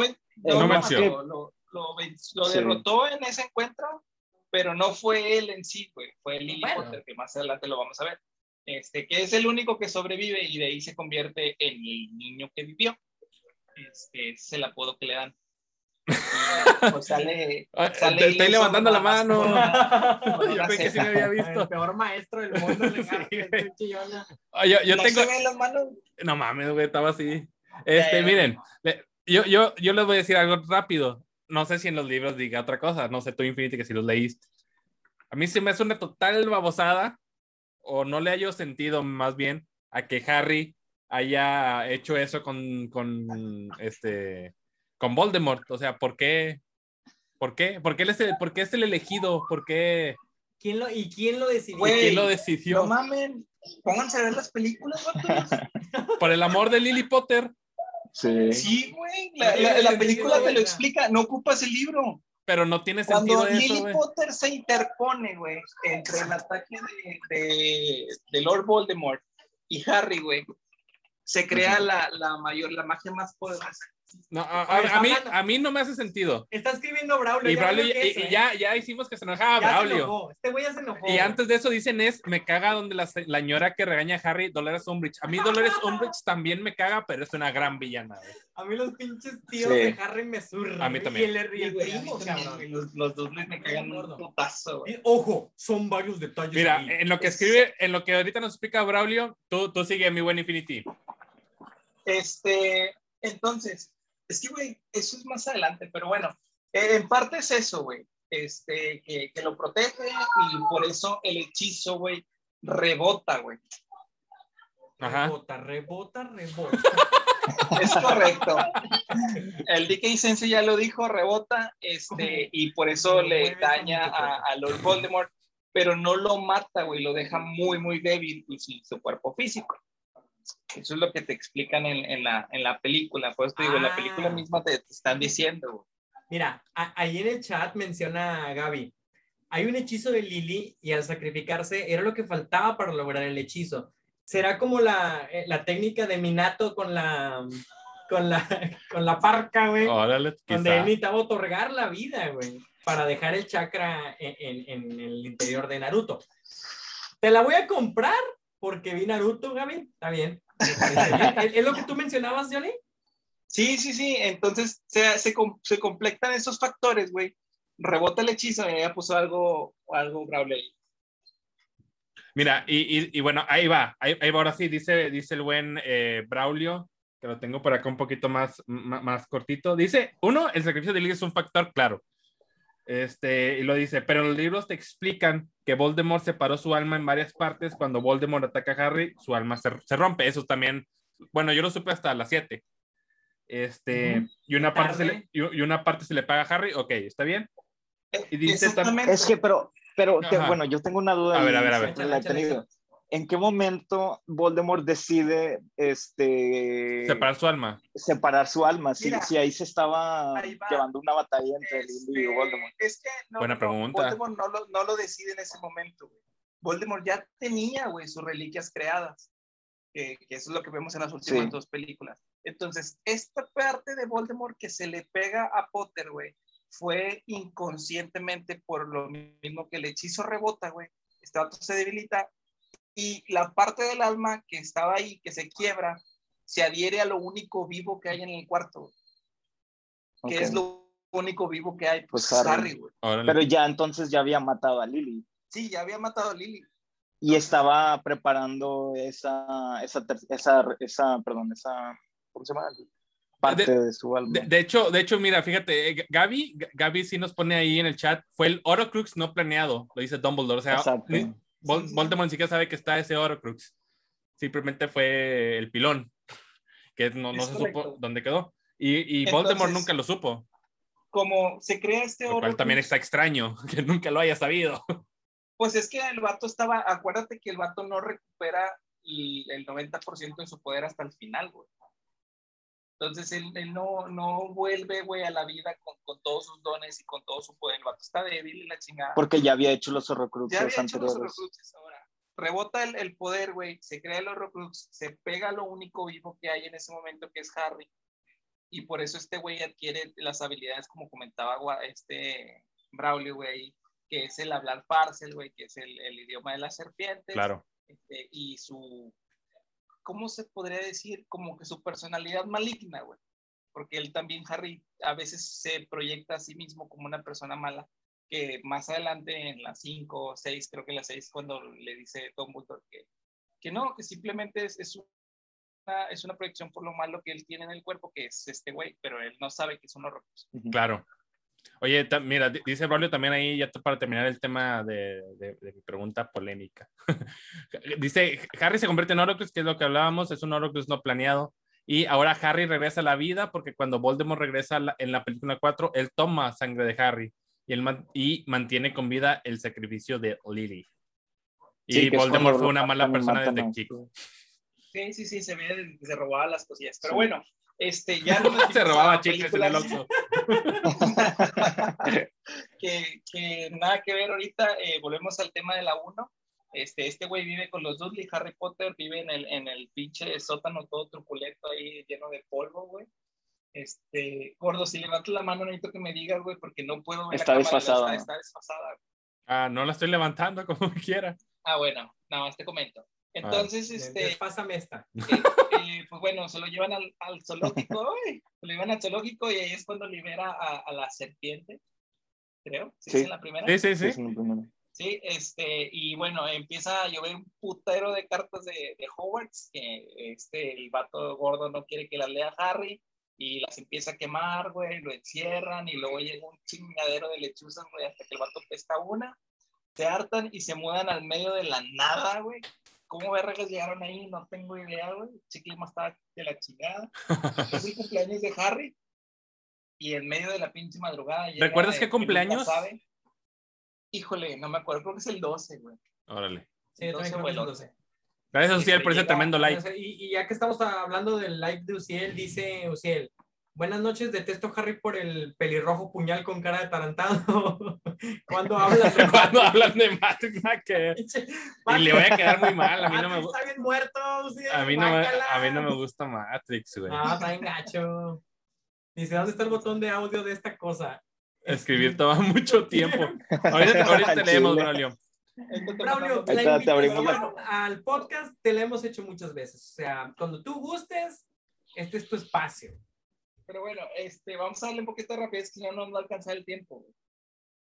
lo, lo, derrotó en ese encuentro, pero no fue él en sí, fue, fue Lily Potter, que más adelante lo vamos a ver. Este, que es el único que sobrevive y de ahí se convierte en el niño que vivió. Este, es el apodo que le dan. pues sale, ah, te estoy levantando la mano. yo creo que sí me había visto. El peor maestro del mundo. sí, yo, yo ¿No tengo... se ven las manos? No mames, güey, estaba así. Este, miren, yo, yo, yo les voy a decir algo rápido. No sé si en los libros diga otra cosa. No sé tú, Infinity, que si los leíste. A mí se me hace una total babosada, o no le hallo sentido más bien, a que Harry haya hecho eso con, con este con Voldemort. O sea, ¿por qué? ¿Por qué? ¿Por qué, él es el, por qué es el elegido? ¿Por qué? ¿Quién lo, ¿Y quién lo decidió? ¿Quién lo decidió? No mamen, pónganse a ver las películas, Por el amor de Lily Potter. Sí. Sí, güey. La, película te lo explica. No ocupas el libro. Pero no tiene sentido Cuando Lily Potter se interpone, güey, entre el ataque de, de, Lord Voldemort y Harry, güey, se crea la, la mayor, la magia más poderosa no, a, mí, a mí no me hace sentido. Está escribiendo Braulio. Y, ya, ya, hicimos que se enojaba Braulio. Este güey ya se enojó. Y antes de eso dicen es, me caga donde la, la señora que regaña a Harry, Dolores Umbridge. A mí Dolores Umbridge también me caga, pero es una gran villana. A mí los pinches tíos de Harry me surran. A mí también. Y el, primo, Los, los, dos me cagan un putazo. Ojo, son varios detalles. Mira, en lo que escribe, en lo que ahorita nos explica Braulio, tú, tú sigue mi buen Infinity. Este, entonces, es que, güey, eso es más adelante, pero bueno, eh, en parte es eso, güey, este, que, que, lo protege y por eso el hechizo, güey, rebota, güey. Rebota, rebota, rebota. Es correcto. El DK Sense ya lo dijo, rebota, este, y por eso le daña a, a Lord Voldemort, pero no lo mata, güey, lo deja muy, muy débil y sin su cuerpo físico. Eso es lo que te explican en, en, la, en la, película. Por eso te digo, en la película ah. misma te, están diciendo. Mira, ahí en el chat menciona Gaby. Hay un hechizo de Lily y al sacrificarse era lo que faltaba para lograr el hechizo. ¿Será como la, eh, la técnica de Minato con la, con la, con la parca, güey? donde él necesitaba otorgar la vida, güey, para dejar el chakra en, en, en el interior de Naruto. Te la voy a comprar porque vi Naruto, Gaby. Está bien. ¿Es lo que tú mencionabas, Johnny? Sí, sí, sí. Entonces se, se, se completan esos factores, güey. Rebota el hechizo y ya puso algo, algo Braulio Mira, y, y, bueno, ahí va, ahí, va, ahora sí, dice, dice el buen eh, Braulio, que lo tengo por acá un poquito más, más, cortito. Dice, uno, el sacrificio de Lily es un factor claro. Este, y lo dice, pero los libros te explican que Voldemort separó su alma en varias partes. Cuando Voldemort ataca a Harry, su alma se, se rompe. Eso también, bueno, yo lo supe hasta las 7. Este, y, una parte se le, y, una parte se le paga a Harry, ok, ¿está bien? Y dice también... Es que, pero, pero, bueno, yo tengo una duda. A ver, a ver, a ver. ¿En qué momento Voldemort decide este separar su alma? Separar su alma, sí, sí ahí se estaba llevando una batalla entre Lily y este, Voldemort. Es que no, Buena pregunta. Voldemort no lo, no lo, decide en ese momento. Voldemort ya tenía, güey, sus reliquias creadas. Que, que, eso es lo que vemos en las últimas dos películas. Entonces, esta parte de Voldemort que se le pega a Potter, güey, fue inconscientemente por lo mismo que el hechizo rebota, güey. Este vato se debilita y la parte del alma que estaba ahí, que se quiebra, se adhiere a lo único vivo que hay en el cuarto. Que es lo único vivo que hay, pues, pues Harry, güey. Pero ya entonces ya había matado a Lily. Sí, ya había matado a Lily. Y estaba preparando esa, esa, esa, esa perdón, esa, ¿cómo se llama? Parte de, su alma. De, hecho, de hecho, mira, fíjate, eh, Gaby, Gaby sí nos pone ahí en el chat, fue el Horocrux no planeado, lo dice Dumbledore, o sea, Exacto. Voldemort ni siquiera sabe que está ese Horcrux. Simplemente fue el pilón, que no, no se supo dónde quedó. Y, y Voldemort nunca lo supo. Como se crea este Horcrux. también está extraño, que nunca lo haya sabido. Pues es que el vato estaba, acuérdate que el vato no recupera el, el 90% de su poder hasta el final, güey. Entonces él, él, no, no vuelve, güey, a la vida con, con, todos sus dones y con todo su poder. El vato está débil y la chingada. Porque ya había hecho los horrocruxes Ya había hecho los horrocruxes ahora. Rebota el, el poder, güey, se crea el horrocrux, se pega lo único vivo que hay en ese momento que es Harry. Y por eso este güey adquiere las habilidades, como comentaba este Braulio, güey, que es el hablar parcel, güey, que es el, el, idioma de las serpientes. Claro. Este, y su ¿cómo se podría decir? Como que su personalidad maligna, güey. Porque él también, Harry, a veces se proyecta a sí mismo como una persona mala, que más adelante en las 5 o 6, creo que las 6, cuando le dice Tom Dumbledore que, que no, que simplemente es, es, una, es una proyección por lo malo que él tiene en el cuerpo, que es este güey, pero él no sabe que es un horror. Claro. Oye, mira, dice Braulio también ahí, ya para terminar el tema de, de, mi pregunta polémica. dice, Harry se convierte en Horcrux, que es lo que hablábamos, es un Horcrux no planeado. Y ahora Harry regresa a la vida porque cuando Voldemort regresa en la película 4, él toma sangre de Harry y, él y mantiene con vida el sacrificio de Lily. Y Voldemort fue una mala persona desde chico. Sí, sí, sí, se ve, se robaba las cosillas. Pero bueno, Este, ya no Se robaba chicles en el Oxxo. que, que, nada que ver ahorita, eh, volvemos al tema de la 1. Este, este güey vive con los Dudley, Harry Potter vive en el, en el pinche sótano todo truculento ahí lleno de polvo, güey. Este, gordo, si levantas la mano necesito que me digas, güey, porque no puedo ver está la desfasada. Está, está, desfasada. Ah, no la estoy levantando como quiera. Ah, bueno, nada más te comento. Entonces, este. Pásame esta. Eh, pues bueno, se lo llevan al, al zoológico, se lo llevan al zoológico y ahí es cuando libera a, a la serpiente, creo. ¿Sí, sí. en la primera? Sí, sí, sí. sí, sí este, y bueno, empieza a llover un putero de cartas de, de Hogwarts, que este, el vato gordo no quiere que las lea Harry, y las empieza a quemar, güey, lo encierran, y luego llega un chingadero de lechuzas, güey, hasta que el vato pesta una, se hartan y se mudan al medio de la nada, güey, ¿Cómo vergas llegaron ahí? No tengo idea, güey. El clima estaba de la chingada. Es el cumpleaños de Harry. Y en medio de la pinche madrugada. ¿Recuerdas qué cumpleaños? Sabe. Híjole, no me acuerdo. Creo que es el 12, güey. Órale. Sí, yo también creo que es el 12. Gracias, Uciel, por ese tremendo like. Y, y, ya que estamos hablando del like de Uciel, dice Uciel, Buenas noches, detesto a Harry por el pelirrojo puñal con cara de tarantado. cuando hablas de Cuando hablas de y le voy a quedar muy mal, a mí no me gusta. Está bien muerto, a, mí no me, a mí no me gusta Matrix, güey. Ah, está bien gacho. Dice, ¿dónde está el botón de audio de esta cosa? Escribir toma mucho tiempo. Ahorita, ahorita te leemos, Braulio. Braulio, la invitación al podcast te la hemos hecho muchas veces. O sea, cuando tú gustes, este es tu espacio. Pero bueno, este, vamos a darle un poquito de rapidez, que si no, no nos va a alcanzar el tiempo.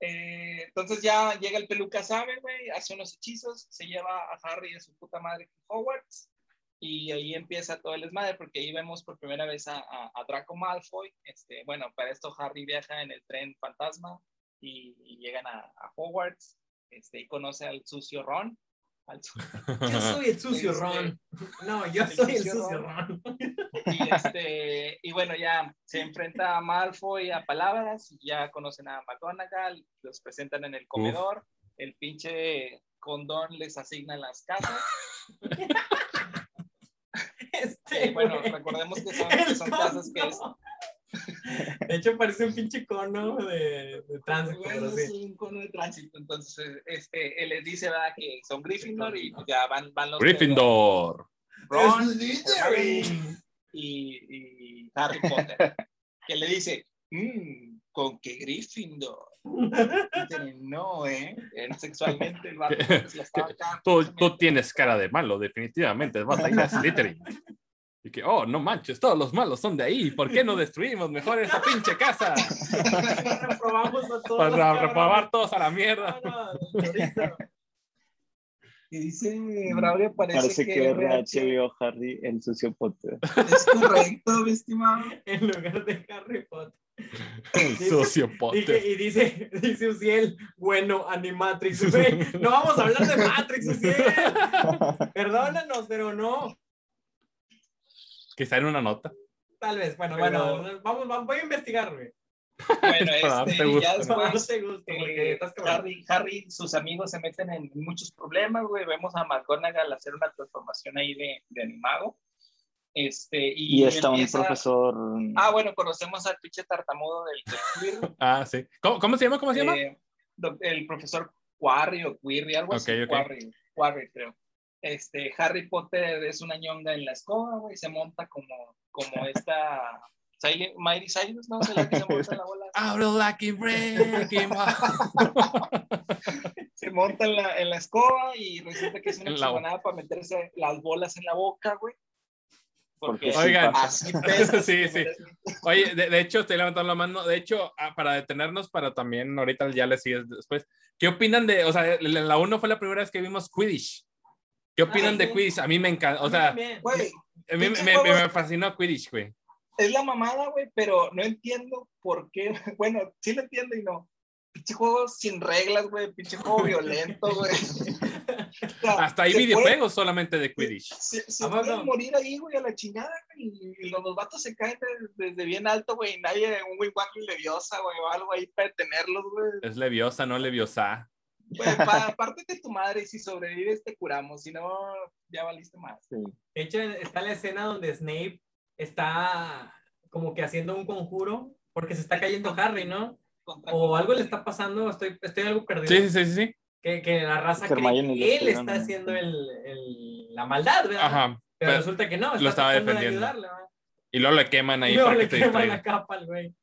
Eh, entonces ya llega el peluca sabe, güey, hace unos hechizos, se lleva a Harry y a su puta madre Hogwarts, y ahí empieza todo el desmadre, porque ahí vemos por primera vez a, a, Draco Malfoy. Este, bueno, para esto Harry viaja en el tren fantasma y, llegan a, a, Hogwarts, este, y conoce al sucio Ron, yo soy el sucio este, Ron. No, yo soy el sucio Ron. Y, este, y bueno, ya se enfrenta a Malfoy a palabras, ya conocen a McGonagall, los presentan en el comedor, el pinche condón les asigna las casas. Este, bueno, recordemos que son, que son casas que es, de hecho, parece un pinche cono de, de tránsito. es un cono de tránsito. Entonces, este, él les dice ¿verdad? que son Gryffindor y pues ya van, van los. Gryffindor. Ron, y, y, Harry Potter. Que le dice, mmm, con que Gryffindor. no, ¿eh? Sexualmente el vato tú, tú, tienes cara de malo, definitivamente. Vas a ir a Slytherin. Y que, oh, no manches, todos los malos son de ahí. ¿Por qué no destruimos mejor esa pinche casa? Reprobamos a todos. Para reprobar todos a la mierda. Y dice Braulio, parece, parece que, que RH vio Harry el sucio Potter. Es correcto, mi estimado. En lugar de Harry Potter. El sucio Potter. Y, dice, dice Uciel, bueno, Animatrix. No vamos a hablar de Matrix, Uciel. Perdónanos, pero no. Quizá en una nota. Tal vez, bueno, bueno, vamos, vamos, voy a investigar, güey. Bueno, este, ya después, eh, Harry, Harry, sus amigos se meten en muchos problemas, güey. Vemos a McGonagall hacer una transformación ahí de, de animado. Este, y, y está un profesor. Ah, bueno, conocemos al pinche tartamudo del, del ah, sí. ¿Cómo, ¿Cómo, se llama? ¿Cómo se llama? Eh, el profesor Quarry o Quirry, algo así. Okay. Quarry, Quarry, creo este, Harry Potter es una ñonga en la escoba, güey, se monta como, como esta Silent, Miley Cyrus, ¿no? Se la que se monta en la bola. lucky se monta en la, en la escoba y resulta que es una chingonada para meterse las bolas en la boca, güey. Porque Oigan, así pesa, sí, sí. Oye, de, hecho, estoy levantando la mano. De hecho, ah, para detenernos, para también ahorita ya le sigues después. ¿Qué opinan de, o sea, la 1 fue la primera vez que vimos Quidditch? ¿Qué opinan de Quidditch? A mí me encanta, o sea, a mí me, fascinó Quidditch, güey. Es la mamada, güey, pero no entiendo por qué. Bueno, sí lo entiendo y no. Pinche juego sin reglas, güey. Pinche juego violento, güey. Hasta hay videojuegos solamente de Quidditch. Se, se pueden morir ahí, güey, a la chingada, y, los, vatos se caen desde, bien alto, güey, y nadie, un güey leviosa, güey, o algo ahí para detenerlos, güey. Es leviosa, no leviosa. Pues, aparte de tu madre, si sobrevives te curamos, si no, ya valiste más. De hecho, está la escena donde Snape está como que haciendo un conjuro porque se está cayendo Harry, ¿no? O algo le está pasando, estoy, estoy algo perdido. Sí, sí, sí, sí. Que, que la raza cree que él está haciendo el, el, la maldad, ¿verdad? Ajá. Pero, resulta que no, está lo estaba defendiendo. y luego le queman ahí. Y luego le queman la capa al güey.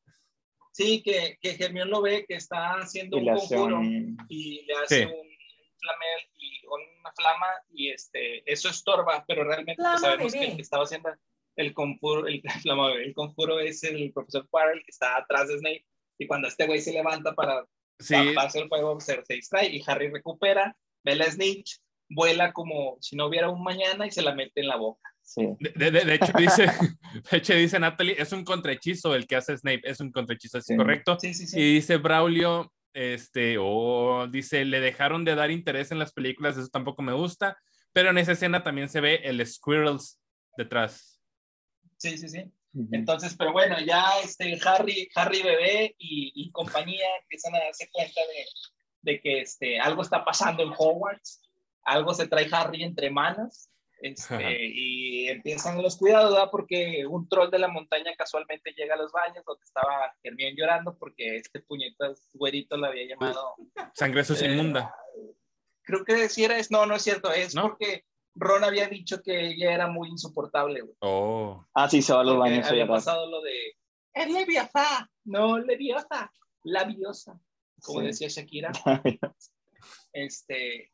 Sí, que, que Germión lo ve que está haciendo un conjuro y le hace un flamel y una flama y este, eso estorba, pero realmente pues, sabemos que el que estaba haciendo el conjuro, el, el conjuro es el profesor Quarrel que está atrás de Snape y cuando este güey se levanta para sí. el fuego se, se, distrae y Harry recupera, ve la snitch, vuela como si no hubiera un mañana y se la mete en la boca. Sí. De, de, hecho, dice, de hecho, dice Natalie, es un contrahechizo el que hace Snape, es un contrahechizo, ¿es correcto? Sí, sí, sí. Y dice Braulio, este, o oh, dice, le dejaron de dar interés en las películas, eso tampoco me gusta, pero en esa escena también se ve el Squirrels detrás. Sí, sí, sí. Entonces, pero bueno, ya este Harry, Harry bebé y, y compañía empiezan a darse cuenta de, de, que este, algo está pasando en Hogwarts, algo se trae Harry entre manos este, y empiezan los cuidados, ¿verdad? Porque un troll de la montaña casualmente llega a los baños donde estaba Hermione llorando porque este puñetas güerito lo había llamado. Sangre sucia inmunda. Creo que si era, no, no es cierto, es porque Ron había dicho que ella era muy insoportable, güey. Oh. Ah, sí, se va a los baños. Había pasado lo de, es leviosa, no leviosa, labiosa, como decía Shakira. este,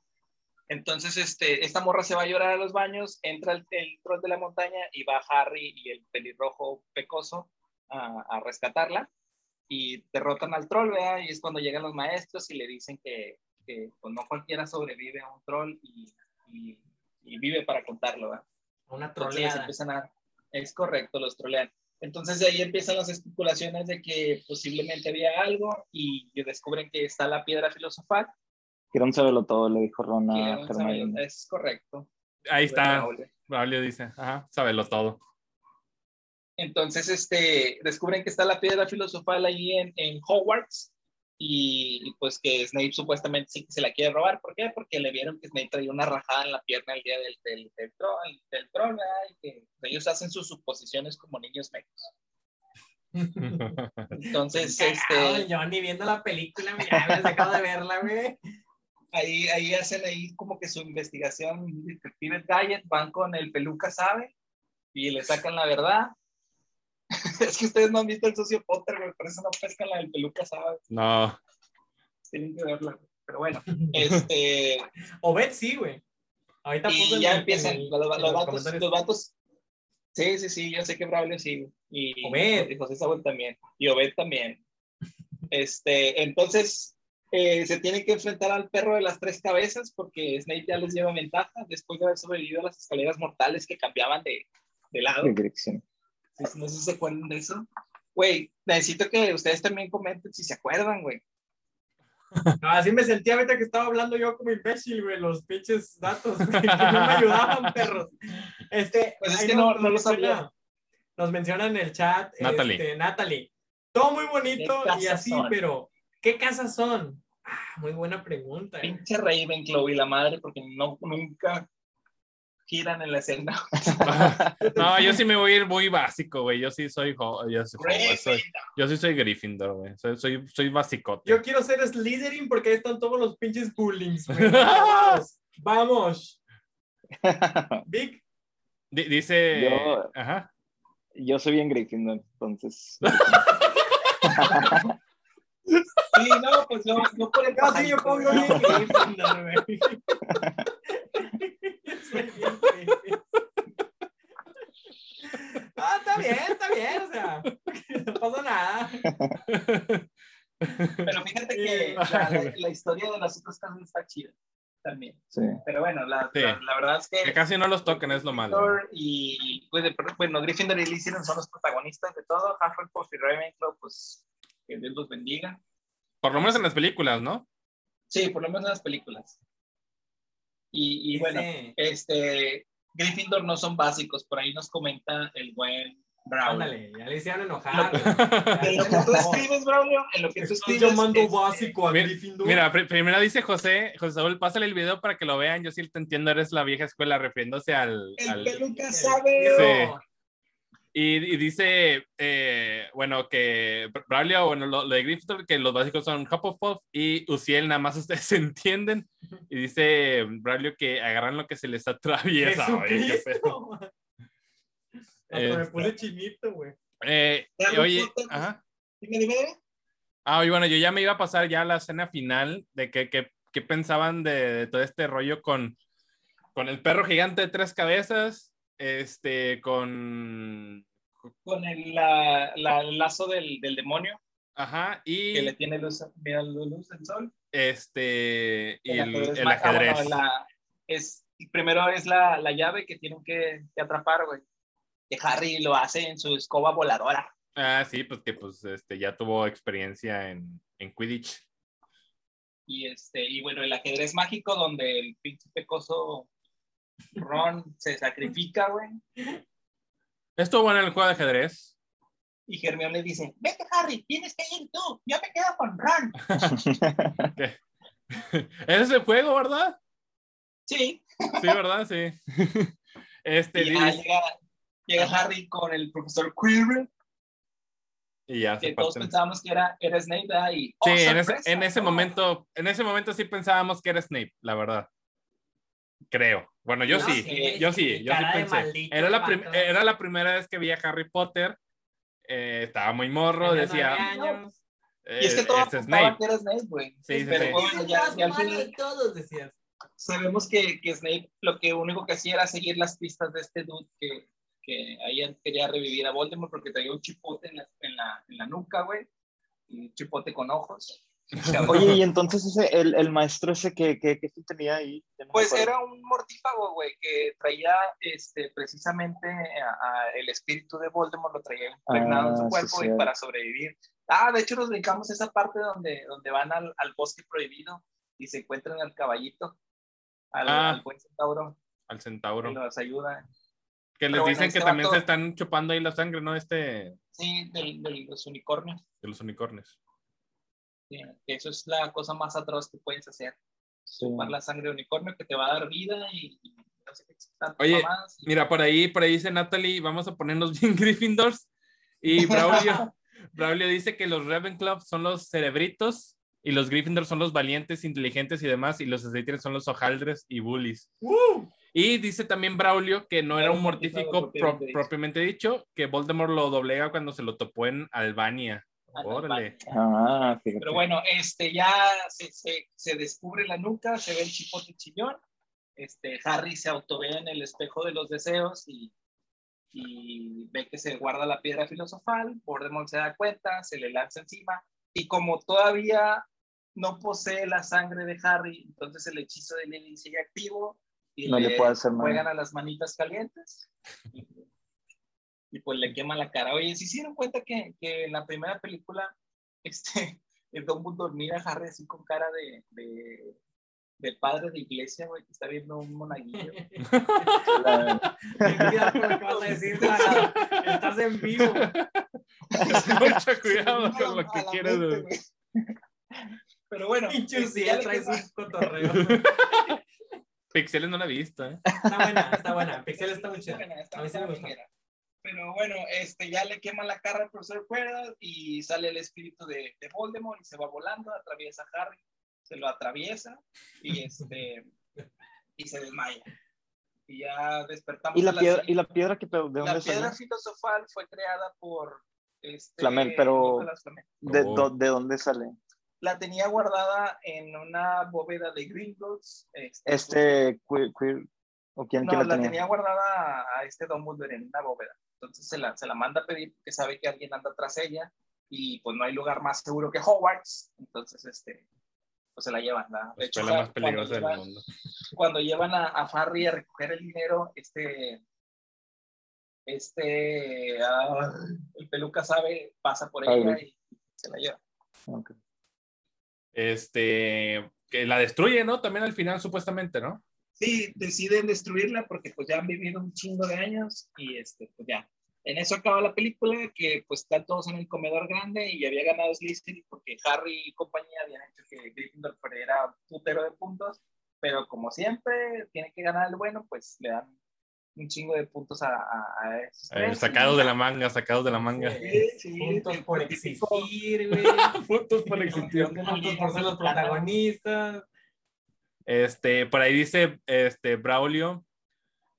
entonces, este, esta morra se va a llorar a los baños, entra el, troll de la montaña y va Harry y el pelirrojo pecoso a, rescatarla y derrotan al troll, ¿verdad? Y es cuando llegan los maestros y le dicen que, que pues, no cualquiera sobrevive a un troll y, y, vive para contarlo, ¿verdad? Una troleada. es correcto, los trolean. Entonces de ahí empiezan las especulaciones de que posiblemente había algo y descubren que está la piedra filosofal Quiero saberlo todo, le dijo Ron a Es correcto. Ahí está. Braulio dice, ajá, sábelo todo. Entonces, este, descubren que está la piedra filosofal ahí en, en Hogwarts y, pues que Snape supuestamente sí que se la quiere robar. ¿Por qué? Porque le vieron que Snape traía una rajada en la pierna el día del, del, del, troll, del troll, y que ellos hacen sus suposiciones como niños mecos. Entonces, este... Yo ni viendo la película, mira, me has dejado de verla, güey ahí, ahí hacen ahí como que su investigación, detectives Diet, van con el peluca sabe y le sacan la verdad. es que ustedes no han visto el socio Potter, güey, por eso no pescan la del peluca sabe. No. Tienen que verla, pero bueno, este... o Bet sí, güey. Ahorita y ya empiezan los, vatos, los, vatos, Sí, sí, sí, yo sé que Braulio sí. Y, Obed. y José Saúl también. Y Obed también. Este, entonces, eh, se tienen que enfrentar al perro de las tres cabezas porque Snape ya les lleva ventaja después de haber sobrevivido a las escaleras mortales que cambiaban de, de lado. no sé si se acuerdan de eso. Güey, necesito que ustedes también comenten si se acuerdan, güey. Así me sentía ahorita que estaba hablando yo como imbécil, güey, los pinches datos que, no me ayudaban, perros. Este, pues es que no, no, lo sabía. Nos mencionan en el chat, Natalie. Este, Natalie. Todo muy bonito y así, pero ¿qué casas son? Ah, muy buena pregunta. Eh. Pinche Ravenclaw y la madre, porque no, nunca giran en la escena. no, yo sí me voy a ir muy básico, güey. Yo sí soy, yo, soy, yo sí soy Gryffindor, güey. Soy, soy, soy básico. Yo quiero ser Slytherin porque ahí están todos los pinches bullings, Vamos. Vamos. Vic. dice. Yo, Ajá. yo soy bien Gryffindor, entonces. Sí, no, pues no, no por el Casi yo pongo Ah, está bien, está bien, o sea, no pasa nada. Pero fíjate que la, la, historia de las otras casas está chida también. Sí. Pero bueno, la, la, verdad es que... Que casi no los toquen, es lo malo. Y, pues, bueno, Gryffindor y Slytherin son los protagonistas de todo. Hufflepuff y Ravenclaw, pues, que Dios los bendiga. Por lo menos en las películas, ¿no? Sí, por lo menos en las películas. Y, bueno, este, Gryffindor no son básicos, por ahí nos comenta el buen Brown. Ándale, ya le hicieron enojar. en lo que tú escribes, Braulio, en lo que tú escribes. llamando este, básico a Gryffindor. Mira, primero dice José, José Saúl, pásale el video para que lo vean. Yo sí te entiendo, eres la vieja escuela refiriéndose al. El al... peluca sabe. Sí. Y, dice, eh, bueno, que Braulio, bueno, lo, de Gryffindor, que los básicos son Hufflepuff y Uciel, nada más ustedes se entienden. Y dice Braulio que agarran lo que se les atraviesa. Oye, qué me puse chinito, güey. Eh, oye, ajá. Dime, dime. Ah, y bueno, yo ya me iba a pasar ya a la escena final de qué que, pensaban de, todo este rollo con, con el perro gigante de tres cabezas este, con... Con el, la, lazo del, del, demonio. Ajá, y... Que le tiene luz, luz el sol. Este, y el, el ajedrez. es, primero es la, la llave que tienen que, que atrapar, güey. Que Harry lo hace en su escoba voladora. Ah, sí, pues que pues este, ya tuvo experiencia en, en Quidditch. Y, este, y bueno, el ajedrez mágico donde el príncipe coso Ron se sacrifica, güey. Esto bueno en el juego de ajedrez. Y Hermione le dice, vete Harry, tienes que ir tú, yo me quedo con Ron. Ese es el juego, ¿verdad? Sí. Sí, ¿verdad? Sí. Este, llega, Harry con el profesor Quirrell. Y ya que todos pensábamos que era, era Snape, Y, sí, en, ese, en ese momento, en ese momento sí pensábamos que era Snape, la verdad. Creo. Bueno, yo sí, yo sí, yo sí pensé. era, la era la primera vez que vi a Harry Potter. Eh, estaba muy morro, decía. y es que todos este pensaban que era Snape, güey. Sí, sí, pero sí. ya, al final, todos decías. Sabemos que, que, Snape lo que único que hacía era seguir las pistas de este dude que, que ahí quería revivir a Voldemort porque traía un chipote en la, en la, en la nuca, güey. Un chipote con ojos. Oye, y entonces ese, el, el maestro ese que, que, que tenía ahí. Pues era un mortífago, güey, que traía este, precisamente a, el espíritu de Voldemort, lo traía impregnado en su ah, cuerpo y para sobrevivir. Ah, de hecho nos brincamos esa parte donde, donde van al, al bosque prohibido y se encuentran al caballito, al, ah. al buen centauro. Al centauro. Que nos ayuda. Que les dicen que también se están chupando ahí la sangre, ¿no? Este... Sí, de, de los unicornios. De los unicornios eso es la cosa más atroz que puedes hacer. Tomar la sangre de unicornio que te va a dar vida y, no sé qué Oye, mira, por ahí, por ahí dice Natalie, vamos a ponernos bien Gryffindors. Y Braulio, Braulio dice que los Ravenclaw son los cerebritos y los Gryffindors son los valientes, inteligentes y demás, y los Slytherin son los hojaldres y bullies. Y dice también Braulio que no era un mortífico propiamente dicho, que Voldemort lo doblega cuando se lo topó en Albania. Órale. Ah, Pero bueno, este, ya se, se, se, descubre la nuca, se ve el chipote chillón. Este, Harry se autovee en el espejo de los deseos y, y ve que se guarda la piedra filosofal. Voldemort se da cuenta, se le lanza encima. Y como todavía no posee la sangre de Harry, entonces el hechizo de Lily sigue activo y no le, puede hacer juegan a las manitas calientes y pues le quema la cara. Oye, ¿se hicieron cuenta que, que en la primera película, este, el Dumbledore mira a Harry así con cara de, de, de padre de iglesia, güey, que está viendo un monaguillo? Cuidado con lo que vas a decir, Estás en vivo. Mucho cuidado con lo que quieres decir. Pero bueno. Si ya traes un cotorreo. Pixeles no la he visto, ¿eh? Está buena, está buena. Pixeles está muy chida. A mí sí me gusta. Pero bueno, este, ya le quema la cara al profesor Cuerda y sale el espíritu de, de, Voldemort y se va volando, atraviesa a Harry, se lo atraviesa y, este, y se desmaya. Y ya despertamos. ¿Y la, piedra, ¿y la piedra que de dónde La piedra filosofal fue creada por... Este, Flamel, pero ¿de, oh. ¿de dónde sale? La tenía guardada en una bóveda de Gringotts. Este, este queer, ¿o quién, no, la, tenía? guardada a este Dumbledore en una bóveda. Entonces se la, se la manda a pedir porque sabe que alguien anda tras ella y pues no hay lugar más seguro que Hogwarts. Entonces, este, pues se la llevan. ¿la? De hecho, la más peligrosa del mundo. Cuando llevan a, a, Harry a recoger el dinero, este, este, ah, el peluca sabe, pasa por ella y se la lleva. Este, que la destruye, ¿no? También al final, supuestamente, ¿no? Sí, deciden destruirla porque pues ya han vivido un chingo de años y este, pues ya. En eso acaba la película, que pues están todos en el comedor grande y había ganado Slytherin porque Harry y compañía habían hecho que Gryffindor perdiera putero de puntos, pero como siempre tiene que ganar el bueno, pues le dan un chingo de puntos a, a, a sacados de la manga, sacados de la manga. Sí, puntos por existir, güey. puntos por existir. puntos por ser los protagonistas. Este, por ahí dice este, Braulio.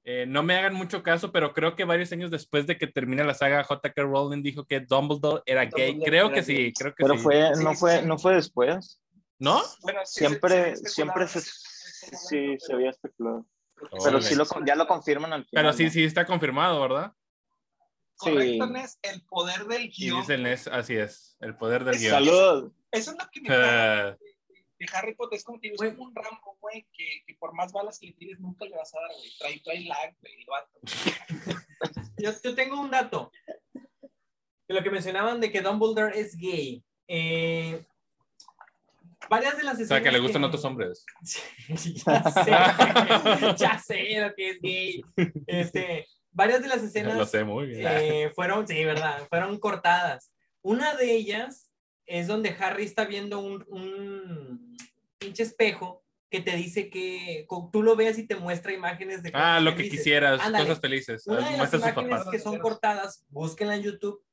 Eh, no me hagan mucho caso, pero creo que varios años después de que termine la saga, J.K. Rowling dijo que Dumbledore era gay. creo que sí, creo que pero sí. Fue, no, fue, no fue después. ¿No? Bueno, siempre, siempre se, sí, se había especulado. Pero sí lo, ya lo confirman al final. Pero sí, sí está confirmado, ¿verdad? Correcto, Nes, el poder del guion. Y dice Nes, así es, el poder del guion. Salud. Eso es lo que me uh, de Harry Potter, es como que es como un Rambo, güey, que, que, por más balas que le tires nunca le vas a dar, güey. Trae, trae lag, güey, el vato. yo, yo tengo un dato. De lo que mencionaban de que Dumbledore es gay. Eh, varias de las escenas. O sea, que le gustan que... otros hombres. ya sé, ya sé lo que es gay. Este, varias de las escenas. Lo sé muy bien. Eh, fueron, sí, verdad, fueron cortadas. Una de ellas es donde Harry está viendo un, un pinche espejo que te dice que tú lo veas y te muestra imágenes de cosas Ah, lo felices. que quisieras, Ándale. cosas felices. Una de las imágenes que son cortadas, búsquenla en YouTube.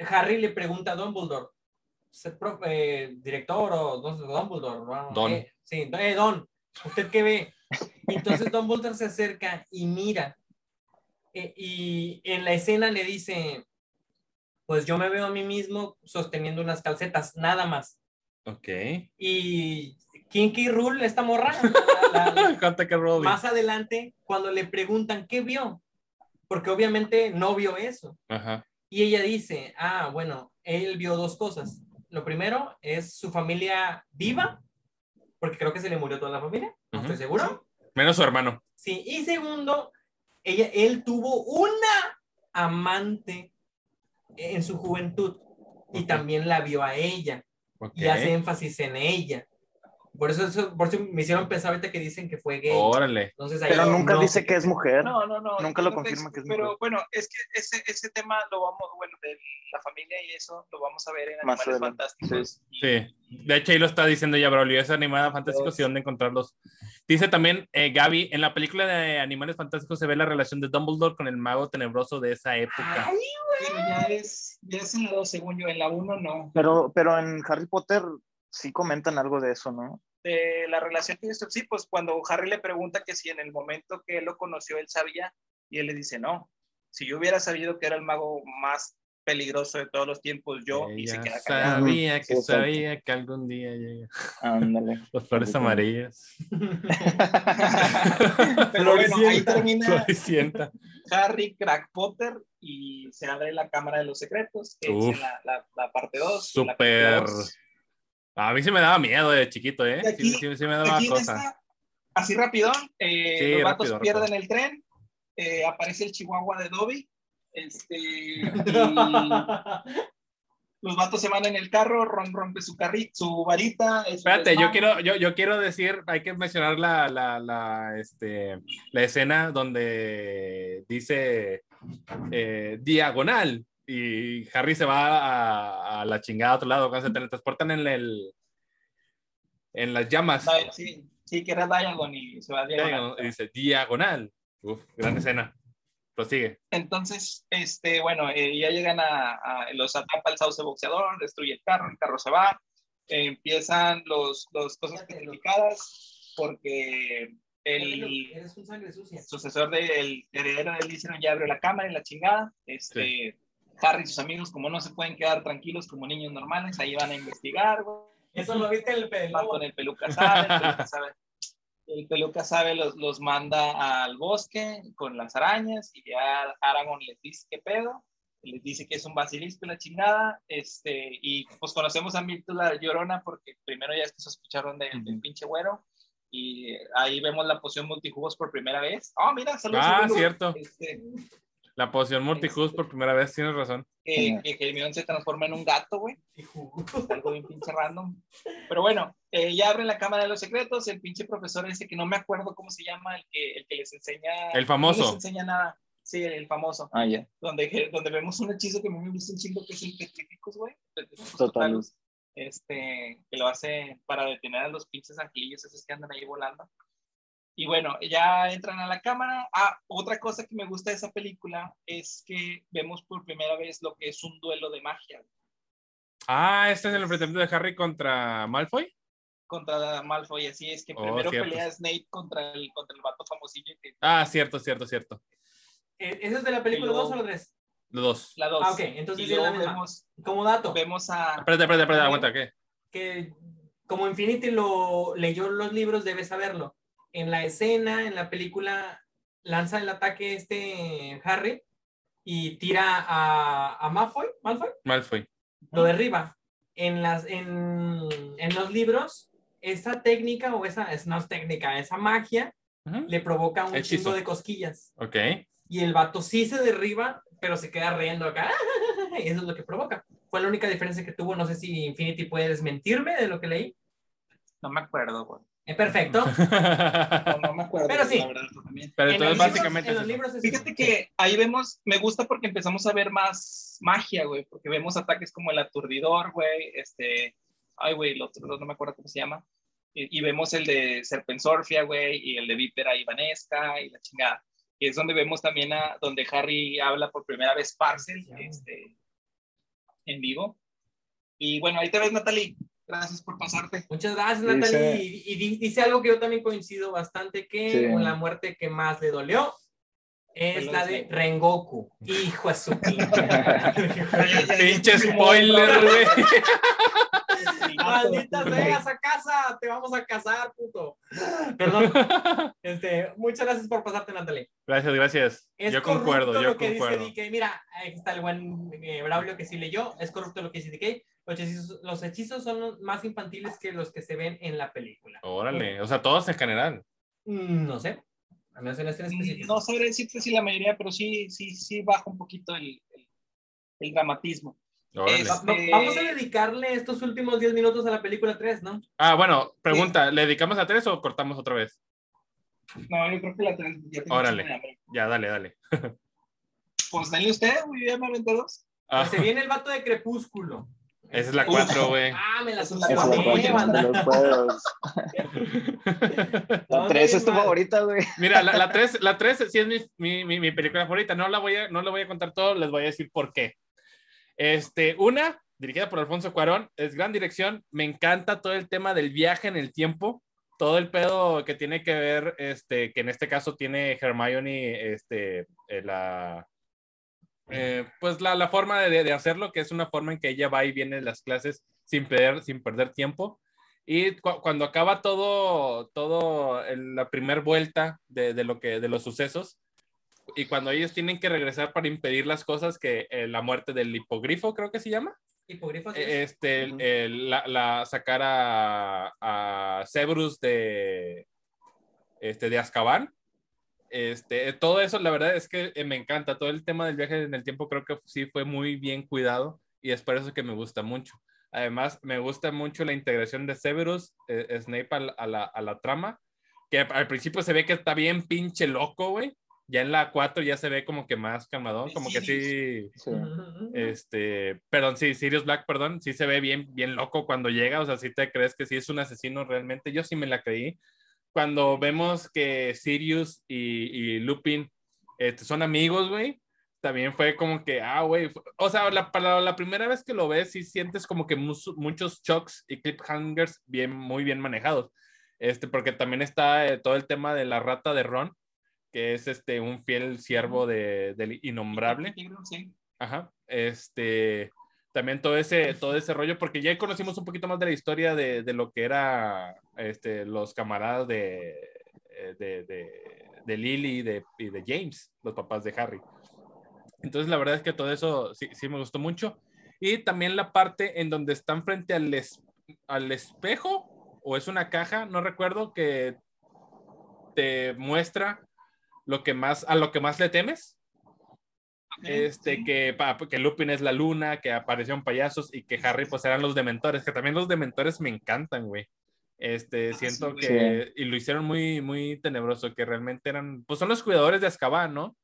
Harry le pregunta a Dumbledore, eh, director o Dumbledore, ¿no? Don. Eh, sí, eh, Don, ¿usted qué ve? Entonces Dumbledore se acerca y mira. Eh, y en la escena le dice, pues yo me veo a mí mismo sosteniendo unas calcetas, nada más. Ok. Y Kinky Rule, esta morra, la, la, más adelante, cuando le preguntan qué vio, porque obviamente no vio eso. Ajá. Y ella dice, ah, bueno, él vio dos cosas. Lo primero es su familia viva, porque creo que se le murió toda la familia, no estoy seguro. Menos su hermano. Sí, y segundo, ella, él tuvo una amante en su juventud y okay. también la vio a ella okay. y hace énfasis en ella. Por eso, eso, por eso me hicieron pensar ahorita que dicen que fue gay. Órale. Entonces, ahí pero nunca no, dice que es mujer. No, no, no. Nunca lo confirma que es pero, mujer. Pero bueno, es que ese, ese tema lo vamos, bueno, de la familia y eso, lo vamos a ver en Animales Más Fantásticos. Sí. sí. De hecho, ahí lo está diciendo ya Braulio, es Animales Fantásticos y dónde encontrarlos. Dice también eh, Gaby, en la película de Animales Fantásticos se ve la relación de Dumbledore con el mago tenebroso de esa época. Ay, pero ya es, ya es en la 2, según yo, en la 1 no. Pero, pero en Harry Potter sí comentan algo de eso, ¿no? De la relación que esto, sí, pues cuando Harry le pregunta que si en el momento que él lo conoció él sabía, y él le dice, no, si yo hubiera sabido que era el mago más peligroso de todos los tiempos, yo, Ella y se queda callado. Sabía que sabía que algún día llega. Ándale. Las flores amarillas. Pero bueno, ahí termina Floricienta. Harry Crack Potter y se abre la Cámara de los Secretos, que Uf. es la, la, la parte 2. Súper. A mí sí me daba miedo de chiquito, ¿eh? Aquí- sí, sí, sí me daba cosa. esta, así rapidón, eh, Sí, los vatos rápido, pierden rápido. el tren, eh, aparece el chihuahua de Dobby, este, y los vatos se van en el carro, Ron rompe su, carri su varita. Espérate, yo quiero, yo, yo quiero decir, hay que mencionar la, la, la, este, la escena donde dice eh, diagonal y Harry se va a, a la chingada a otro lado, se teletransportan en el en las llamas. Sí, sí, que era Diagon y se va a diagonal. Y dice diagonal. Uf, gran escena. Prosigue. Entonces, este, bueno, eh, ya llegan a, a- los atrapa el sauce boxeador, destruye el carro, el carro se va, eh, empiezan los, los cosas petrificadas porque el Eres un sangre sucia. sucesor del heredero del Lyceron ya abrió la cámara y la chingada. Este, Harry y sus amigos, como no se pueden quedar tranquilos como niños normales, ahí van a investigar, güey. Eso lo viste en el pelo. con el peluca sabe, el peluca sabe, el peluca sabe los, los manda al bosque con las arañas y ya Aragorn les dice qué pedo, les dice que es un basilisco la chingada, este, y pues conocemos a Milton la llorona porque primero ya es que sospecharon del, del pinche güero y ahí vemos la poción multijugos por primera vez. Oh, mira, saludos. Ah, saludos. cierto. Este, La poción multijus por primera vez, tienes razón. que, que, Hermione se transforma en un gato, güey. Algo bien pinche random. Pero bueno, eh, ya abren la cámara de los secretos. El pinche profesor ese que no me acuerdo cómo se llama, el que, el que les enseña. El famoso. No les enseña nada. Sí, el famoso. Ah, ya. Donde, donde vemos un hechizo que a mí me gusta un chingo, que es el Petrificus, güey. Total. Este, que lo hace para detener a los pinches angelillos esos que andan ahí volando. Y bueno, ya entran a la cámara. Ah, otra cosa que me gusta de esa película es que vemos por primera vez lo que es un duelo de magia. Ah, este es el enfrentamiento de Harry contra Malfoy. Contra Malfoy, así es que oh, primero pelea Snape contra el, contra el vato famosillo. Ah, cierto, cierto, cierto. ¿E-, ¿Eso es de la película 2 o la 3? La 2. La 2. Ah, ok, entonces sí, la Vemos, como dato. Vemos a. Espérate, espérate, espérate, aguanta, ¿qué? Que como Infinity lo leyó los libros, debes saberlo en la escena, en la película, lanza el ataque este Harry y tira a, a Malfoy, Malfoy. Malfoy. Lo derriba. En, las, en, en los libros, esa técnica o esa, es, no es técnica, esa magia le provoca un chingo de cosquillas. Ok. Y el vato sí se derriba, pero se queda riendo acá. y eso es lo que provoca. Fue la única diferencia que tuvo. No sé si Infinity puede desmentirme de lo que leí. No me acuerdo, güey. Es perfecto. No, me acuerdo. Pero sí. Pero entonces básicamente. Fíjate que ahí vemos, me gusta porque empezamos a ver más magia, güey, porque vemos ataques como el aturdidor, güey, este, ay, güey, el otro, no me acuerdo cómo se llama. Y, vemos el de Serpensorfia, güey, y el de Vípera Ivanesca y la chingada. Y es donde vemos también a donde Harry habla por primera vez Parcel, este, en vivo. Y bueno, ahí te ves, Natalie. Gracias por pasarte. Muchas gracias, Natalie. Y, dice algo que yo también coincido bastante, que la muerte que más le dolió es la de Rengoku. Hijo de su pinche. pinche spoiler, güey. Maldita sea, a casa, te vamos a casar, puto. Perdón. Este, muchas gracias por pasarte, Natalie. Gracias, gracias. yo concuerdo, yo lo que concuerdo. Dice DK. Mira, ahí está el buen eh, Braulio que sí leyó. Es corrupto lo que dice DK. Los hechizos, los hechizos son más infantiles que los que se ven en la película. Órale, o sea, todos en general. Mm, no sé. A menos en este específico. No sabré decirte si la mayoría, pero sí, sí, sí baja un poquito el, el, dramatismo. Este... Vamos a dedicarle estos últimos 10 minutos a la película 3, ¿no? Ah, bueno, pregunta, ¿le dedicamos a 3 o cortamos otra vez? No, yo creo que la 3. Órale, ya, dale, dale. pues dale usted, muy bien, 92. Ah. Se viene el vato de Crepúsculo. Esa es la 4, güey. Ah, me la suena. La 3 es tu favorita, güey. Mira, la 3 la, la sí es mi, mi, mi, película favorita. No la, voy a, no la voy a contar todo, les voy a decir por qué. Este, una, dirigida por Alfonso Cuarón, es gran dirección. Me encanta todo el tema del viaje en el tiempo. Todo el pedo que tiene que ver, este, que en este caso tiene Hermione, este, la, eh, pues la, la forma de, de, hacerlo, que es una forma en que ella va y viene de las clases sin perder, sin perder tiempo. Y cu cuando acaba todo, todo la primera vuelta de, de, lo que, de los sucesos, y cuando ellos tienen que regresar para impedir las cosas, que eh, la muerte del hipogrifo, creo que se llama. Hipogrifo, sí. Este, uh -huh. la, la, sacar a, a Severus de, este, de Azkaban este, todo eso, la verdad es que eh, me encanta. Todo el tema del viaje en el tiempo creo que sí fue muy bien cuidado y es por eso que me gusta mucho. Además, me gusta mucho la integración de Severus, eh, Snape a la, a, la, a la, trama, que al principio se ve que está bien pinche loco, güey. Ya en la 4 ya se ve como que más calmadón, como que sí, sí. Este, perdón, sí, Sirius Black, perdón, sí se ve bien, bien loco cuando llega, o sea, si te crees que sí es un asesino realmente. Yo sí me la creí cuando vemos que Sirius y, y Lupin este, son amigos, güey, también fue como que, ah, güey, o sea, la, para la primera vez que lo ves, sí sientes como que muchos shocks y cliffhangers bien, muy bien manejados. Este, porque también está eh, todo el tema de la rata de Ron, que es este, un fiel siervo de, del innombrable. Ajá. Este, también todo ese, todo ese rollo, porque ya conocimos un poquito más de la historia de, de lo que era este, los camaradas de, eh, de, de, de Lily y de, y de James, los papás de Harry. Entonces, la verdad es que todo eso sí, sí me gustó mucho. Y también la parte en donde están frente al, es, al espejo, o es una caja, no recuerdo, que te muestra lo que más, a lo que más le temes este, que, que Lupin es la luna, que aparecieron payasos y que Harry pues eran los dementores, que también los dementores me encantan, güey. Este, ah, siento que, y lo hicieron muy, muy tenebroso, que realmente eran, pues son los cuidadores de Azkaban, ¿no?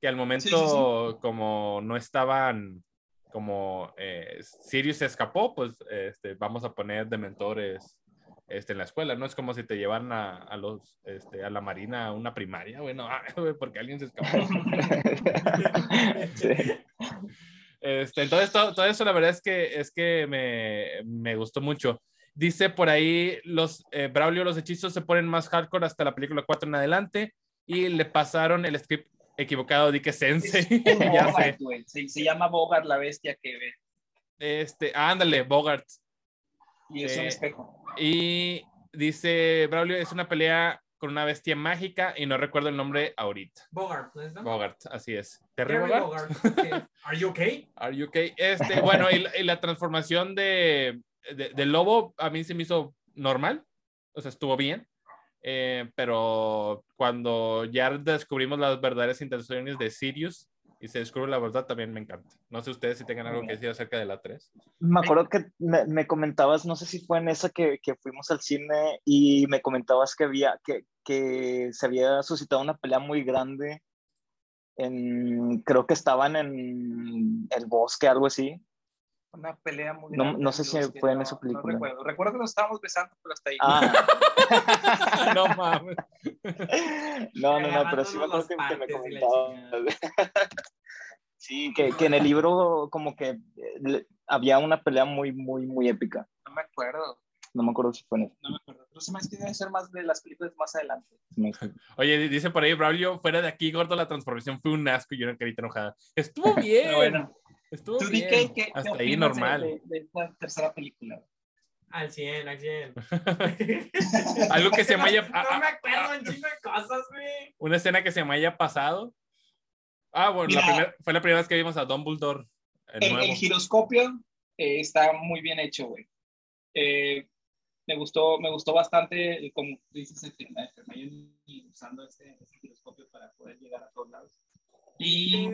Que al momento, como no estaban, como eh, Sirius se escapó, pues este, vamos a poner dementores este, en la escuela, ¿no? Es como si te llevan a, a los, este, a la marina, a una primaria, bueno, ah, porque alguien se escapó. sí. Este, entonces, todo, todo, eso la verdad es que, es que me, me gustó mucho. Dice por ahí, los eh, Braulio, los hechizos se ponen más hardcore hasta la película 4 en adelante y le pasaron el script equivocado di que Sensei. ya sé. Se, se, llama Bogart, la bestia que ve. Este, ándale, Bogart. Y es un eh, espejo. Y dice Braulio, es una pelea con una bestia mágica y no recuerdo el nombre ahorita. Bogart, ¿no es? Bogart, así es. Terry Bogart. Bogart. Are you okay? Are you okay? Este, bueno, y, la, transformación de, de, lobo a mí se me hizo normal, o sea, estuvo bien. Eh, pero cuando ya descubrimos las verdaderas intenciones de Sirius y se descubre la verdad, también me encanta. No sé ustedes si tengan algo que decir acerca de la 3. Me acuerdo que me, me comentabas, no sé si fue en esa que, que, fuimos al cine y me comentabas que había, que, que se había suscitado una pelea muy grande en, creo que estaban en el bosque, algo así una pelea muy No, no sé si fue en esa película. No recuerdo. Recuerdo que nos estábamos besando, pero hasta ahí. Ah. no mames. No, no, no, pero sí me acuerdo que, me comentaba. sí, que, que, en el libro como que eh, había una pelea muy, muy, muy épica. No me acuerdo. No me acuerdo si fue en eso. No me acuerdo. Pero se me que debe ser más de las películas más adelante. Oye, dice por ahí, Braulio, fuera de aquí, gordo, la transformación fue un asco y yo una carita enojada. Estuvo bien. bueno. Estuvo ¿Tú bien. Qué, Hasta ahí normal. De, de, esta tercera película? Al 100, al 100. Algo que se me haya... no me acuerdo un chingo de cosas, güey. Una escena que se me haya pasado. Ah, bueno, la primer, fue la primera vez que vimos a Dumbledore. El, el, el giroscopio eh, está muy bien hecho, güey. Eh, me gustó, me gustó bastante, como dices, usando este, este giroscopio para poder llegar a todos lados. Y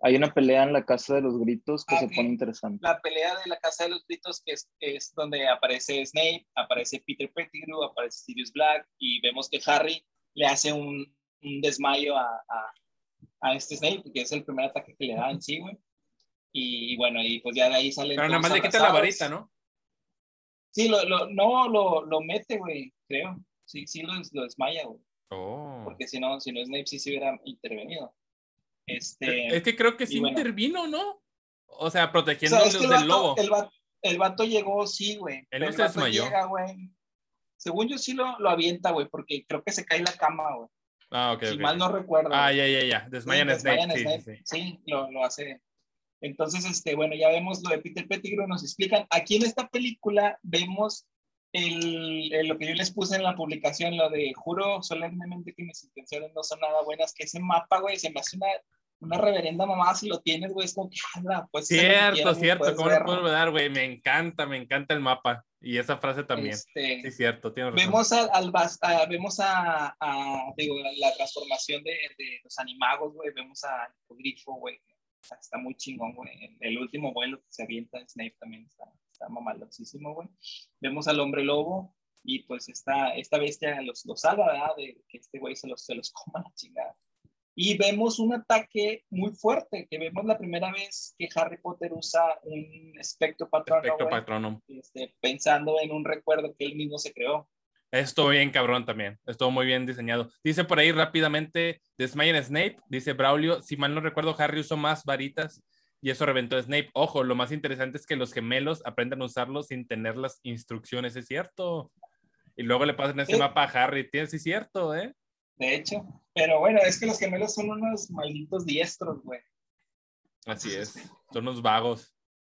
hay una pelea en la Casa de los Gritos que se pone interesante. La pelea de la Casa de los Gritos, que es, es donde aparece Snape, aparece Peter Pettigrew, aparece Sirius Black, y vemos que Harry le hace un, un desmayo a, a, a, este Snape, que es el primer ataque que le da en sí, güey. Y, bueno, y pues ya de ahí sale. Pero nada más le quita la varita, ¿no? Sí, lo, lo, no, lo, lo mete, güey, creo. Sí, sí lo, lo desmaya, güey. Oh. Porque si no, si no Snape sí se hubiera intervenido. Este, es que creo que sí intervino, ¿no? O sea, protegiéndolos del lobo. El vato, llegó, sí, güey. Él no se desmayó. Según yo sí lo, lo avienta, güey, porque creo que se cae la cama, güey. Ah, ok. Si mal no recuerdo. Ah, ya, ya, ya. Desmayan sí, Snake. Sí. Sí, sí. lo, lo, hace. Entonces, este, bueno, ya vemos lo de Peter Pettigrew, nos explican. Aquí en esta película vemos el, el, lo que yo les puse en la publicación, lo de juro solemnemente que mis intenciones no son nada buenas, que ese mapa, güey, se me hace una una reverenda mamá, si lo tienes, güey, es como que, pues. Cierto, cierto, ¿cómo lo puedo dar, güey? Me encanta, me encanta el mapa. Y esa frase también. Este, sí, cierto, tiene razón. Vemos, a, al, a, vemos a, a digo, la, transformación de, de, los animagos, güey. Vemos a Grifo, güey. Está muy chingón, güey. El último vuelo que se avienta Snape también está, está mamalosísimo, güey. Vemos al hombre lobo y pues esta, esta bestia los, los salva, ¿verdad? De que este güey se los, se los coma la chingada. Y vemos un ataque muy fuerte, que vemos la primera vez que Harry Potter usa un espectro patrono. Este, pensando en un recuerdo que él mismo se creó. Estuvo bien cabrón también, estuvo muy bien diseñado. Dice por ahí rápidamente, desmayan Snape, dice Braulio, si mal no recuerdo, Harry usó más varitas y eso reventó a Snape. Ojo, lo más interesante es que los gemelos aprendan a usarlo sin tener las instrucciones, es cierto. Y luego le pasan ese mapa a Harry, sí es cierto, ¿eh? de hecho. Pero bueno, es que los gemelos son unos malditos diestros, güey. Así es, son unos vagos.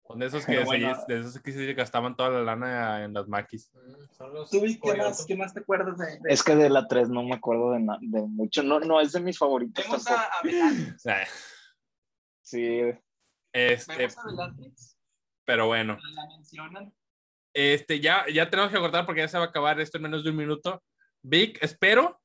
Son de esos que, se, de esos que se gastaban toda la lana en las maquis. ¿Tú, qué más, qué más te acuerdas de, Es que de la 3 no me acuerdo de, de mucho. No, no es de mis favoritos. Vemos a, a Sí. Este, pero bueno. La mencionan. Este, ya, ya tenemos que cortar porque ya se va a acabar esto en menos de un minuto. Vic, espero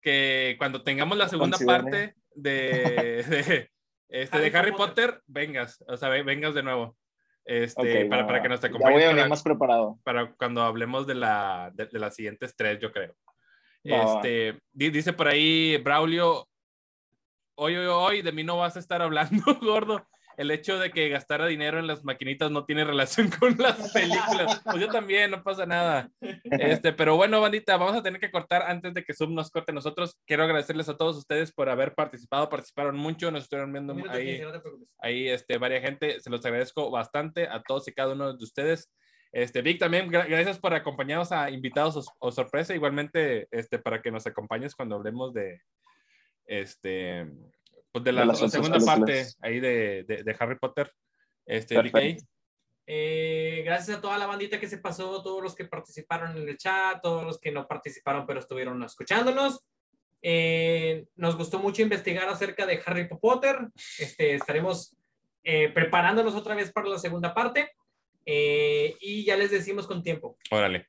que cuando tengamos la segunda parte de, de, este, Harry de Harry Potter, vengas, o sea, vengas de nuevo. Este, para, para, que nos acompañes. Ya voy a venir más preparado. Para cuando hablemos de, la, de, de las siguientes tres, yo creo. este, dice por ahí Braulio, hoy, hoy, hoy, de mí no vas a estar hablando, gordo. El hecho de que gastara dinero en las maquinitas no tiene relación con las películas. Pues yo también, no pasa nada. Este, pero bueno, bandita, vamos a tener que cortar antes de que Zoom nos corte nosotros. Quiero agradecerles a todos ustedes por haber participado. Participaron mucho, nos estuvieron viendo ahí, ahí este, varias gente. Se los agradezco bastante a todos y cada uno de ustedes. Este, Vic, también gracias por acompañarnos a invitados o, sorpresa. Igualmente, este, para que nos acompañes cuando hablemos de, este, pues de la, segunda parte ahí de, de, Harry Potter. Este, eh, gracias a toda la bandita que se pasó, todos los que participaron en el chat, todos los que no participaron pero estuvieron escuchándonos. Eh, nos gustó mucho investigar acerca de Harry Potter. Este, estaremos eh, preparándonos otra vez para la segunda parte. y ya les decimos con tiempo. Órale.